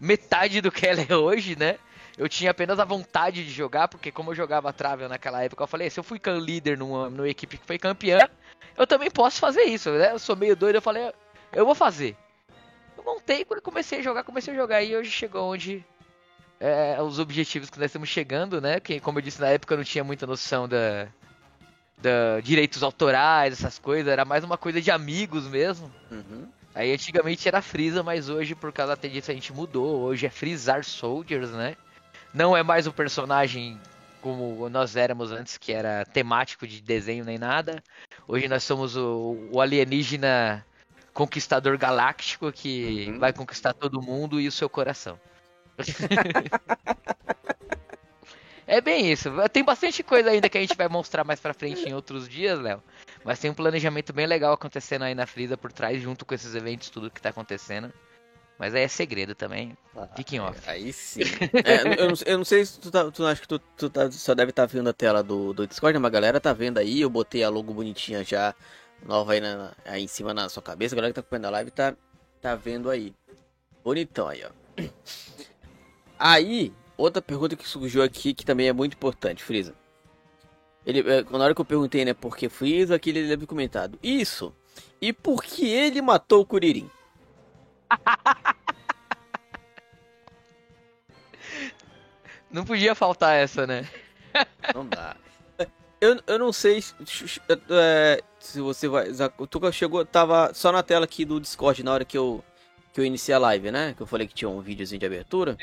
metade do que ela é hoje, né? Eu tinha apenas a vontade de jogar, porque como eu jogava Travel naquela época, eu falei, se eu fui líder numa, numa equipe que foi campeã, eu também posso fazer isso, né? Eu sou meio doido, eu falei, eu vou fazer. Eu montei, quando comecei a jogar, comecei a jogar e hoje chegou onde é, os objetivos que nós estamos chegando, né? Que, como eu disse, na época eu não tinha muita noção da, da direitos autorais, essas coisas, era mais uma coisa de amigos mesmo. Uhum. Aí antigamente era Freeza, mas hoje, por causa até disso, a gente mudou. Hoje é Freezar Soldiers, né? Não é mais um personagem como nós éramos antes, que era temático de desenho nem nada. Hoje nós somos o, o alienígena conquistador galáctico que Uhum. vai conquistar todo mundo e o seu coração. é bem isso. Tem bastante coisa ainda que a gente vai mostrar mais pra frente em outros dias, Léo. Mas tem um planejamento bem legal acontecendo aí na Freeza por trás, junto com esses eventos, tudo que tá acontecendo. Mas aí é segredo também. Fica em off. Aí sim. É, eu, não, eu não sei se tu, tá, tu acha que tu, tu tá- só deve estar vendo a tela do, do Discord, né? Mas a galera tá vendo aí. Eu botei a logo bonitinha já, nova aí, na- aí em cima na sua cabeça. A galera que tá acompanhando a live tá, tá vendo aí. Bonitão aí, ó. Aí, outra pergunta que surgiu aqui que também é muito importante, Freeza. Ele, é, na hora que eu perguntei, né, por que Freeza, aqui ele deve ter comentado. Isso! E por que ele matou o Kuririn? Não podia faltar essa, né? Não dá. Eu, eu não sei se, é, se você vai. O Tuca chegou, tava só na tela aqui do Discord na hora que eu, que eu iniciei a live, né? Que eu falei que tinha um videozinho de abertura.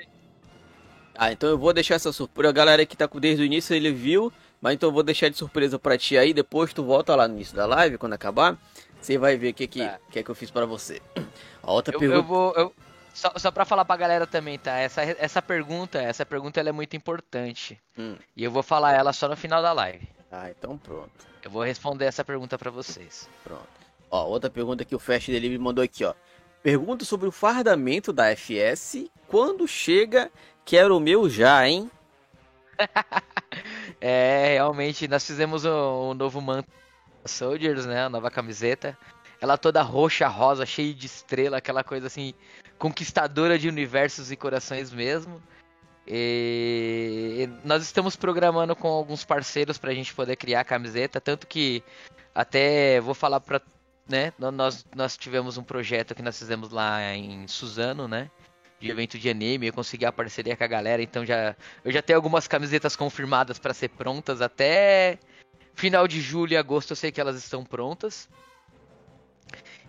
Ah, então eu vou deixar essa surpresa. A galera que tá com- desde o início ele viu, mas então eu vou deixar de surpresa pra ti aí. Depois tu volta lá no início da live, quando acabar. Você vai ver o que, que, Tá. que é que eu fiz pra você. A outra Eu, pergunta. eu vou. eu- só, só pra falar pra galera também, tá? Essa, essa pergunta, essa pergunta ela é muito importante. Hum. E eu vou falar ela só no final da live. Ah, então pronto. Eu vou responder essa pergunta pra vocês. Pronto. Ó, outra pergunta que o Fast Delivery mandou aqui, ó. Pergunta sobre o fardamento da FS. Quando chega, quero o meu já, hein? É, realmente, nós fizemos o, o novo manto da Soldiers, né? A nova camiseta. Ela toda roxa, rosa, cheia de estrela, aquela coisa assim, conquistadora de universos e corações mesmo. E nós estamos programando com alguns parceiros pra gente poder criar a camiseta, tanto que até vou falar pra. Né? Nós, nós tivemos um projeto que nós fizemos lá em Suzano, né? De evento de anime, eu consegui a parceria com a galera, então já eu já tenho algumas camisetas confirmadas para ser prontas até final de julho e agosto, eu sei que elas estão prontas.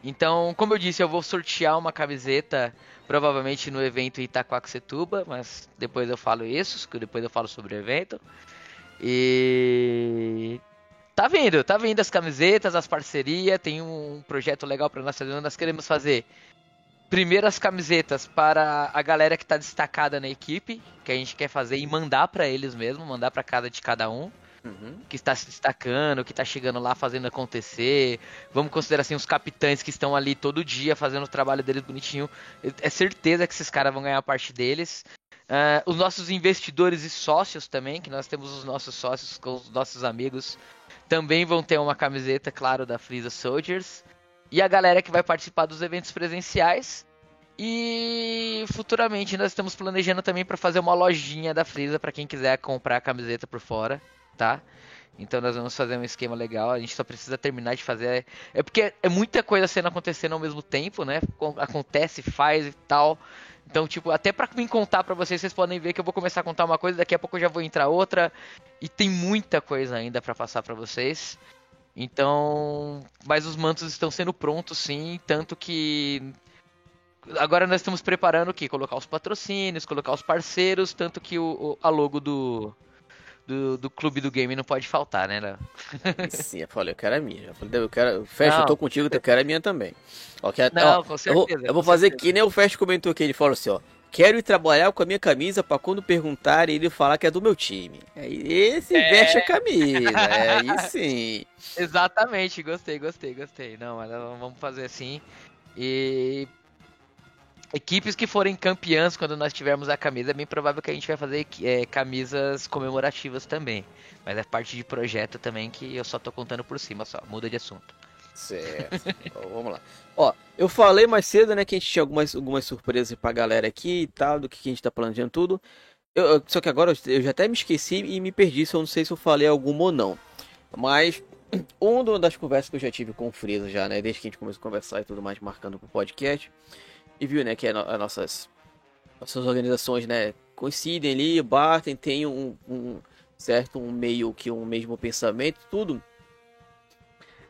Então, como eu disse, eu vou sortear uma camiseta provavelmente no evento Itaquaquecetuba, mas depois eu falo isso, depois eu falo sobre o evento. E tá vindo, tá vindo as camisetas, as parcerias, tem um projeto legal para nós fazer, nós queremos fazer primeiro as camisetas para a galera que tá destacada na equipe, que a gente quer fazer e mandar para eles mesmo, mandar para casa de cada um. Uhum. que está se destacando, que está chegando lá fazendo acontecer. Vamos considerar assim os capitães que estão ali todo dia fazendo o trabalho deles bonitinho. É certeza que esses caras vão ganhar a parte deles. Uh, os nossos investidores e sócios também, que nós temos os nossos sócios com os nossos amigos, também vão ter uma camiseta, claro, da Freeza Soldiers. E a galera que vai participar dos eventos presenciais. E futuramente nós estamos planejando também para fazer uma lojinha da Freeza para quem quiser comprar a camiseta por fora tá? Então nós vamos fazer um esquema legal, a gente só precisa terminar de fazer. É porque é muita coisa sendo acontecendo ao mesmo tempo, né? Acontece, faz e tal. Então, tipo, até para me contar para vocês, vocês podem ver que eu vou começar a contar uma coisa, daqui a pouco eu já vou entrar outra. E tem muita coisa ainda para passar para vocês. Então, mas os mantos estão sendo prontos sim, tanto que agora nós estamos preparando o que? Colocar os patrocínios, colocar os parceiros, tanto que o, a logo do do, do clube do game não pode faltar, né, Léo? Sim, eu falei, eu quero a minha. Eu falei, eu quero. Fecha, eu tô contigo, eu quero a minha também. Ó, quer, não, ó, com certeza. Eu vou, eu vou fazer certeza. que nem o Fest comentou aqui, ele falou assim, ó. Quero ir trabalhar com a minha camisa para quando perguntarem ele falar que é do meu time. Esse é... veste a camisa, é aí sim. Exatamente, gostei, gostei, gostei. Não, mas vamos fazer assim. E equipes que forem campeãs quando nós tivermos a camisa, é bem provável que a gente vai fazer é, camisas comemorativas também. Mas é parte de projeto também que eu só tô contando por cima, só. Muda de assunto. Certo. então, vamos lá. Ó, eu falei mais cedo, né, que a gente tinha algumas, algumas surpresas pra galera aqui e tal, do que a gente tá planejando tudo. Eu, só que agora eu já até me esqueci e me perdi, eu não sei se eu falei alguma ou não. Mas uma das conversas que eu já tive com o Freeza já, né, desde que a gente começou a conversar e tudo mais, marcando pro podcast, e viu, né, que as nossas, nossas organizações, né, coincidem ali, batem, tem um, um certo, um meio que um mesmo pensamento, tudo.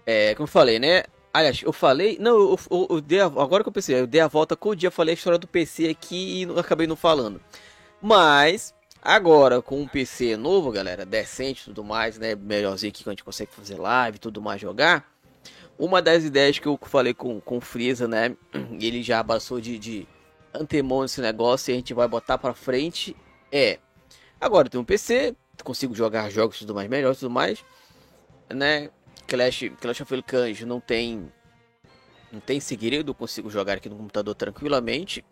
É, como eu falei, né, aliás, eu falei, não, eu, eu, eu dei a, agora que eu pensei, eu dei a volta com o dia, falei a história do PC aqui e acabei não falando. Mas, agora com um PC novo, galera, decente tudo mais, né, melhorzinho aqui que a gente consegue fazer live tudo mais, jogar uma das ideias que eu falei com, com o Freeza, né? Ele já abraçou de, de antemão esse negócio e a gente vai botar pra frente. É. Agora tem um PC, consigo jogar jogos tudo mais melhor tudo mais. Né? Clash, Clash of Clans não tem. Não tem segredo, eu consigo jogar aqui no computador tranquilamente.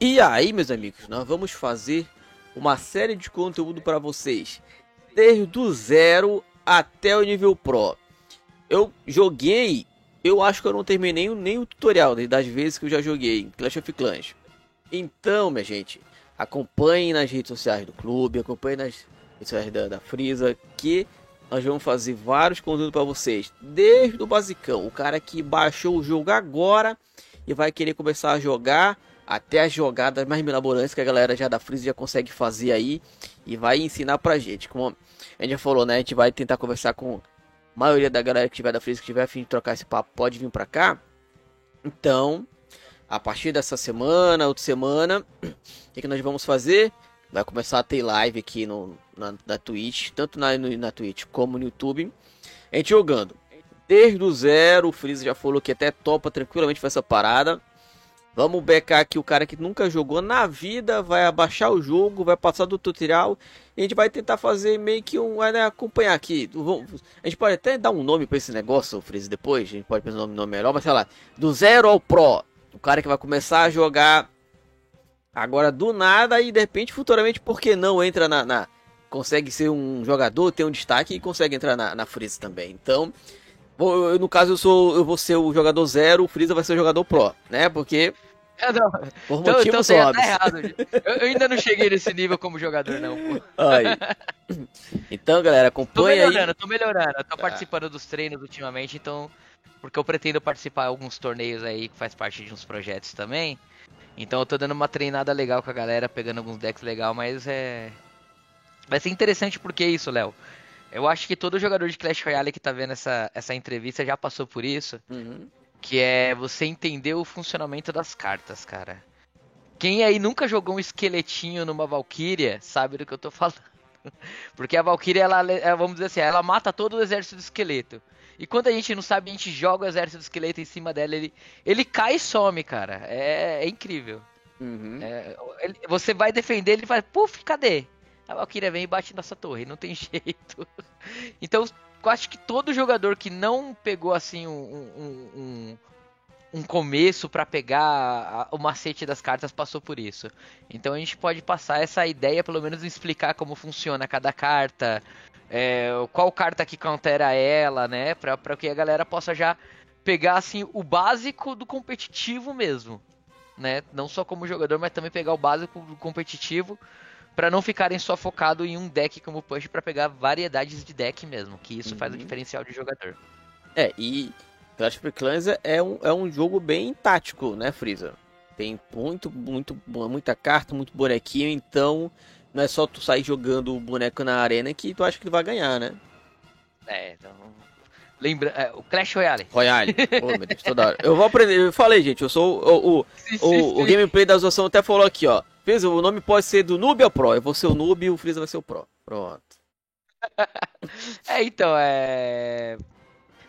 E aí, meus amigos, nós vamos fazer uma série de conteúdo para vocês. Desde o zero até o nível Pro. Eu joguei, eu acho que eu não terminei nem o tutorial das vezes que eu já joguei Clash of Clans. Então, minha gente, acompanhe nas redes sociais do clube, acompanhe nas redes sociais da, da Freeza, que nós vamos fazer vários conteúdos para vocês. Desde o basicão, o cara que baixou o jogo agora e vai querer começar a jogar, até as jogadas mais milaborantes que a galera já da Freeza já consegue fazer aí e vai ensinar pra gente. Como a gente já falou, né? A gente vai tentar conversar com maioria da galera que tiver da Freeza, que tiver afim de trocar esse papo, pode vir pra cá. Então, a partir dessa semana, outra semana, o que, que nós vamos fazer? Vai começar a ter live aqui no, na, na Twitch, tanto na, no, na Twitch como no YouTube. A gente jogando desde o zero. O Freeza já falou que até topa tranquilamente com essa parada. Vamos becar aqui o cara que nunca jogou na vida, vai abaixar o jogo, vai passar do tutorial. A gente vai tentar fazer meio que um. Né, acompanhar aqui. A gente pode até dar um nome para esse negócio, Freeze, depois. A gente pode pensar um nome, melhor, mas sei lá. Do zero ao pro. O cara que vai começar a jogar agora do nada e de repente, futuramente, por que não entra na. na consegue ser um jogador, ter um destaque e consegue entrar na, na Freeze também. Então. Eu, no caso, eu sou eu vou ser o jogador zero, o Freeza vai ser o jogador pro, né? Porque não. Por então, motivos então, óbvios. Tá errado. Eu, eu, ainda não cheguei nesse nível como jogador, não. Então, galera, acompanha tô melhorando, aí. Tô melhorando, tô tá. participando dos treinos ultimamente, então... Porque eu pretendo participar de alguns torneios aí, que faz parte de uns projetos também. Então eu tô dando uma treinada legal com a galera, pegando alguns decks legal, mas é... Vai ser interessante porque é isso, Léo. Eu acho que todo jogador de Clash Royale que tá vendo essa, essa entrevista já passou por isso. Uhum. Que é você entender o funcionamento das cartas, cara. Quem aí nunca jogou um esqueletinho numa Valkyria sabe do que eu tô falando. Porque a Valkyria, ela, vamos dizer assim, ela mata todo o exército do esqueleto. E quando a gente não sabe, a gente joga o exército do esqueleto em cima dela, ele, ele cai e some, cara. É, é incrível. Uhum. É, ele- você vai defender, ele vai, puf, cadê? A Valkyria vem e bate nessa torre, não tem jeito. Então, eu acho que todo jogador que não pegou assim um, um, um, um começo pra pegar o macete das cartas passou por isso. Então a gente pode passar essa ideia, pelo menos explicar como funciona cada carta, é, qual carta que countera ela, né? Pra, pra que a galera possa já pegar assim o básico do competitivo mesmo né? Não só como jogador, mas também pegar o básico do competitivo para não ficarem só focado em um deck como push para pegar variedades de deck mesmo, que isso faz o Uhum. diferencial de jogador. É, e Clash of Clans é um, é um jogo bem tático, né, Freeza? Tem muito, muito, muita carta, muito bonequinho, então não é só tu sair jogando o boneco na arena que tu acha que tu vai ganhar, né? É, então lembra, é, o Clash Royale. Royale. meu Deus, toda hora. Eu vou aprender, eu falei, gente, eu sou o, o, o, o gameplay da zoação até falou aqui, ó. O nome pode ser do noob ao pro. Eu vou ser o noob e o Freeza vai ser o pro. Pronto. É, então, é.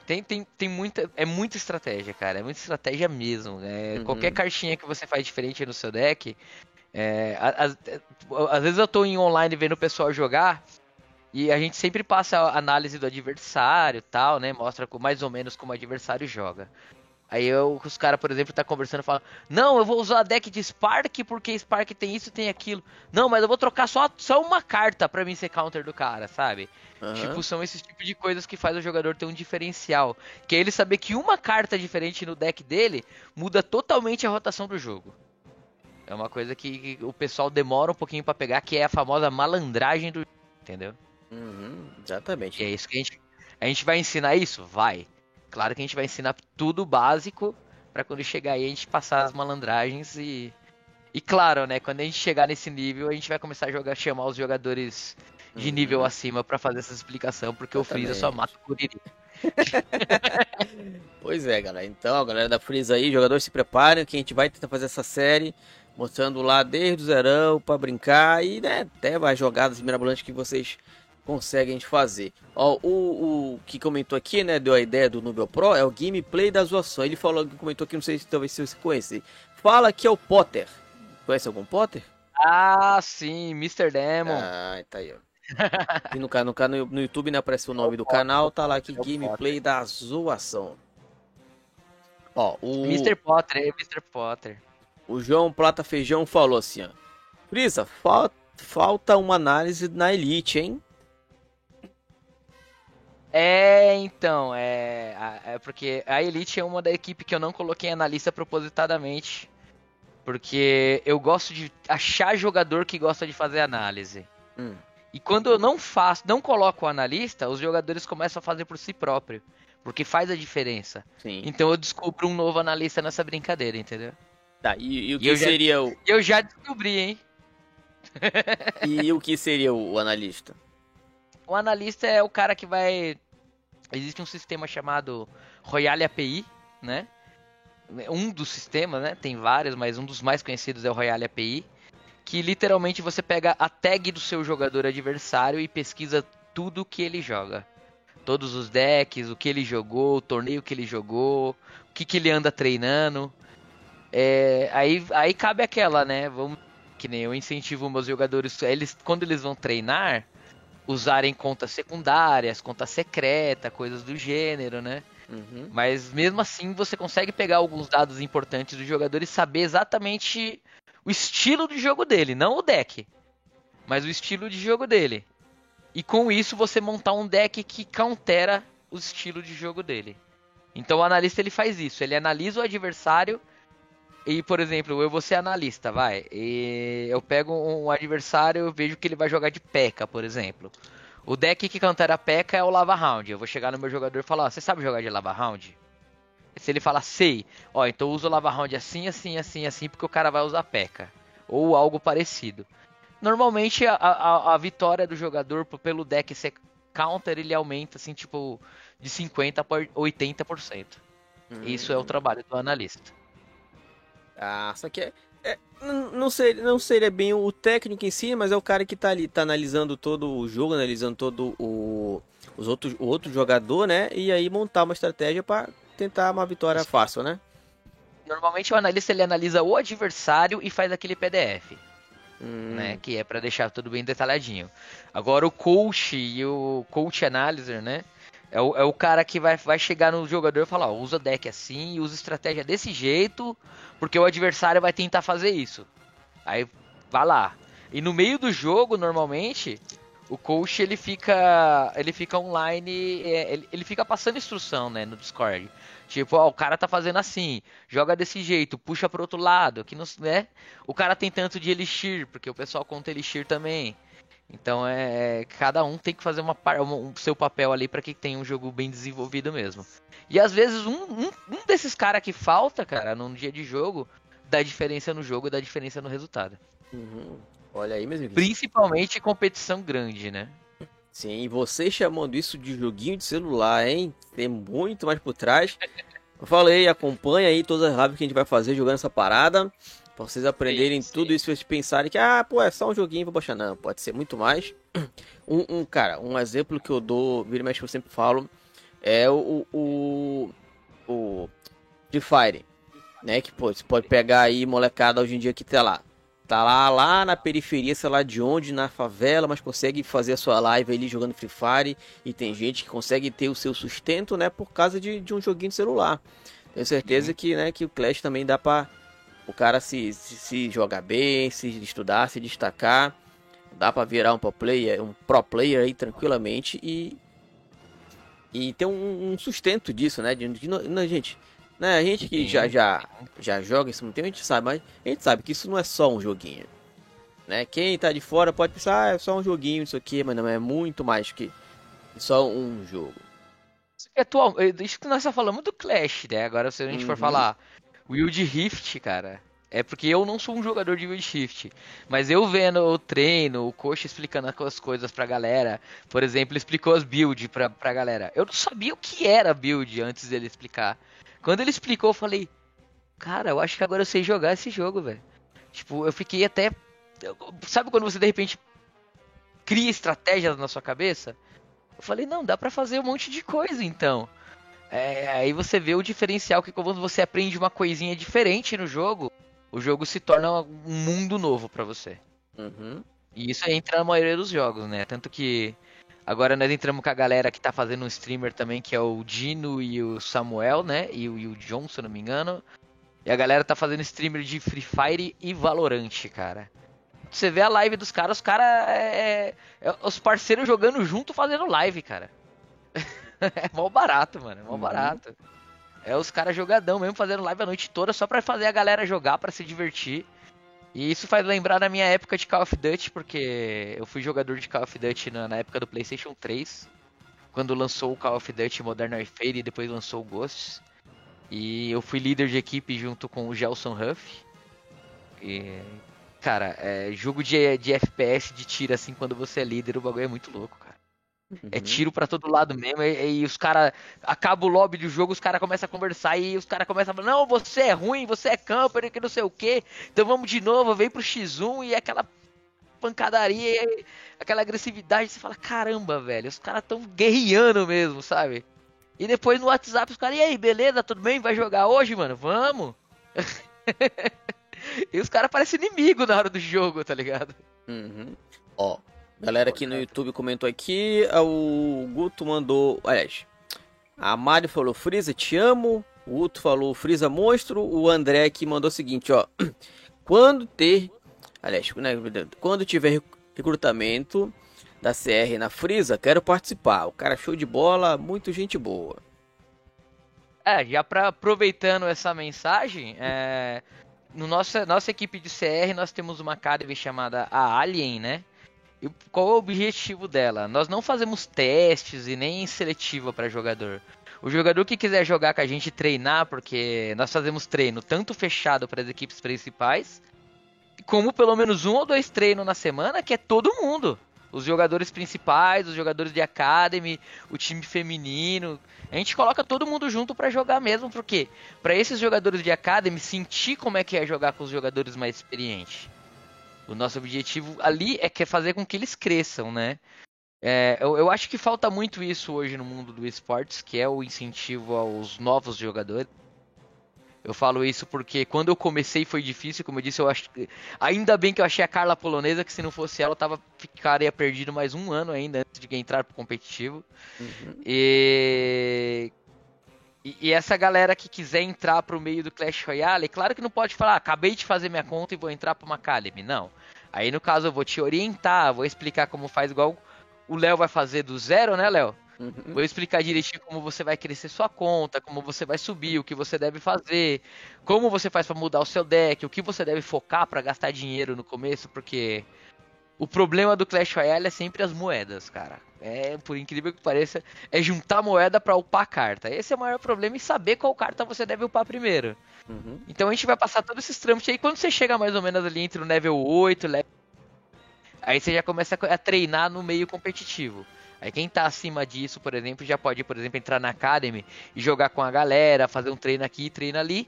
Tem, tem, tem muita. É muita estratégia, cara. É muita estratégia mesmo. É, Uhum. Qualquer cartinha que você faz diferente no seu deck. é, às, às vezes eu tô em online vendo o pessoal jogar. E a gente sempre passa a análise do adversário tal, né? Mostra mais ou menos como o adversário joga. Aí eu, os caras, por exemplo, tá conversando e falam: Não, eu vou usar a deck de Spark porque Spark tem isso tem aquilo. Não, mas eu vou trocar só, só uma carta pra mim ser counter do cara, sabe? Aham. Tipo, são esses tipos de coisas que faz o jogador ter um diferencial. Que é ele saber que uma carta diferente no deck dele muda totalmente a rotação do jogo. É uma coisa que, que o pessoal demora um pouquinho pra pegar, que é a famosa malandragem do jogo, entendeu? Uhum, exatamente. E é isso que a gente. A gente vai ensinar isso? Vai. Claro que a gente vai ensinar tudo básico pra quando chegar aí a gente passar as malandragens e. E claro, né? Quando a gente chegar nesse nível, a gente vai começar a jogar, chamar os jogadores de Uhum. nível acima pra fazer essa explicação, porque o Freeza só Exatamente. mata o Kuririn. Pois é, galera. Então, a galera da Freeza aí, jogadores se preparem que a gente vai tentar fazer essa série mostrando lá desde o zerão pra brincar e né, até vai jogadas mirabolantes que vocês conseguem fazer. Ó, o, o que comentou aqui, né, deu a ideia do Nubel Pro é o gameplay da zoação. Ele falou, comentou aqui, não sei se talvez se você conhece. Fala que é o Potter. Conhece algum Potter? Ah, sim, Mr. Demon. Ah, tá aí, ó. E no, no, no, no YouTube não aparece o nome do canal, tá lá aqui, É o gameplay da zoação. Ó, o, Mr. Potter, é Mr. Potter. o João Plata Feijão falou assim, ó. Frisa, fal- falta uma análise na Elite, hein? É, então, é, é porque a Elite é uma da equipe que eu não coloquei na lista propositadamente. Porque eu gosto de achar jogador que gosta de fazer análise. Hum. E quando eu não faço, não coloco o analista, os jogadores começam a fazer por si próprio. Porque faz a diferença. Sim. Então eu descubro um novo analista nessa brincadeira, entendeu? Tá, e, e o E que já- seria o, E eu já descobri, hein? e o que seria o, o analista? O analista é o cara que vai. Existe um sistema chamado Royale API, né? Um dos sistemas, né? Tem vários, mas um dos mais conhecidos é o Royale API. Que literalmente você pega a tag do seu jogador adversário e pesquisa tudo que ele joga. Todos os decks, o que ele jogou, o torneio que ele jogou, o que, que ele anda treinando. É, aí, aí cabe aquela, né? Vamos, que nem eu incentivo meus jogadores, eles, quando eles vão treinar, usarem contas secundárias, conta secreta, coisas do gênero, né? Uhum. Mas mesmo assim você consegue pegar alguns dados importantes do jogador e saber exatamente o estilo de jogo dele, não o deck, mas o estilo de jogo dele. E com isso você montar um deck que countera o estilo de jogo dele. Então o analista ele faz isso, ele analisa o adversário e, por exemplo, eu vou ser analista, vai. E eu pego um adversário, eu vejo que ele vai jogar de P.E.K.K.A, por exemplo. O deck que countera P.E.K.K.A é o Lava Round. Eu vou chegar no meu jogador e falar, ó, você sabe jogar de Lava Round? Se ele falar, sei, ó, então usa o Lava Round assim, assim, assim, assim, porque o cara vai usar P.E.K.K.A. Ou algo parecido. Normalmente a, a, a vitória do jogador pelo deck ser counter, ele aumenta assim, tipo, de 50% por 80%. Isso é o trabalho do analista. Ah, só que é, N- Não seria, não seria bem o técnico em si, mas é o cara que tá ali, tá analisando todo o jogo, analisando todo o, os outros, o outro jogador, né? E aí montar uma estratégia pra tentar uma vitória fácil, né? Normalmente o analista ele analisa o adversário e faz aquele PDF, Hum, né? Que é pra deixar tudo bem detalhadinho. Agora o coach e o coach analyzer, né? É o, é o cara que vai, vai chegar no jogador e falar, usa deck assim, usa estratégia desse jeito, porque o adversário vai tentar fazer isso. Aí vai lá. E no meio do jogo, normalmente, o coach ele fica ele fica online, é, ele, ele fica passando instrução, né, no Discord. Tipo, ó, o cara tá fazendo assim, joga desse jeito, puxa pro outro lado, que não, né? O cara tem tanto de elixir, porque o pessoal conta elixir também. Então é, cada um tem que fazer uma um, seu papel ali para que tenha um jogo bem desenvolvido mesmo. E às vezes um, um, um desses caras que falta, cara, num dia de jogo, dá diferença no jogo, dá diferença no resultado. uhum. Olha aí, meus amigos. Principalmente competição grande, né? Sim, e você chamando isso de joguinho de celular, hein? Tem muito mais por trás. Eu falei, acompanha aí todas as lives que a gente vai fazer jogando essa parada. Pra vocês aprenderem Sim, sim. tudo isso e vocês pensarem que, ah, pô, é só um joguinho, vou baixar. Não, pode ser muito mais. Um, um, cara, um exemplo que eu dou, vira mexe que eu sempre falo, é o, o, o Free Fire, né? Que, pô, você pode pegar aí molecada hoje em dia que tá lá. Tá lá, lá na periferia, sei lá de onde, na favela, mas consegue fazer a sua live ali jogando Free Fire. E tem gente que consegue ter o seu sustento, né? Por causa de, de um joguinho de celular. Tenho certeza que, né, que o Clash também dá pra o cara se, se, se jogar bem, se estudar, se destacar. Dá pra virar um pro player, um pro player aí tranquilamente e e ter um, um sustento disso, né? De, de, não, gente, né? A gente que já já já joga isso muito tempo, a gente sabe, mas a gente sabe que isso não é só um joguinho, né? Quem tá de fora pode pensar, ah, é só um joguinho, isso aqui, mas não é muito mais que só um jogo. Atual, eh, isso que nós só falamos do Clash, né? Agora se a gente for Uhum. falar Wild Rift, cara, é porque eu não sou um jogador de Wild Rift, mas eu vendo o treino, o coach explicando as coisas pra galera, por exemplo, ele explicou as builds pra, pra galera. Eu não sabia o que era build antes dele explicar. Quando ele explicou, eu falei, cara, eu acho que agora eu sei jogar esse jogo, velho. Tipo, eu fiquei até. Sabe quando você de repente cria estratégias na sua cabeça? Eu falei, não, dá pra fazer um monte de coisa então. É, aí você vê o diferencial que quando você aprende uma coisinha diferente no jogo, o jogo se torna um mundo novo pra você. Uhum. E isso entra na maioria dos jogos, né? Tanto que agora nós entramos com a galera que tá fazendo um streamer também, que é o Dino e o Samuel, né? E o, e o John, se eu não me engano. E a galera tá fazendo streamer de Free Fire e Valorant, cara. Você vê a live dos caras, os caras é, é os parceiros jogando junto fazendo live, cara. é mó barato, mano. É mó Uhum. barato. É os caras jogadão mesmo fazendo live a noite toda só pra fazer a galera jogar, pra se divertir. E isso faz lembrar da minha época de Call of Duty, porque eu fui jogador de Call of Duty na, na época do PlayStation 3, quando lançou o Call of Duty Modern Warfare e depois lançou o Ghosts. E eu fui líder de equipe junto com o Gelson Huff. E, cara, é, jogo de, de FPS de tiro assim, quando você é líder, o bagulho é muito louco, cara. É Uhum. tiro pra todo lado mesmo, e, e os caras. Acaba o lobby do jogo, os caras começam a conversar e os caras começam a falar: Não, você é ruim, você é camper, que não sei o que. Então vamos de novo, vem pro X1 e aquela pancadaria, e aquela agressividade. Você fala: Caramba, velho, os caras tão guerreando mesmo, sabe? E depois no WhatsApp os caras: E aí, beleza, tudo bem? Vai jogar hoje, mano? Vamos! e os caras parecem inimigo na hora do jogo, tá ligado? Uhum. Ó, galera aqui no YouTube comentou aqui, ah, o Guto mandou, aliás, a Mari falou, Freeza, te amo, o Guto falou, Freeza monstro, o André aqui mandou o seguinte, ó, quando ter, aliás, né, quando tiver recrutamento da CR na Freeza, quero participar, o cara é show de bola, muito gente boa. É, já pra, aproveitando essa mensagem, é, no nossa, nossa equipe de CR nós temos uma academy chamada a Alien, né? E qual é o objetivo dela? Nós não fazemos testes e nem seletiva para jogador. O jogador que quiser jogar com a gente treinar, porque nós fazemos treino tanto fechado para as equipes principais, como pelo menos um ou dois treinos na semana, que é todo mundo. Os jogadores principais, os jogadores de academy, o time feminino. A gente coloca todo mundo junto para jogar mesmo, porque para esses jogadores de academy sentir como é que é jogar com os jogadores mais experientes. O nosso objetivo ali é que é fazer com que eles cresçam, né? É, eu, eu acho que falta muito isso hoje no mundo do esportes, que é o incentivo aos novos jogadores. Eu falo isso porque quando eu comecei foi difícil, como eu disse, eu acho ainda bem que eu achei a Carla polonesa, que se não fosse ela, eu tava ficaria perdido mais um ano ainda antes de entrar pro competitivo. Uhum. E... e essa galera que quiser entrar pro meio do Clash Royale, claro que não pode falar, ah, acabei de fazer minha conta e vou entrar para uma academy, não. Aí no caso eu vou te orientar, vou explicar como faz igual o Léo vai fazer do zero, né, Léo? Uhum. Vou explicar direitinho como você vai crescer sua conta, como você vai subir, o que você deve fazer, como você faz para mudar o seu deck, o que você deve focar para gastar dinheiro no começo, porque o problema do Clash Royale é sempre as moedas, cara. É, por incrível que pareça, é juntar moeda para upar a carta. Esse é o maior problema e saber qual carta você deve upar primeiro. Uhum. Então a gente vai passar todos esses trâmites aí. Quando você chega mais ou menos ali entre o level 8, level Aí você já começa a treinar no meio competitivo. Aí quem tá acima disso, por exemplo, já pode, por exemplo, entrar na Academy e jogar com a galera, fazer um treino aqui, treino ali.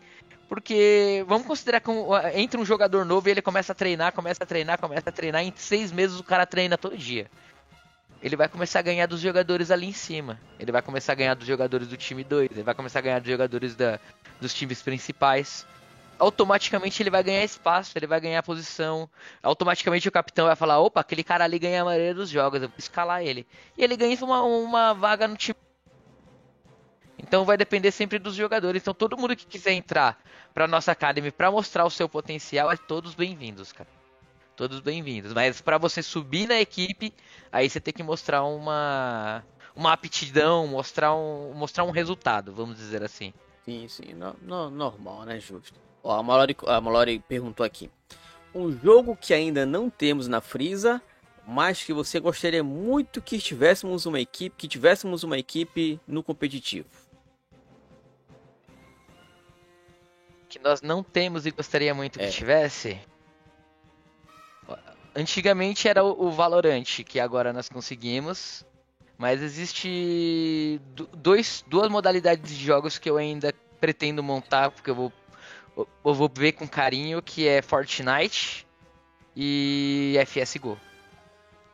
Porque vamos considerar que entra um jogador novo e ele começa a treinar, começa a treinar, começa a treinar. Em seis meses o cara treina todo dia. Ele vai começar a ganhar dos jogadores ali em cima. Ele vai começar a ganhar dos jogadores do time 2. Ele vai começar a ganhar dos jogadores da, dos times principais automaticamente ele vai ganhar espaço, ele vai ganhar posição. Automaticamente o capitão vai falar: opa, aquele cara ali ganha a maioria dos jogos, eu vou escalar ele. E ele ganha uma, uma vaga no time. Então vai depender sempre dos jogadores. Então todo mundo que quiser entrar para nossa academy para mostrar o seu potencial é todos bem-vindos, cara. Todos bem-vindos. Mas para você subir na equipe, aí você tem que mostrar uma uma aptidão, mostrar um mostrar um resultado, vamos dizer assim. Sim, sim, no, no, normal, né, justo. Ó, a Mallory, a perguntou aqui. Um jogo que ainda não temos na Frisa, mas que você gostaria muito que tivéssemos uma equipe, que tivéssemos uma equipe no competitivo. Que nós não temos e gostaria muito é. que tivesse. Antigamente era o Valorant, que agora nós conseguimos. Mas existe dois, duas modalidades de jogos que eu ainda pretendo montar, porque eu vou eu vou ver com carinho que é Fortnite e FSGO.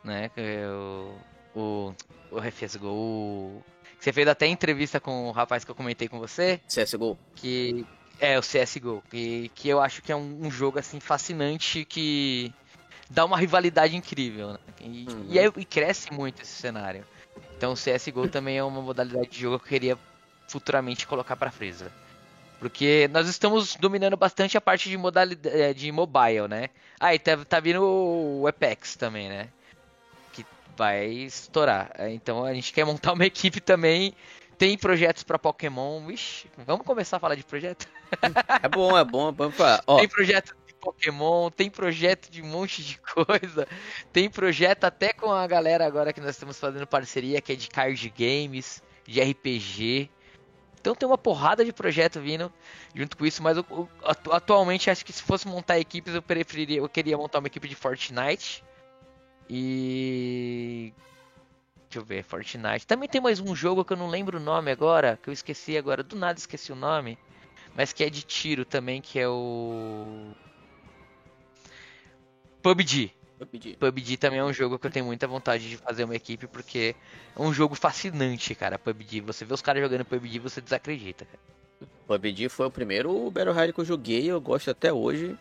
Né? É o, o, o FSGO. O, você fez até entrevista com o rapaz que eu comentei com você. CSGO. Que é o CSGO. Que, que eu acho que é um, um jogo assim fascinante que dá uma rivalidade incrível. Né? E, uhum. e, é, e cresce muito esse cenário. Então o CSGO também é uma modalidade de jogo que eu queria futuramente colocar pra fresa. Porque nós estamos dominando bastante a parte de modalidade é, de mobile, né? Ah, e tá, tá vindo o Apex também, né? Que vai estourar. É, então a gente quer montar uma equipe também. Tem projetos para Pokémon. Vixe, vamos começar a falar de projeto? É bom, é bom, vamos falar. Ó. Tem projeto de Pokémon, tem projeto de um monte de coisa. Tem projeto até com a galera agora que nós estamos fazendo parceria, que é de card games, de RPG. Então tem uma porrada de projeto vindo junto com isso, mas eu, eu, atualmente acho que se fosse montar equipes eu preferiria, eu queria montar uma equipe de Fortnite e deixa eu ver, Fortnite. Também tem mais um jogo que eu não lembro o nome agora, que eu esqueci agora, do nada esqueci o nome, mas que é de tiro também, que é o PUBG. PUBG. PUBG também é um jogo que eu tenho muita vontade de fazer uma equipe, porque é um jogo fascinante, cara, PUBG. Você vê os caras jogando PUBG, você desacredita, cara. PUBG foi o primeiro Battle Royale que eu joguei, eu gosto até hoje.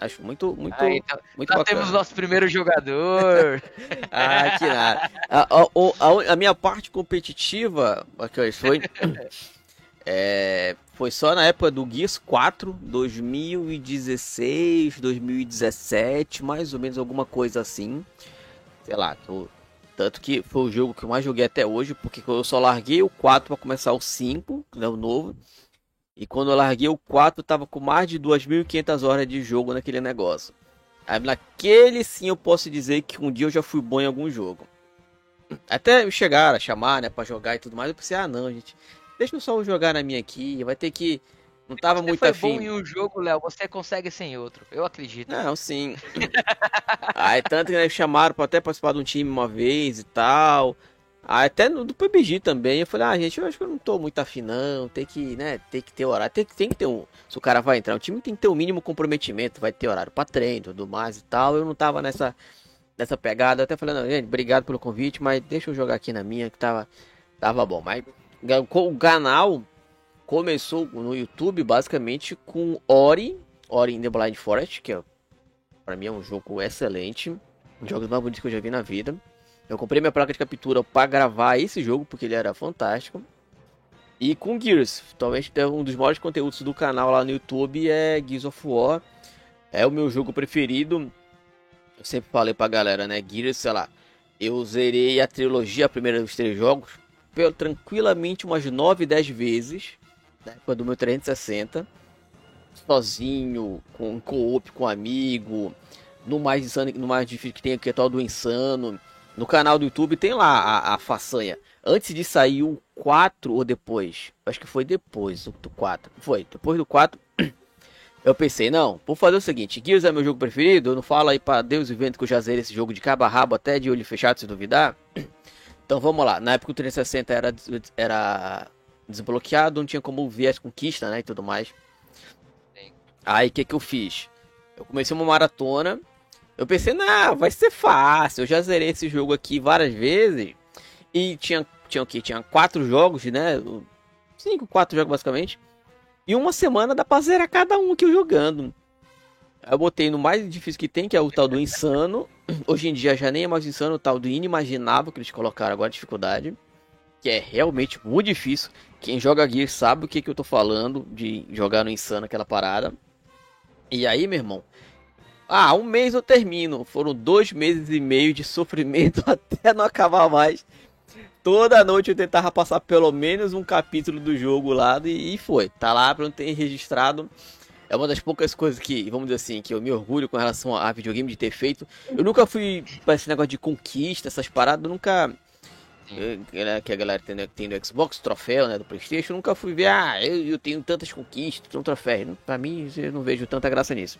Acho muito, muito, ah, então, muito nós bacana. temos nosso primeiro jogador. ah, que nada. A, a, a, a, minha parte competitiva, foi É, foi só na época do Gears 4, 2016, 2017, mais ou menos alguma coisa assim. Sei lá, tô, tanto que foi o jogo que eu mais joguei até hoje, porque eu só larguei o 4 para começar o 5, né, o novo. E quando eu larguei o 4, eu tava com mais de 2.500 horas de jogo naquele negócio. Aí naquele sim eu posso dizer que um dia eu já fui bom em algum jogo. Até me chegaram a chamar, né, pra jogar e tudo mais. Eu pensei, ah não, gente. Deixa eu só jogar na minha aqui. Vai ter que Não tava Você muito foi afim. bom em um jogo, Léo, você consegue sem outro. Eu acredito. Não, sim. Aí tanto que né, me chamaram pra até participar de um time uma vez e tal. Até no do PUBG também. Eu falei, ah, gente, eu acho que eu não tô muito afim, não. Tem que, né, tem que ter horário. Tem, tem que ter um. Se o cara vai entrar, o time tem que ter o mínimo comprometimento. Vai ter horário pra treino tudo mais e tal. Eu não tava nessa, nessa pegada. Eu até falei, não, gente, obrigado pelo convite, mas deixa eu jogar aqui na minha que tava, tava bom. Mas o canal começou no YouTube basicamente com Ori, Ori in the Blind Forest, que é, pra mim é um jogo excelente, um dos jogos mais bonitos que eu já vi na vida. Eu comprei minha placa de captura pra gravar esse jogo porque ele era fantástico. E com Gears, talvez um dos maiores conteúdos do canal lá no YouTube é Gears of War. É o meu jogo preferido. Eu sempre falei pra galera, né? Gears, sei lá. Eu zerei a trilogia, a primeira dos três jogos, tranquilamente umas 9, 10 vezes. Na época do meu 360. Sozinho, com co-op, com amigo. No mais insano, no mais difícil que tem aqui é tal do insano. No canal do YouTube tem lá a, a façanha. Antes de sair o 4 ou depois? Acho que foi depois do 4. Foi, depois do 4. Eu pensei, não, vou fazer o seguinte, Gears é meu jogo preferido, eu não falo aí pra Deus e vento que eu já zerei esse jogo de cabo a rabo até de olho fechado se duvidar. Então vamos lá, na época o 360 era, era desbloqueado, não tinha como ver as conquistas, né, e tudo mais. Aí o que que eu fiz? Eu comecei uma maratona, eu pensei, não, vai ser fácil, eu já zerei esse jogo aqui várias vezes. E tinha, tinha o quê? Tinha quatro jogos, né, cinco, quatro jogos basicamente. E uma semana dá pra zerar cada um que eu jogando. Eu botei no mais difícil que tem, que é o tal do insano. Hoje em dia já nem é mais insano, o tal do inimaginável que eles colocaram agora, dificuldade. Que é realmente muito difícil. Quem joga Gear sabe o que, que eu tô falando de jogar no insano aquela parada. E aí, meu irmão. Ah, um mês eu termino. Foram dois meses e meio de sofrimento até não acabar mais. Toda noite eu tentava passar pelo menos um capítulo do jogo lá e, foi. Tá lá pra não ter registrado. É uma das poucas coisas que, vamos dizer assim, que eu me orgulho com relação a videogame de ter feito. Eu nunca fui pra esse negócio de conquista, essas paradas, eu nunca. Eh, né, Que a galera tem, né, tem do Xbox, troféu, né? Do Playstation, nunca fui ver, ah, eu, eu tenho tantas conquistas, um troféu. Pra mim, eu não vejo tanta graça nisso.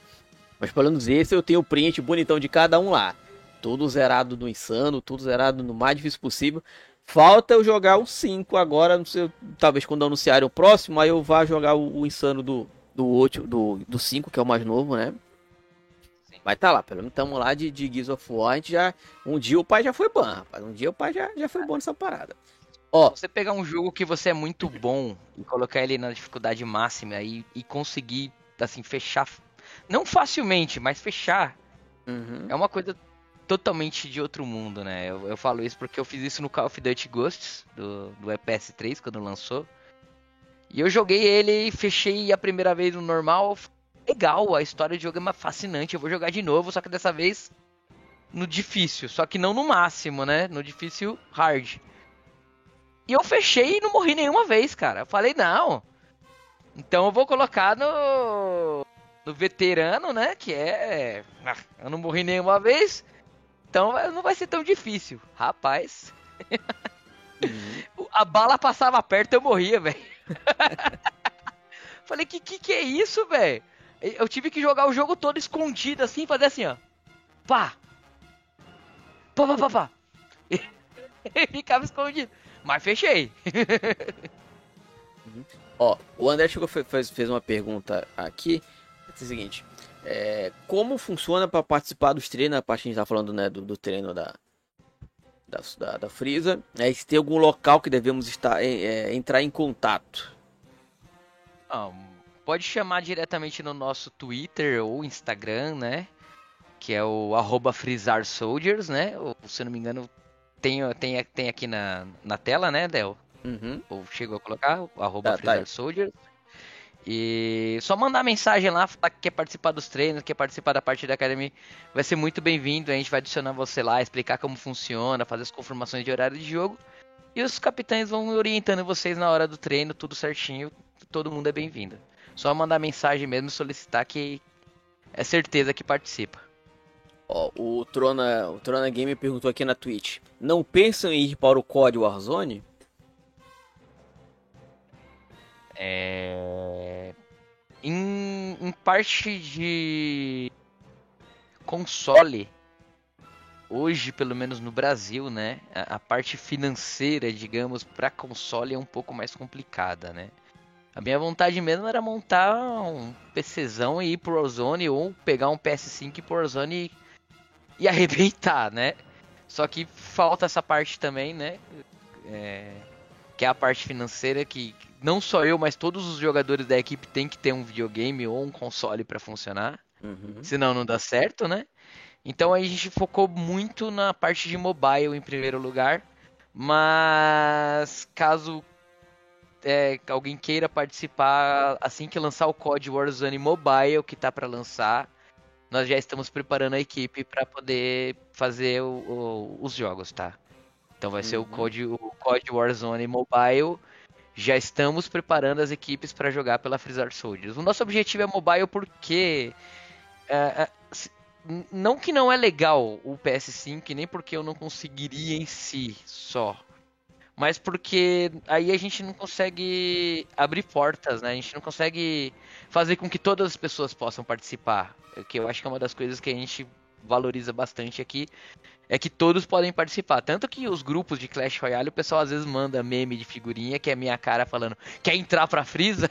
Mas pelo menos esse eu tenho o print bonitão de cada um lá. Tudo zerado no insano, tudo zerado no mais difícil possível. Falta eu jogar o 5 agora, não sei, talvez quando anunciarem o próximo, aí eu vá jogar o, o insano do do 8, do, do 5, que é o mais novo, né? Sim. Mas tá lá, pelo menos estamos lá de, de Gears of War, a gente já, um dia o pai já foi bom, rapaz, um dia o pai já, já foi bom nessa parada. Ó, Você pegar um jogo que você é muito bom e colocar ele na dificuldade máxima e, e conseguir, assim, fechar. Não facilmente, mas fechar. uhum, É uma coisa totalmente de outro mundo, né? Eu, eu falo isso porque eu fiz isso no Call of Duty Ghosts, do, do EPS3, quando lançou. E eu joguei ele e fechei a primeira vez no normal. Legal, a história do jogo é uma fascinante. Eu vou jogar de novo, só que dessa vez no difícil. Só que não no máximo, né? No difícil hard. E eu fechei e não morri nenhuma vez, cara. Eu falei, não. Então eu vou colocar no. No veterano, né? Que é. ah, Eu não morri nenhuma vez. Então não vai ser tão difícil. Rapaz. uhum. A bala passava perto eu morria, velho. Falei, que, que que é isso, velho? Eu tive que jogar o jogo todo escondido assim, fazer assim, ó. Pá! Pá, pá, pá, pá. E ficava escondido. Mas fechei. Ó, o André chegou, fe- fez, fez uma pergunta aqui. É o seguinte: é, como funciona para participar dos treinos? A parte que a gente tá falando, né, do, do treino da, da, da, da Freeza. É, se tem algum local que devemos estar, é, é, entrar em contato. Ah, pode chamar diretamente no nosso Twitter ou Instagram, né? Que é o arroba FreezarSoldiers, né? Ou, se eu não me engano, tem, tem, tem aqui na, na tela, né, Del? Uhum. ou chegou a colocar, arroba Tá, tá. E só mandar mensagem lá, falar que quer participar dos treinos, quer participar da parte da Academy, vai ser muito bem-vindo. A gente vai adicionar você lá, explicar como funciona, fazer as confirmações de horário de jogo. E os capitães vão orientando vocês na hora do treino, tudo certinho. Todo mundo é bem-vindo. Só mandar mensagem mesmo solicitar que é certeza que participa. Ó, o Trona, o Trona Game perguntou aqui na Twitch: Não pensam em ir para o COD Warzone? É... em, em parte de console, hoje, pelo menos no Brasil, né, a, a parte financeira, digamos, para console é um pouco mais complicada, né? A minha vontade mesmo era montar um PCzão e ir pro Warzone ou pegar um PS5 e pro Warzone e, e arrebentar, né? Só que falta essa parte também, né? É, que é a parte financeira que não só eu, mas todos os jogadores da equipe tem que ter um videogame ou um console para funcionar. Uhum. Senão não dá certo, né? Então a gente focou muito na parte de mobile em primeiro lugar. Mas caso é, alguém queira participar assim que lançar o COD Warzone Mobile que tá para lançar, nós já estamos preparando a equipe para poder fazer o, o, os jogos, tá? Então vai uhum. ser o COD, o COD Warzone Mobile. Já estamos preparando as equipes para jogar pela Freezer Soldiers. O nosso objetivo é mobile porque é, é, não que não é legal o PS5, nem porque eu não conseguiria em si só mas porque aí a gente não consegue abrir portas, né? A gente não consegue fazer com que todas as pessoas possam participar. Que eu acho que é uma das coisas que a gente valoriza bastante aqui é que todos podem participar. Tanto que os grupos de Clash Royale, o pessoal às vezes manda meme de figurinha que é minha cara falando: "Quer entrar pra Freeza?"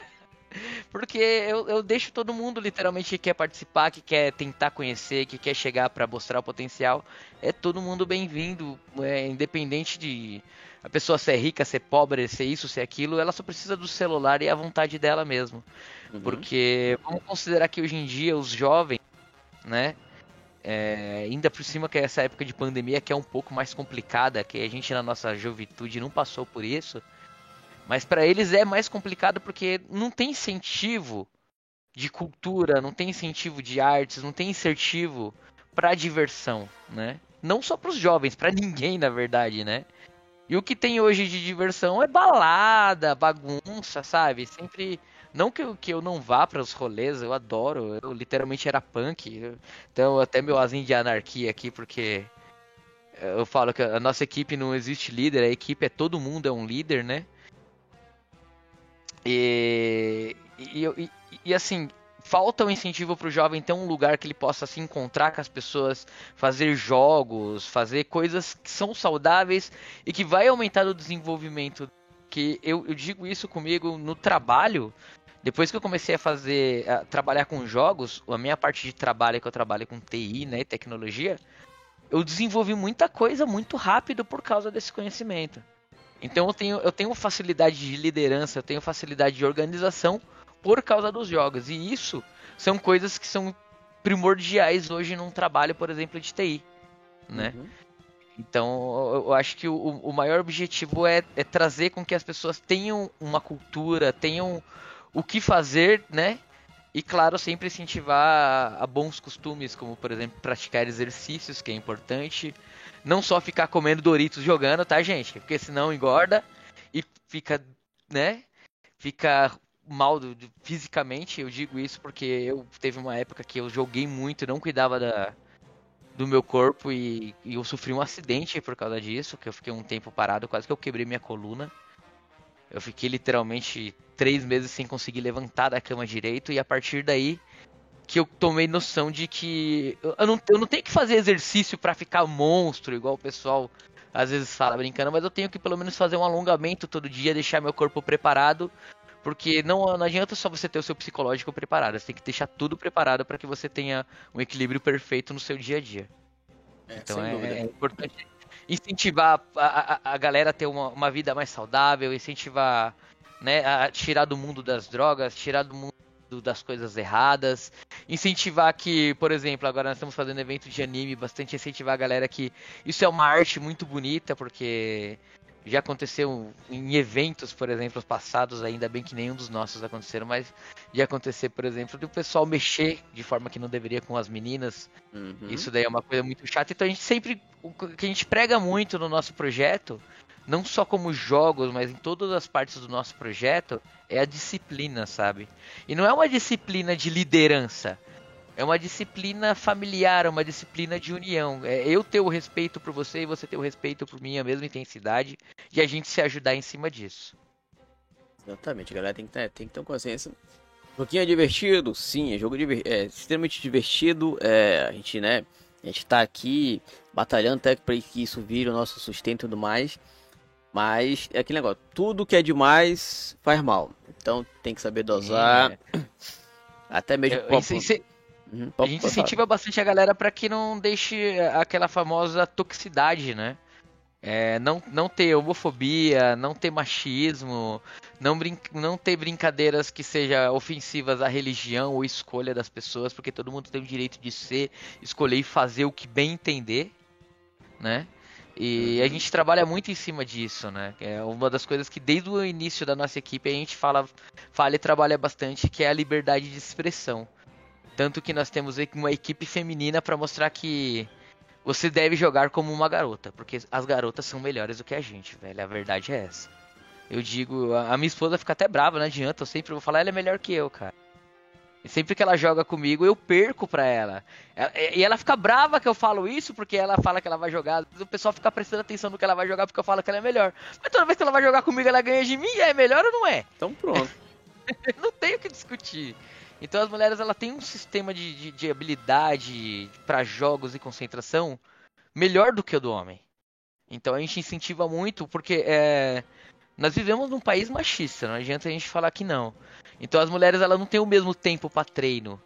Porque eu, eu deixo todo mundo literalmente que quer participar, que quer tentar conhecer, que quer chegar para mostrar o potencial. É todo mundo bem-vindo, é, independente de a pessoa ser rica, ser pobre, ser isso, ser aquilo, ela só precisa do celular e a vontade dela mesmo. Uhum. Porque vamos considerar que hoje em dia os jovens, né? É, ainda por cima que essa época de pandemia que é um pouco mais complicada, que a gente na nossa juventude não passou por isso. Mas para eles é mais complicado porque não tem incentivo de cultura, não tem incentivo de artes, não tem incentivo para diversão, né? Não só para os jovens, para ninguém na verdade, né? E o que tem hoje de diversão é balada, bagunça, sabe? Sempre não que eu, que eu não vá para os rolês, eu adoro. Eu literalmente era punk. Então até meu azinho de anarquia aqui porque eu falo que a nossa equipe não existe líder, a equipe é todo mundo é um líder, né? E, e, e, e assim, falta um incentivo para o jovem ter um lugar que ele possa se encontrar com as pessoas, fazer jogos, fazer coisas que são saudáveis e que vai aumentar o desenvolvimento. Que eu, eu digo isso comigo no trabalho. Depois que eu comecei a fazer, a trabalhar com jogos, a minha parte de trabalho é que eu trabalho com TI, né, tecnologia, eu desenvolvi muita coisa muito rápido por causa desse conhecimento. Então eu tenho, eu tenho facilidade de liderança, eu tenho facilidade de organização por causa dos jogos. E isso são coisas que são primordiais hoje num trabalho, por exemplo, de TI. Né? Uhum. Então eu acho que o, o maior objetivo é, é, trazer com que as pessoas tenham uma cultura, tenham o que fazer, né? E claro, sempre incentivar a, bons costumes, como por exemplo praticar exercícios, que é importante, não só ficar comendo Doritos jogando, tá, gente? Porque senão engorda e fica, né? Fica mal do, do, fisicamente. Eu digo isso porque eu teve uma época que eu joguei muito não cuidava da, do meu corpo e, e, eu sofri um acidente por causa disso, que eu fiquei um tempo parado, quase que eu quebrei minha coluna. Eu fiquei literalmente três meses sem conseguir levantar da cama direito e a partir daí que eu tomei noção de que eu não, eu não tenho que fazer exercício para ficar monstro, igual o pessoal às vezes fala brincando, mas eu tenho que pelo menos fazer um alongamento todo dia, deixar meu corpo preparado, porque não, não adianta só você ter o seu psicológico preparado, você tem que deixar tudo preparado para que você tenha um equilíbrio perfeito no seu dia a dia. É, então é, é, importante incentivar a, a, a galera a ter uma, uma vida mais saudável, incentivar né, a tirar do mundo das drogas, tirar do mundo das coisas erradas, incentivar que, por exemplo, agora nós estamos fazendo evento de anime, bastante incentivar a galera que isso é uma arte muito bonita, porque já aconteceu em eventos, por exemplo, passados, ainda bem que nenhum dos nossos aconteceram, mas de acontecer, por exemplo, do pessoal mexer de forma que não deveria com as meninas. Uhum. Isso daí é uma coisa muito chata. Então a gente sempre. O que a gente prega muito no nosso projeto não só como jogos, mas em todas as partes do nosso projeto, é a disciplina, sabe? E não é uma disciplina de liderança. É uma disciplina familiar, uma disciplina de união. É eu ter o respeito por você e você ter o respeito por mim, a mesma intensidade, e a gente se ajudar em cima disso. Exatamente, galera tem que ter, tem que ter consciência Joguinho é divertido? Sim, é jogo é extremamente divertido. É, a gente, né? A gente tá aqui batalhando até para que isso vire o nosso sustento e tudo mais. Mas é aquele negócio, tudo que é demais faz mal. Então tem que saber dosar. É. Até mesmo. Eu- isso- isso- Uhum, A gente incentiva bastante a galera para que não deixe aquela famosa toxicidade, né? É, não, não ter homofobia, não ter machismo, não, brin não ter brincadeiras que sejam ofensivas à religião ou escolha das pessoas, porque todo mundo tem o direito de ser, escolher e fazer o que bem entender, né? E a gente trabalha muito em cima disso, né? É uma das coisas que desde o início da nossa equipe a gente fala, fala e trabalha bastante, que é a liberdade de expressão. Tanto que nós temos uma equipe feminina para mostrar que você deve jogar como uma garota, porque as garotas são melhores do que a gente, velho. A verdade é essa. Eu digo, a minha esposa fica até brava, não adianta, eu sempre vou falar, ela é melhor que eu, cara. E sempre que ela joga comigo, eu perco pra ela. Ela- E ela fica brava que eu falo isso, porque ela fala que ela vai jogar. O pessoal fica prestando atenção no que ela vai jogar, porque eu falo que ela é melhor. Mas toda vez que ela vai jogar comigo, ela ganha de mim, é melhor ou não é? Então pronto. não tem o que discutir. Então as mulheres ela têm um sistema de, de, de habilidade para jogos e concentração melhor do que o do homem. Então a gente incentiva muito porque é, nós vivemos num país machista, não adianta a gente falar que não. Então as mulheres ela não têm o mesmo tempo para treino.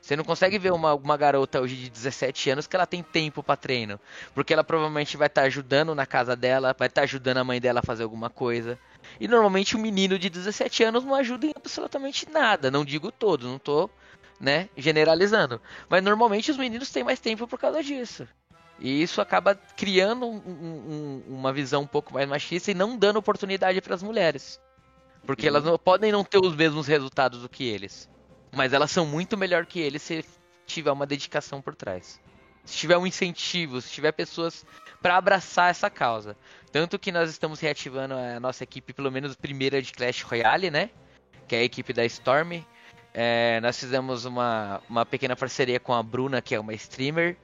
Você não consegue ver uma, uma garota hoje de 17 anos que ela tem tempo para treino, porque ela provavelmente vai estar ajudando na casa dela, vai estar ajudando a mãe dela a fazer alguma coisa. E normalmente o menino de 17 anos não ajuda em absolutamente nada. Não digo todos, não tô, né, generalizando. Mas normalmente os meninos têm mais tempo por causa disso. E isso acaba criando um- um- um- uma visão um pouco mais machista e não dando oportunidade para as mulheres. Porque elas não, podem não ter os mesmos resultados do que eles. Mas elas são muito melhor que eles se tiver uma dedicação por trás. Se tiver um incentivo, se tiver pessoas para abraçar essa causa. Tanto que nós estamos reativando a nossa equipe, pelo menos primeira de Clash Royale, né? Que é a equipe da Storm. É, nós fizemos uma, uma pequena parceria com a Bruna, que é uma streamer.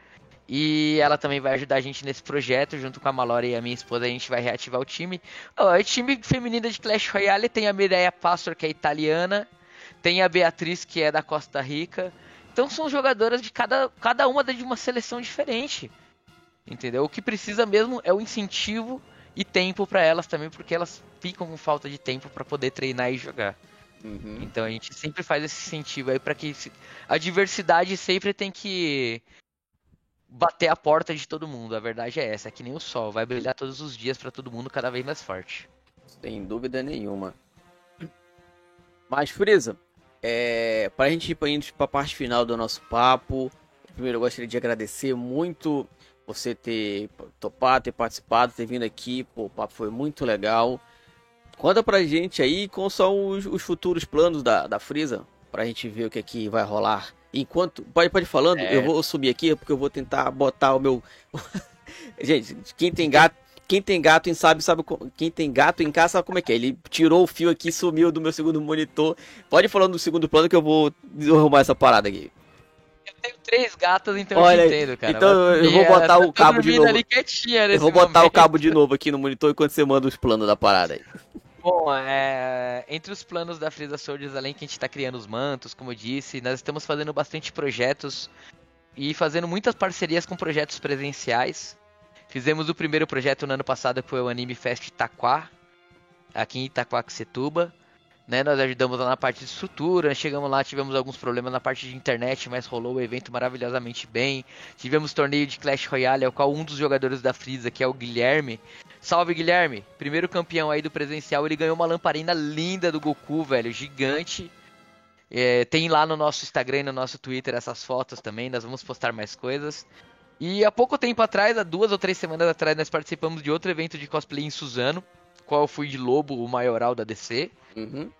E ela também vai ajudar a gente nesse projeto, junto com a Malora e a minha esposa, a gente vai reativar o time. A time feminina de Clash Royale tem a Mireia Pastor, que é italiana, tem a Beatriz, que é da Costa Rica. Então são jogadoras de cada, cada uma de uma seleção diferente. Entendeu? O que precisa mesmo é o incentivo e tempo para elas também, porque elas ficam com falta de tempo para poder treinar e jogar. Uhum. Então a gente sempre faz esse incentivo aí para que a diversidade sempre tem que bater a porta de todo mundo. A verdade é essa, é que nem o sol, vai brilhar todos os dias para todo mundo cada vez mais forte. Sem dúvida nenhuma. Mas, Frieza, é, para a gente ir indo para a parte final do nosso papo, primeiro eu gostaria de agradecer muito você ter topado, ter participado, ter vindo aqui. Pô, o papo foi muito legal. Conta pra gente aí quais são os, os futuros planos da, da Frieza, pra gente ver o que aqui vai rolar. Enquanto. Pode, pode ir falando, É. eu vou subir aqui porque eu vou tentar botar o meu. gente, quem tem gato. Quem tem gato em sabe, sabe quem tem gato em casa sabe como é que é. Ele tirou o fio aqui e sumiu do meu segundo monitor. Pode ir falando do segundo plano que eu vou arrumar essa parada aqui. Eu tenho três gatas, então Olha eu entendo, cara. então eu vou botar ela o tá cabo de novo. Eu vou botar o momento. cabo de novo aqui no monitor enquanto você manda os planos da parada aí. Bom, é, entre os planos da Frisa Soldiers, além que a gente está criando os mantos, como eu disse, nós estamos fazendo bastante projetos e fazendo muitas parcerias com projetos presenciais. Fizemos o primeiro projeto no ano passado, que foi o Anime Fest Itaquá, aqui em Itaquaquecetuba. Né, nós ajudamos lá na parte de estrutura, chegamos lá, tivemos alguns problemas na parte de internet, mas rolou o evento maravilhosamente bem. Tivemos torneio de Clash Royale, ao qual um dos jogadores da Frisa, que é o Guilherme, Salve Guilherme, primeiro campeão aí do presencial, ele ganhou uma lamparina linda do Goku, velho, gigante. É, tem lá no nosso Instagram e no nosso Twitter essas fotos também, nós vamos postar mais coisas. E há pouco tempo atrás, há duas ou três semanas atrás, nós participamos de outro evento de cosplay em Suzano, qual eu fui de Lobo, o maioral da DC. Uhum.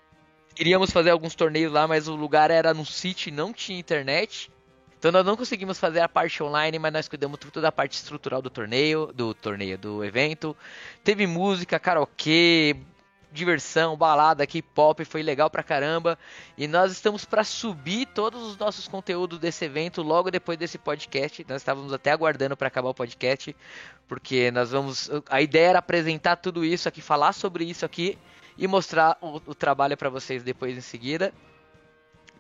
Queríamos fazer alguns torneios lá, mas o lugar era no sítio e não tinha internet. Então nós não conseguimos fazer a parte online, mas nós cuidamos tudo da parte estrutural do torneio, do torneio, do evento. Teve música, karaokê, diversão, balada, K-pop, foi legal pra caramba. E nós estamos pra subir todos os nossos conteúdos desse evento logo depois desse podcast. Nós estávamos até aguardando pra acabar o podcast, porque nós vamos. A ideia era apresentar tudo isso aqui, falar sobre isso aqui e mostrar o, o trabalho pra vocês depois em seguida.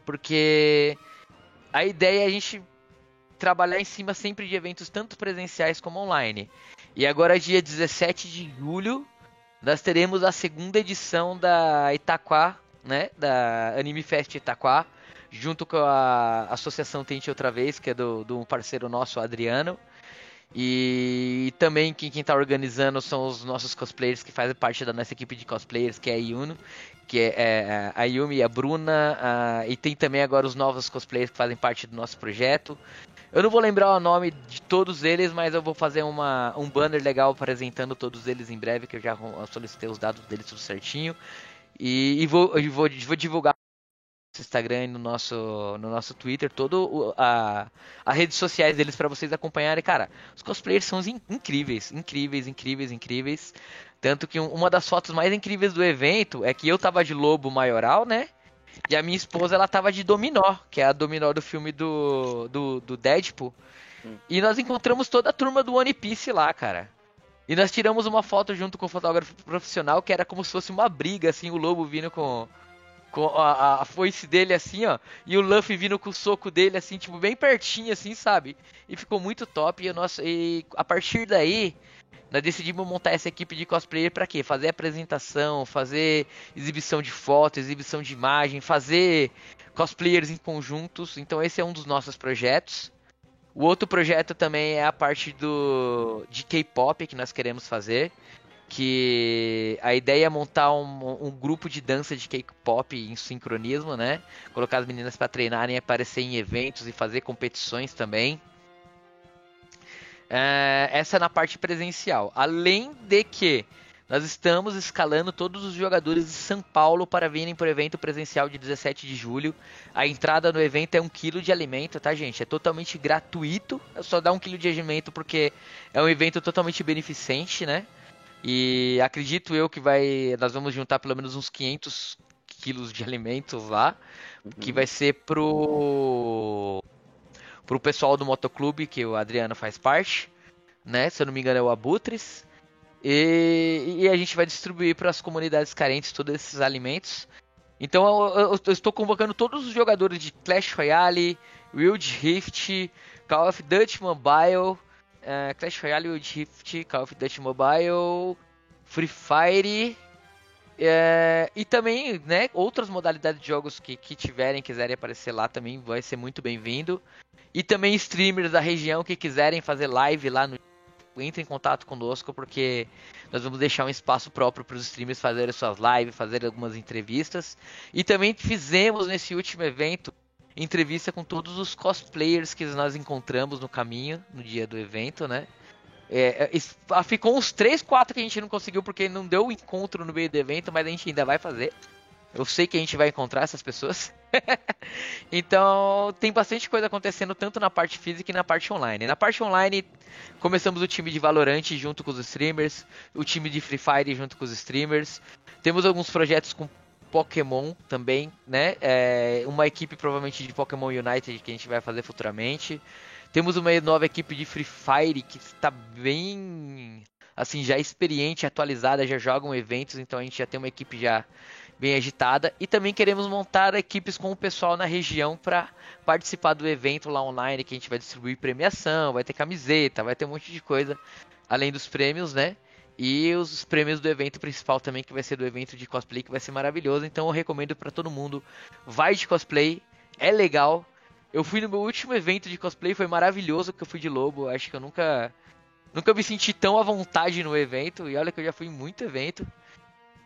porque a ideia é a gente trabalhar em cima sempre de eventos tanto presenciais como online. E agora, dia 17 de julho, nós teremos a segunda edição da Itaquá, né? Da Anime Fest Itaquá, junto com a Associação Tente Outra Vez, que é do, do parceiro nosso, Adriano. E também quem, quem tá organizando são os nossos cosplayers que fazem parte da nossa equipe de cosplayers, que é a Yuno, que é, é a Yumi, a Bruna, a, e tem também agora os novos cosplayers que fazem parte do nosso projeto. Eu não vou lembrar o nome de todos eles, mas eu vou fazer uma, um banner legal apresentando todos eles em breve, que eu já solicitei os dados deles tudo certinho. E, e vou, vou, vou divulgar no Instagram e no nosso, no nosso Twitter, todo a redes sociais deles para vocês acompanharem. Cara, os cosplayers são incríveis, incríveis, incríveis, incríveis. Tanto que uma das fotos mais incríveis do evento é que eu tava de lobo maioral, né? E a minha esposa, ela tava de Dominó, que é a Dominó do filme do, do, do Deadpool. Hum. E nós encontramos toda a turma do One Piece lá, cara. E nós tiramos uma foto junto com o fotógrafo profissional, que era como se fosse uma briga, assim, o lobo vindo com, com a, a foice dele, assim, ó. E o Luffy vindo com o soco dele, assim, tipo, bem pertinho, assim, sabe? E ficou muito top. E, nosso, e a partir daí, nós decidimos montar essa equipe de cosplayer para quê? Fazer apresentação, fazer exibição de foto, exibição de imagem, fazer cosplayers em conjuntos. Então esse é um dos nossos projetos. O outro projeto também é a parte do de K-pop que nós queremos fazer, que a ideia é montar um, um grupo de dança de K-pop em sincronismo, né? Colocar as meninas para treinarem, aparecer em eventos e fazer competições também. É, essa é na parte presencial. Além de que nós estamos escalando todos os jogadores de São Paulo para virem para o evento presencial de 17 de julho. A entrada no evento é um quilo de alimento, tá, gente? É totalmente gratuito. É só dar um quilo de alimento porque é um evento totalmente beneficente, né? E acredito eu que vai, nós vamos juntar pelo menos uns 500 quilos de alimentos lá, que vai ser pro pro pessoal do motoclube, que o Adriano faz parte, né? Se eu não me engano é o Abutres. E, e a gente vai distribuir para as comunidades carentes todos esses alimentos. Então eu, eu, eu, estou convocando todos os jogadores de Clash Royale, Wild Rift, Call of Duty Mobile, uh, Clash Royale, Wild Rift, Call of Duty Mobile, Free Fire é, e também, né, outras modalidades de jogos que, que tiverem, quiserem aparecer lá também vai ser muito bem-vindo. E também streamers da região que quiserem fazer live lá no entre em contato conosco porque nós vamos deixar um espaço próprio para os streamers fazerem suas lives, fazerem algumas entrevistas. E também fizemos nesse último evento entrevista com todos os cosplayers que nós encontramos no caminho, no dia do evento, né? É, é ficou uns 3, 4 que a gente não conseguiu porque não deu encontro no meio do evento, mas a gente ainda vai fazer. Eu sei que a gente vai encontrar essas pessoas. então, tem bastante coisa acontecendo tanto na parte física e na parte online. Na parte online, começamos o time de Valorant junto com os streamers, o time de Free Fire junto com os streamers. Temos alguns projetos com Pokémon também, né? É, uma equipe provavelmente de Pokémon United que a gente vai fazer futuramente. Temos uma nova equipe de Free Fire que está bem assim, já experiente, atualizada, já jogam eventos, então a gente já tem uma equipe já bem agitada. E também queremos montar equipes com o pessoal na região para participar do evento lá online, que a gente vai distribuir premiação, vai ter camiseta, vai ter um monte de coisa, além dos prêmios, né? E os prêmios do evento principal também, que vai ser do evento de cosplay, que vai ser maravilhoso. Então eu recomendo para todo mundo, vai de cosplay, é legal. Eu fui no meu último evento de cosplay, foi maravilhoso, que eu fui de lobo. Acho que eu nunca nunca me senti tão à vontade no evento. E olha que eu já fui em muito evento.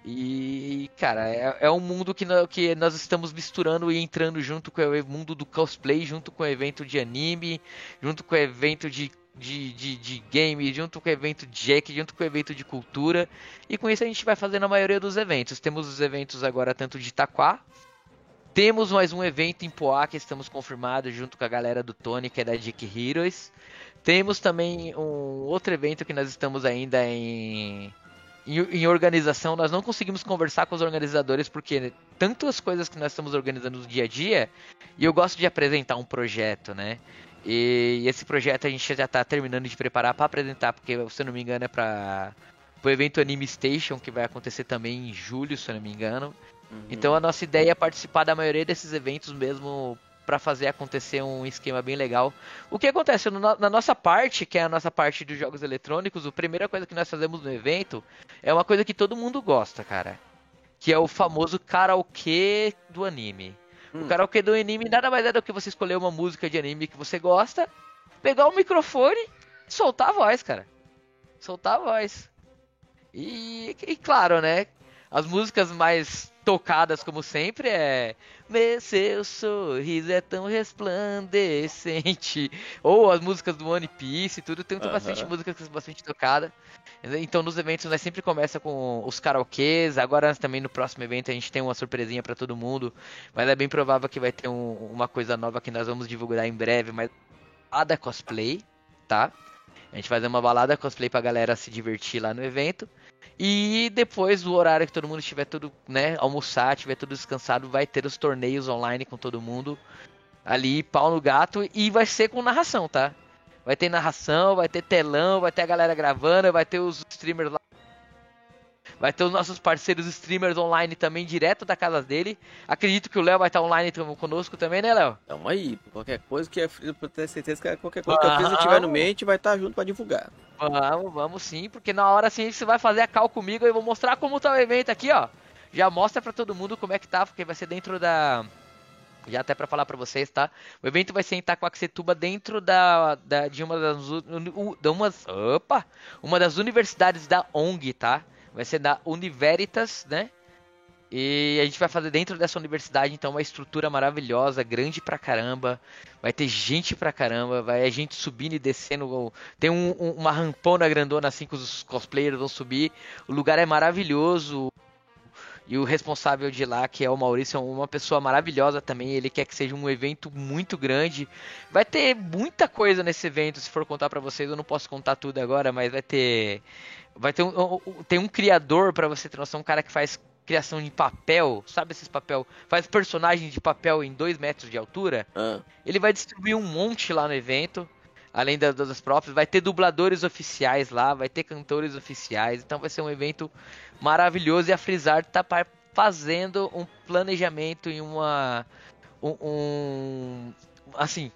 E, cara, é, é um mundo que, que nós estamos misturando e entrando junto com o mundo do cosplay, junto com o evento de anime, junto com o evento de, de, de, de game, junto com o evento Jack, junto com o evento de cultura. E com isso a gente vai fazendo a maioria dos eventos. Temos os eventos agora tanto de Itaquá, temos mais um evento em Poá que estamos confirmados junto com a galera do Tony, que é da Dick Heroes. Temos também um outro evento que nós estamos ainda em em, em, organização, nós não conseguimos conversar com os organizadores porque tantas coisas que nós estamos organizando no dia a dia, e eu gosto de apresentar um projeto, né? E, esse projeto a gente já está terminando de preparar para apresentar, porque se eu não me engano é para o evento Anime Station, que vai acontecer também em julho, se eu não me engano. Então a nossa ideia é participar da maioria desses eventos mesmo para fazer acontecer um esquema bem legal. O que acontece no- na nossa parte, que é a nossa parte dos jogos eletrônicos, a primeira coisa que nós fazemos no evento é uma coisa que todo mundo gosta, cara, que é o famoso karaokê do anime. O Hum. karaokê do anime nada mais é do que você escolher uma música de anime que você gosta, pegar o microfone e soltar a voz, cara. Soltar a voz. E, e claro, né? As músicas mais tocadas, como sempre, é Meu seu sorriso é tão resplandecente. Ou as músicas do One Piece, tudo. Tem, tem bastante Aham. músicas que são bastante tocadas. Então nos eventos nós sempre começa com os karaokês. Agora também no próximo evento a gente tem uma surpresinha pra todo mundo. Mas é bem provável que vai ter um- uma coisa nova que nós vamos divulgar em breve. Mas balada cosplay, tá? A gente vai fazer uma balada cosplay pra galera se divertir lá no evento. E depois, do horário que todo mundo estiver tudo, né, almoçar, tiver tudo descansado, vai ter os torneios online com todo mundo. Ali, pau no gato. E vai ser com narração, tá? Vai ter narração, vai ter telão, vai ter a galera gravando, vai ter os streamers lá. Vai ter os nossos parceiros streamers online também, direto da casa dele. Acredito que o Léo vai estar online conosco também, né, Léo? Tamo aí. Qualquer coisa que Frisa, pra ter certeza que qualquer coisa que a Frisa tiver no mente vai estar junto pra divulgar. Vamos, vamos sim, porque na hora sim você vai fazer a cal comigo e eu vou mostrar como tá o evento aqui, ó. Já mostra pra todo mundo como é que tá, porque vai ser dentro da. Já até pra falar pra vocês, tá? O evento vai ser em Itacoaxetuba dentro da, da de uma das umas, opa, uma das universidades da ONG, tá? Vai ser da Univeritas, né? E a gente vai fazer dentro dessa universidade, então, uma estrutura maravilhosa, grande pra caramba. Vai ter gente pra caramba, vai a gente subindo e descendo. Tem um- um- uma rampona grandona assim que os cosplayers vão subir. O lugar é maravilhoso. E o responsável de lá, que é o Maurício, é uma pessoa maravilhosa também. Ele quer que seja um evento muito grande. Vai ter muita coisa nesse evento, se for contar pra vocês. Eu não posso contar tudo agora, mas vai ter. Vai ter um, tem um criador, pra você ter noção, um cara que faz criação de papel. Sabe esses papel? Faz personagem de papel em 2 metros de altura. Ah, Ele vai distribuir um monte lá no evento, além da- das próprias. Vai ter dubladores oficiais lá, vai ter cantores oficiais. Então vai ser um evento maravilhoso. E a Frisar tá fazendo um planejamento e uma. Um, um- assim.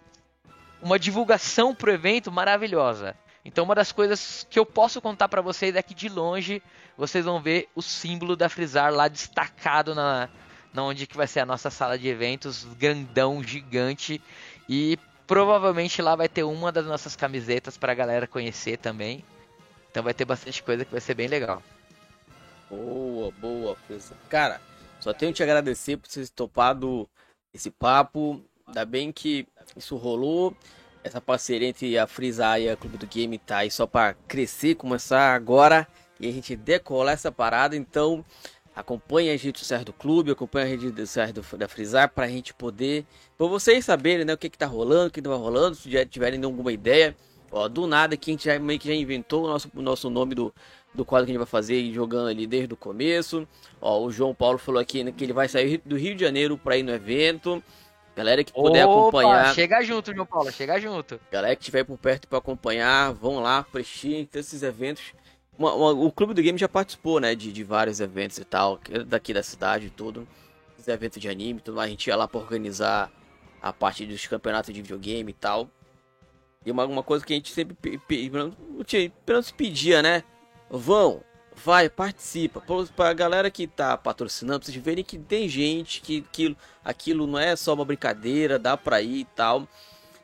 Uma divulgação pro evento maravilhosa. Então uma das coisas que eu posso contar pra vocês é que de longe vocês vão ver o símbolo da Frisar lá destacado na, na onde que vai ser a nossa sala de eventos, grandão, gigante. E provavelmente lá vai ter uma das nossas camisetas pra galera conhecer também. Então vai ter bastante coisa que vai ser bem legal. boa, boa, Frisa. Cara, só tenho que te agradecer por vocês topado esse papo. Ainda bem que isso rolou. Essa parceria entre a Frisa e a Clube do Game tá aí só pra crescer, começar agora e a gente decolar essa parada. Então, acompanhe as redes sociais do clube, acompanhe as redes sociais do, da Frisar pra gente poder, pra vocês saberem, né, o que que tá rolando, o que não tá rolando, se já tiverem alguma ideia. Ó, do nada aqui a gente já, meio que já inventou o nosso, o nosso nome do, do quadro que a gente vai fazer jogando ali desde o começo. Ó, o João Paulo falou aqui né, que ele vai sair do Rio de Janeiro pra ir no evento. Galera que puder Opa, acompanhar, Chega junto, João Paulo, chega junto. galera que estiver por perto para acompanhar, vão lá, prestiem esses eventos. Uma- uma- o Clube do Game já participou, né, de, de vários eventos e tal, é daqui da cidade e tudo. Esses eventos de anime, tudo mais, a gente ia lá para organizar a parte dos campeonatos de videogame e tal. E uma, uma coisa que a gente sempre pe- pe- menos pedia, né? Vão, vai, participa. Pra- Pra galera que tá patrocinando, pra vocês verem que tem gente que aquilo, aquilo não é só uma brincadeira, dá pra ir e tal.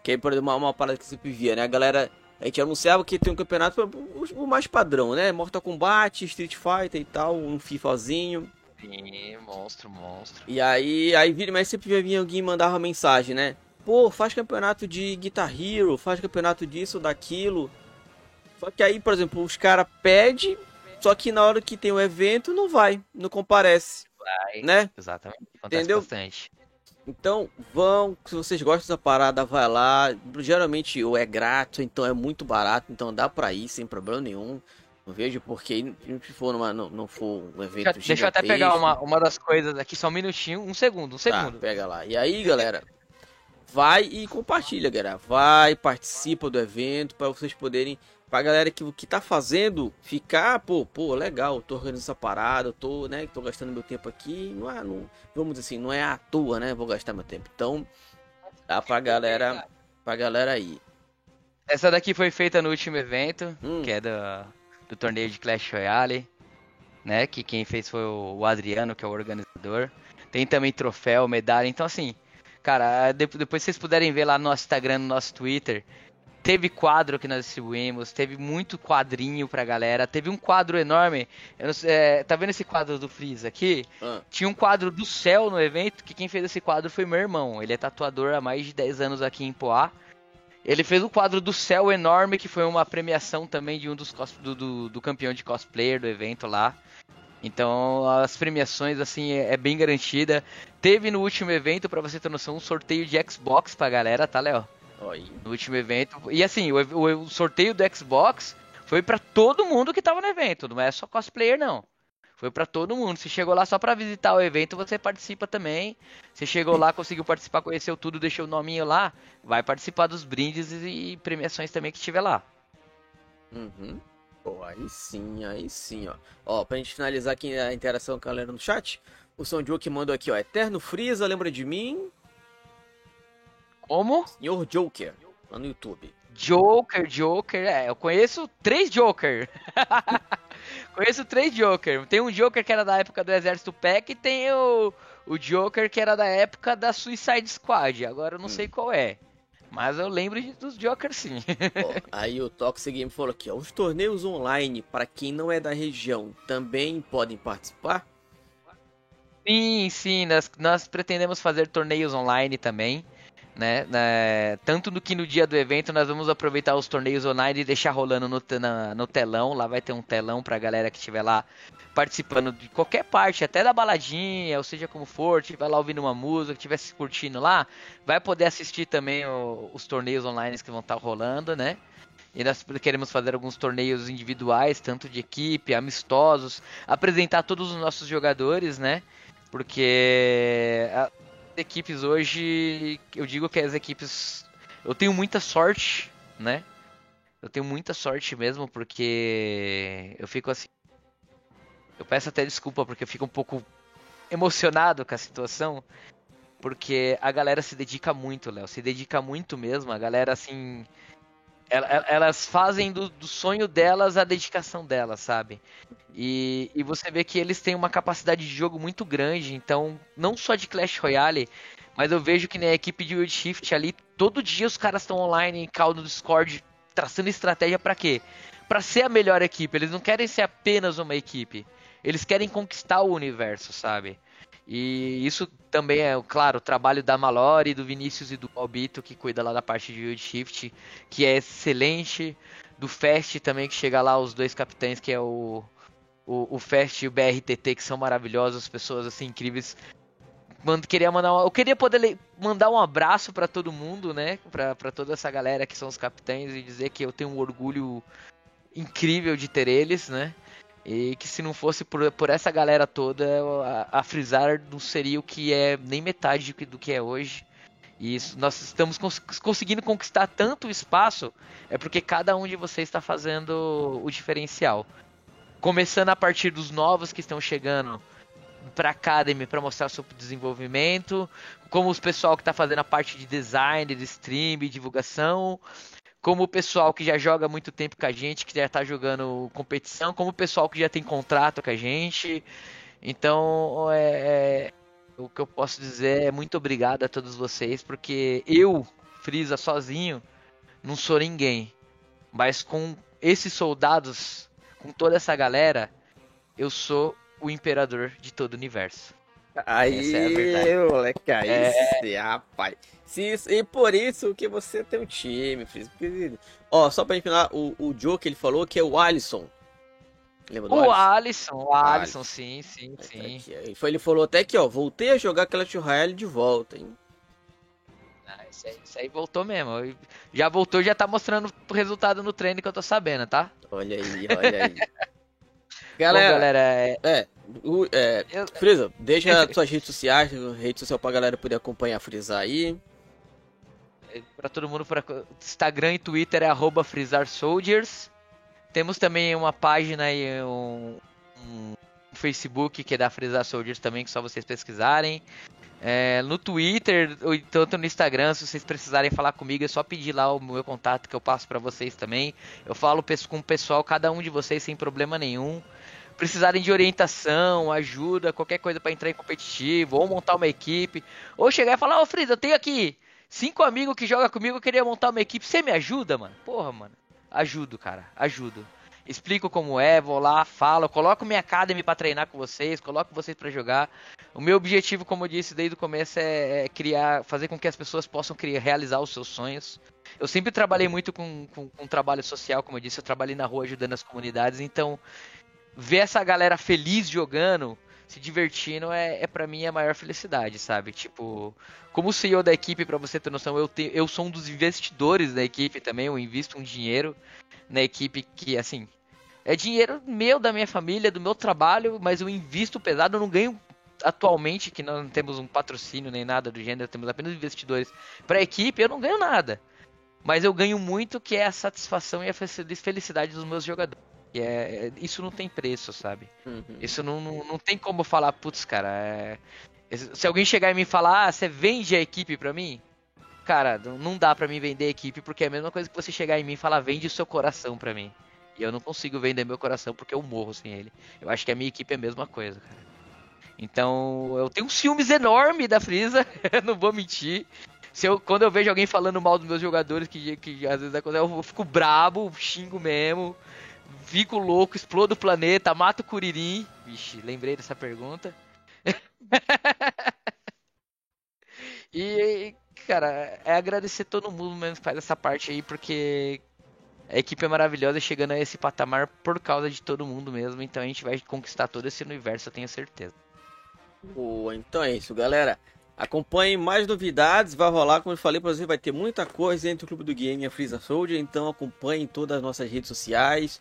Que aí, por exemplo, uma, uma parada que sempre via, né? A galera. A gente anunciava que tem um campeonato o, o mais padrão, né? Mortal Kombat, Street Fighter e tal, um FIFAzinho. Sim, monstro, monstro. E aí, aí vira, mas sempre vinha alguém e mandava mensagem, né? Pô, faz campeonato de Guitar Hero, faz campeonato disso, daquilo. Só que aí, por exemplo, os caras pedem, só que na hora que tem o evento não vai, não comparece, Vai. né? Exatamente, acontece Entendeu? bastante. Então, vão, se vocês gostam dessa parada, vai lá. Geralmente ou é grátis, então é muito barato, então dá pra ir sem problema nenhum. Não vejo porque se for numa, não, não for um evento Deixa, deixa eu até pegar uma, uma das coisas aqui, só um minutinho, um segundo, um Tá, segundo. pega lá. E aí, galera, vai e compartilha, galera. Vai, participa do evento para vocês poderem pra galera que, que tá fazendo ficar, pô, pô, legal, tô organizando essa parada, tô, né, tô gastando meu tempo aqui, não é, não, vamos dizer assim, não é à toa, né, vou gastar meu tempo. Então, dá pra galera, pra galera aí. Essa daqui foi feita no último evento, Hum. que é do, do torneio de Clash Royale, né? Que quem fez foi o Adriano, que é o organizador. Tem também troféu, medalha. Então, assim, cara, de- depois vocês puderem ver lá no nosso Instagram, no nosso Twitter. Teve quadro que nós distribuímos, teve muito quadrinho pra galera, teve um quadro enorme. sei, é, tá vendo esse quadro do Freeza aqui? Ah, Tinha um quadro do céu no evento, que quem fez esse quadro foi meu irmão. Ele é tatuador há mais de 10 anos aqui em Poá. Ele fez um quadro do céu enorme, que foi uma premiação também de um dos do, do, do campeão de cosplayer do evento lá. Então as premiações assim é, é bem garantida. Teve no último evento, pra você ter noção, um sorteio de Xbox pra galera, tá, Léo? No último evento. E assim, o, o- o sorteio do Xbox foi pra todo mundo que tava no evento, não é só cosplayer não. Foi pra todo mundo. Se chegou lá só pra visitar o evento, você participa também. Se chegou lá, conseguiu participar, conheceu tudo, deixou o nominho lá, vai participar dos brindes e premiações também que tiver lá. Uhum. Pô, aí sim, aí sim, ó. Ó, pra gente finalizar aqui a interação com a galera no chat, o São Joe mandou aqui, ó, Eterno Freeza, lembra de mim? Como? Senhor Joker, lá no YouTube. Joker, Joker, é, eu conheço três Joker. conheço três Joker. Tem um Joker que era da época do Exército Pack e tem o, o Joker que era da época da Suicide Squad. Agora eu não sei qual é. Mas eu lembro dos Jokers sim. Aí o Toxic Game falou aqui, ó, os torneios online, para quem não é da região, também podem participar? Sim, sim, nós, nós pretendemos fazer torneios online também, né? né, Tanto no que no dia do evento nós vamos aproveitar os torneios online e deixar rolando no, na- no telão. Lá vai ter um telão pra galera que estiver lá participando de qualquer parte, até da baladinha, ou seja como for, estiver lá ouvindo uma música, estiver se curtindo lá, vai poder assistir também o- os torneios online que vão estar rolando, né? E nós queremos fazer alguns torneios individuais, tanto de equipe, amistosos, apresentar todos os nossos jogadores, né? Porque equipes hoje, eu digo que as equipes. Eu tenho muita sorte, né? Eu tenho muita sorte mesmo, porque eu fico assim. Eu peço até desculpa, porque eu fico um pouco emocionado com a situação. Porque a galera se dedica muito, Léo. Se dedica muito mesmo. A galera, assim. Ela- ela- Elas fazem do, do sonho delas a dedicação delas, sabe? E, e você vê que eles têm uma capacidade de jogo muito grande, então, não só de Clash Royale, mas eu vejo que na equipe de Wild Shift ali, todo dia os caras estão online em call no Discord, traçando estratégia pra quê? Pra ser a melhor equipe, eles não querem ser apenas uma equipe, eles querem conquistar o universo, sabe? E isso também é, claro, o trabalho da Malore, do Vinícius e do Albito, que cuida lá da parte de Wild Shift, que é excelente, do Fast também, que chega lá os dois capitães, que é o o, o Fest e o BRTT, que são maravilhosos, pessoas assim incríveis. Queria mandar uma- eu queria poder le- mandar um abraço pra todo mundo, né? Pra toda essa galera que são os capitães e dizer que eu tenho um orgulho incrível de ter eles, né? E que se não fosse por, por essa galera toda, a, a Frisar não seria o que é nem metade do que, do que é hoje. E isso, nós estamos cons- conseguindo conquistar tanto espaço, é porque cada um de vocês está fazendo o diferencial. Começando a partir dos novos que estão chegando para Academy para mostrar seu desenvolvimento, como os pessoal que está fazendo a parte de design, de stream, divulgação, como o pessoal que já joga muito tempo com a gente, que já está jogando competição, como o pessoal que já tem contrato com a gente. Então, é, é, o que eu posso dizer é muito obrigado a todos vocês, porque eu, Frieza, sozinho, não sou ninguém. Mas com esses soldados, com toda essa galera, eu sou o imperador de todo o universo. Aí, é moleque, aí É. sim, rapaz. Se isso- e por isso que você tem um time. Porque- Ó, só pra empinar, o, o Joe que ele falou que é o Alisson. Lembra do O Alisson? Alisson, o Alisson, sim, sim, Aí tá sim. aqui, aí foi- Ele falou até que, ó, voltei a jogar Clash Royale de volta, hein? Ah, isso, aí, isso aí voltou mesmo. Já voltou, já tá mostrando o resultado no treino que eu tô sabendo, tá? Olha aí, olha aí. Bom, galera, galera, é, é, o, é, eu- Frieza, deixa suas redes sociais, rede social pra galera poder acompanhar a Frisar aí. Pra todo mundo, pra... Instagram e Twitter é arroba Frisar Soldiers. Temos também uma página aí, um, um Facebook que é da Frisar Soldiers também, que é só vocês pesquisarem. É, no Twitter, ou tanto no Instagram, se vocês precisarem falar comigo, é só pedir lá o meu contato que eu passo para vocês também. Eu falo com o pessoal, cada um de vocês sem problema nenhum. Precisarem de orientação, ajuda, qualquer coisa para entrar em competitivo, ou montar uma equipe, ou chegar e falar: Ô Frida, eu tenho aqui cinco amigos que jogam comigo, eu queria montar uma equipe, você me ajuda, mano? Porra, mano. Ajudo, cara, ajudo explico como é, vou lá, falo, coloco minha academy para treinar com vocês, coloco vocês para jogar. O meu objetivo, como eu disse desde o começo, é, é, criar, fazer com que as pessoas possam criar, realizar os seus sonhos. Eu sempre trabalhei muito com, com, com trabalho social, como eu disse, eu trabalhei na rua ajudando as comunidades, então ver essa galera feliz jogando, se divertindo, é, é para mim a maior felicidade, sabe? Tipo, como CEO da equipe, para você ter noção, eu, te, eu sou um dos investidores da equipe também, eu invisto um dinheiro na equipe que, assim, é dinheiro meu, da minha família, do meu trabalho, mas eu invisto pesado, eu não ganho atualmente, que não temos um patrocínio nem nada do gênero, temos apenas investidores para a equipe, eu não ganho nada. Mas eu ganho muito, que é a satisfação e a felicidade dos meus jogadores. E é, isso não tem preço, sabe? Uhum. Isso não, não, não, tem como falar, putz, cara. É... Se alguém chegar em mim e falar, ah, você vende a equipe pra mim? Cara, não dá pra mim vender a equipe, porque é a mesma coisa que você chegar em mim e falar, vende o seu coração pra mim. E eu não consigo vender meu coração porque eu morro sem ele. Eu acho que a minha equipe é a mesma coisa, cara. Então, eu tenho ciúmes enorme da Frieza, não vou mentir. Se eu, quando eu vejo alguém falando mal dos meus jogadores, que, que às vezes acontece, eu fico brabo, xingo mesmo, fico louco, explodo o planeta, mato o Curirim. Vixe, lembrei dessa pergunta. e, cara, é agradecer todo mundo mesmo que faz essa parte aí, porque a equipe é maravilhosa chegando a esse patamar por causa de todo mundo mesmo. Então a gente vai conquistar todo esse universo, eu tenho certeza. Boa, então é isso, galera. Acompanhem mais novidades, vai rolar, como eu falei para você, vai ter muita coisa entre o Clube do Game e a Freeza Soldier, então acompanhem todas as nossas redes sociais.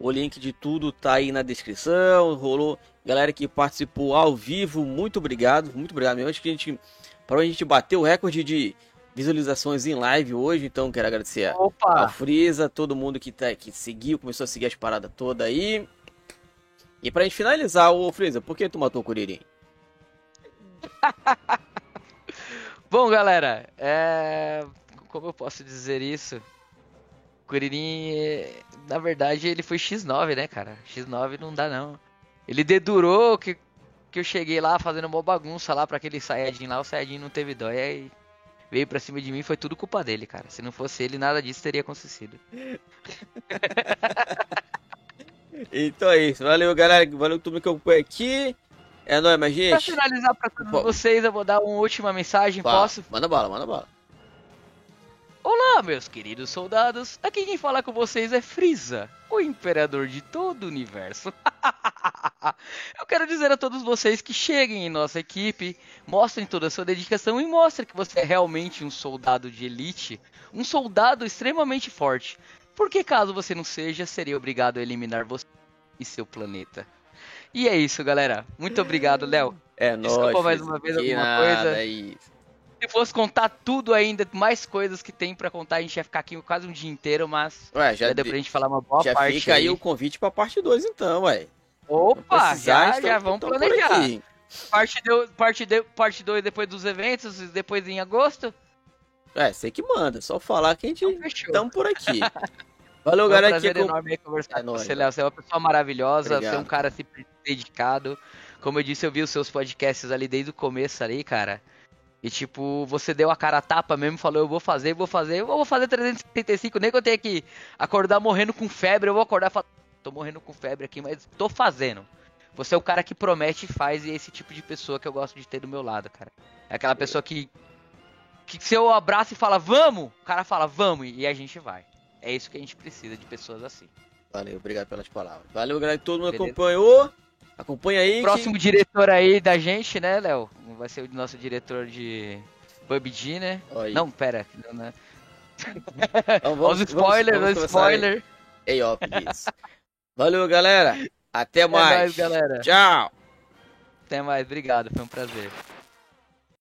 O link de tudo tá aí na descrição. Rolou, galera que participou ao vivo, muito obrigado, muito obrigado mesmo. Acho que a gente, para a gente bater o recorde de visualizações em live hoje, então quero agradecer Opa. ao Freeza, todo mundo que, tá, que seguiu, começou a seguir as paradas todas aí. E pra gente finalizar, o Freeza, por que tu matou o Kuririn? Bom, galera, é... como eu posso dizer isso? Kuririn, na verdade, ele foi X9, né, cara? X9 não dá, não. Ele dedurou que, que eu cheguei lá fazendo uma bagunça lá pra aquele Sayajin lá, o Sayajin não teve dó, e aí veio pra cima de mim, foi tudo culpa dele, cara. Se não fosse ele, nada disso teria acontecido. então é isso. Valeu, galera. Valeu tudo que eu acompanhei aqui. É nóis, mas gente. Pra finalizar pra todos vocês, eu vou dar uma última mensagem, Fala. posso? Manda bala, manda bala. Olá, meus queridos soldados. Aqui quem fala com vocês é Frieza, o imperador de todo o universo. Eu quero dizer a todos vocês que cheguem em nossa equipe, mostrem toda a sua dedicação e mostrem que você é realmente um soldado de elite, um soldado extremamente forte. Porque caso você não seja, seria obrigado a eliminar você e seu planeta. E é isso, galera. Muito obrigado, Léo. É Desculpa nóis, mais uma vez alguma nada, coisa. É isso se fosse contar tudo ainda, mais coisas que tem para contar, a gente ia ficar aqui quase um dia inteiro, mas ué, já, já deu pra gente falar uma boa já parte. Já fica aí. o convite pra parte 2 então, ué. Opa, já, já vamos planejar. Parte 2 parte de, parte dois depois dos eventos, depois em agosto? É, você que manda, só falar que a gente estamos por aqui. Valeu, galera. É um prazer enorme conversar é com você, Léo. Você é uma pessoa maravilhosa, Obrigado. você é um cara sempre dedicado. Como eu disse, eu vi os seus podcasts ali desde o começo ali, cara. E tipo, você deu a cara a tapa mesmo, falou, eu vou fazer, vou fazer, eu vou fazer 375, nem que eu tenha que acordar morrendo com febre, eu vou acordar e falar, tô morrendo com febre aqui, mas tô fazendo. Você é o cara que promete e faz, e é esse tipo de pessoa que eu gosto de ter do meu lado, cara. É aquela pessoa que, que se eu abraço e fala, vamos, o cara fala, vamos, e a gente vai. É isso que a gente precisa de pessoas assim. Valeu, obrigado pelas palavras. Valeu, galera, que todo mundo Beleza. acompanhou. Acompanha aí. Próximo que... diretor aí da gente, né, Léo? Vai ser o nosso diretor de PUBG, né? Oi. Não, pera. Não, né? Então, vamos, os spoilers, vamos, vamos spoiler. Ei, ó. Valeu, galera. Até mais. Até mais, galera. Tchau. Até mais, obrigado, foi um prazer.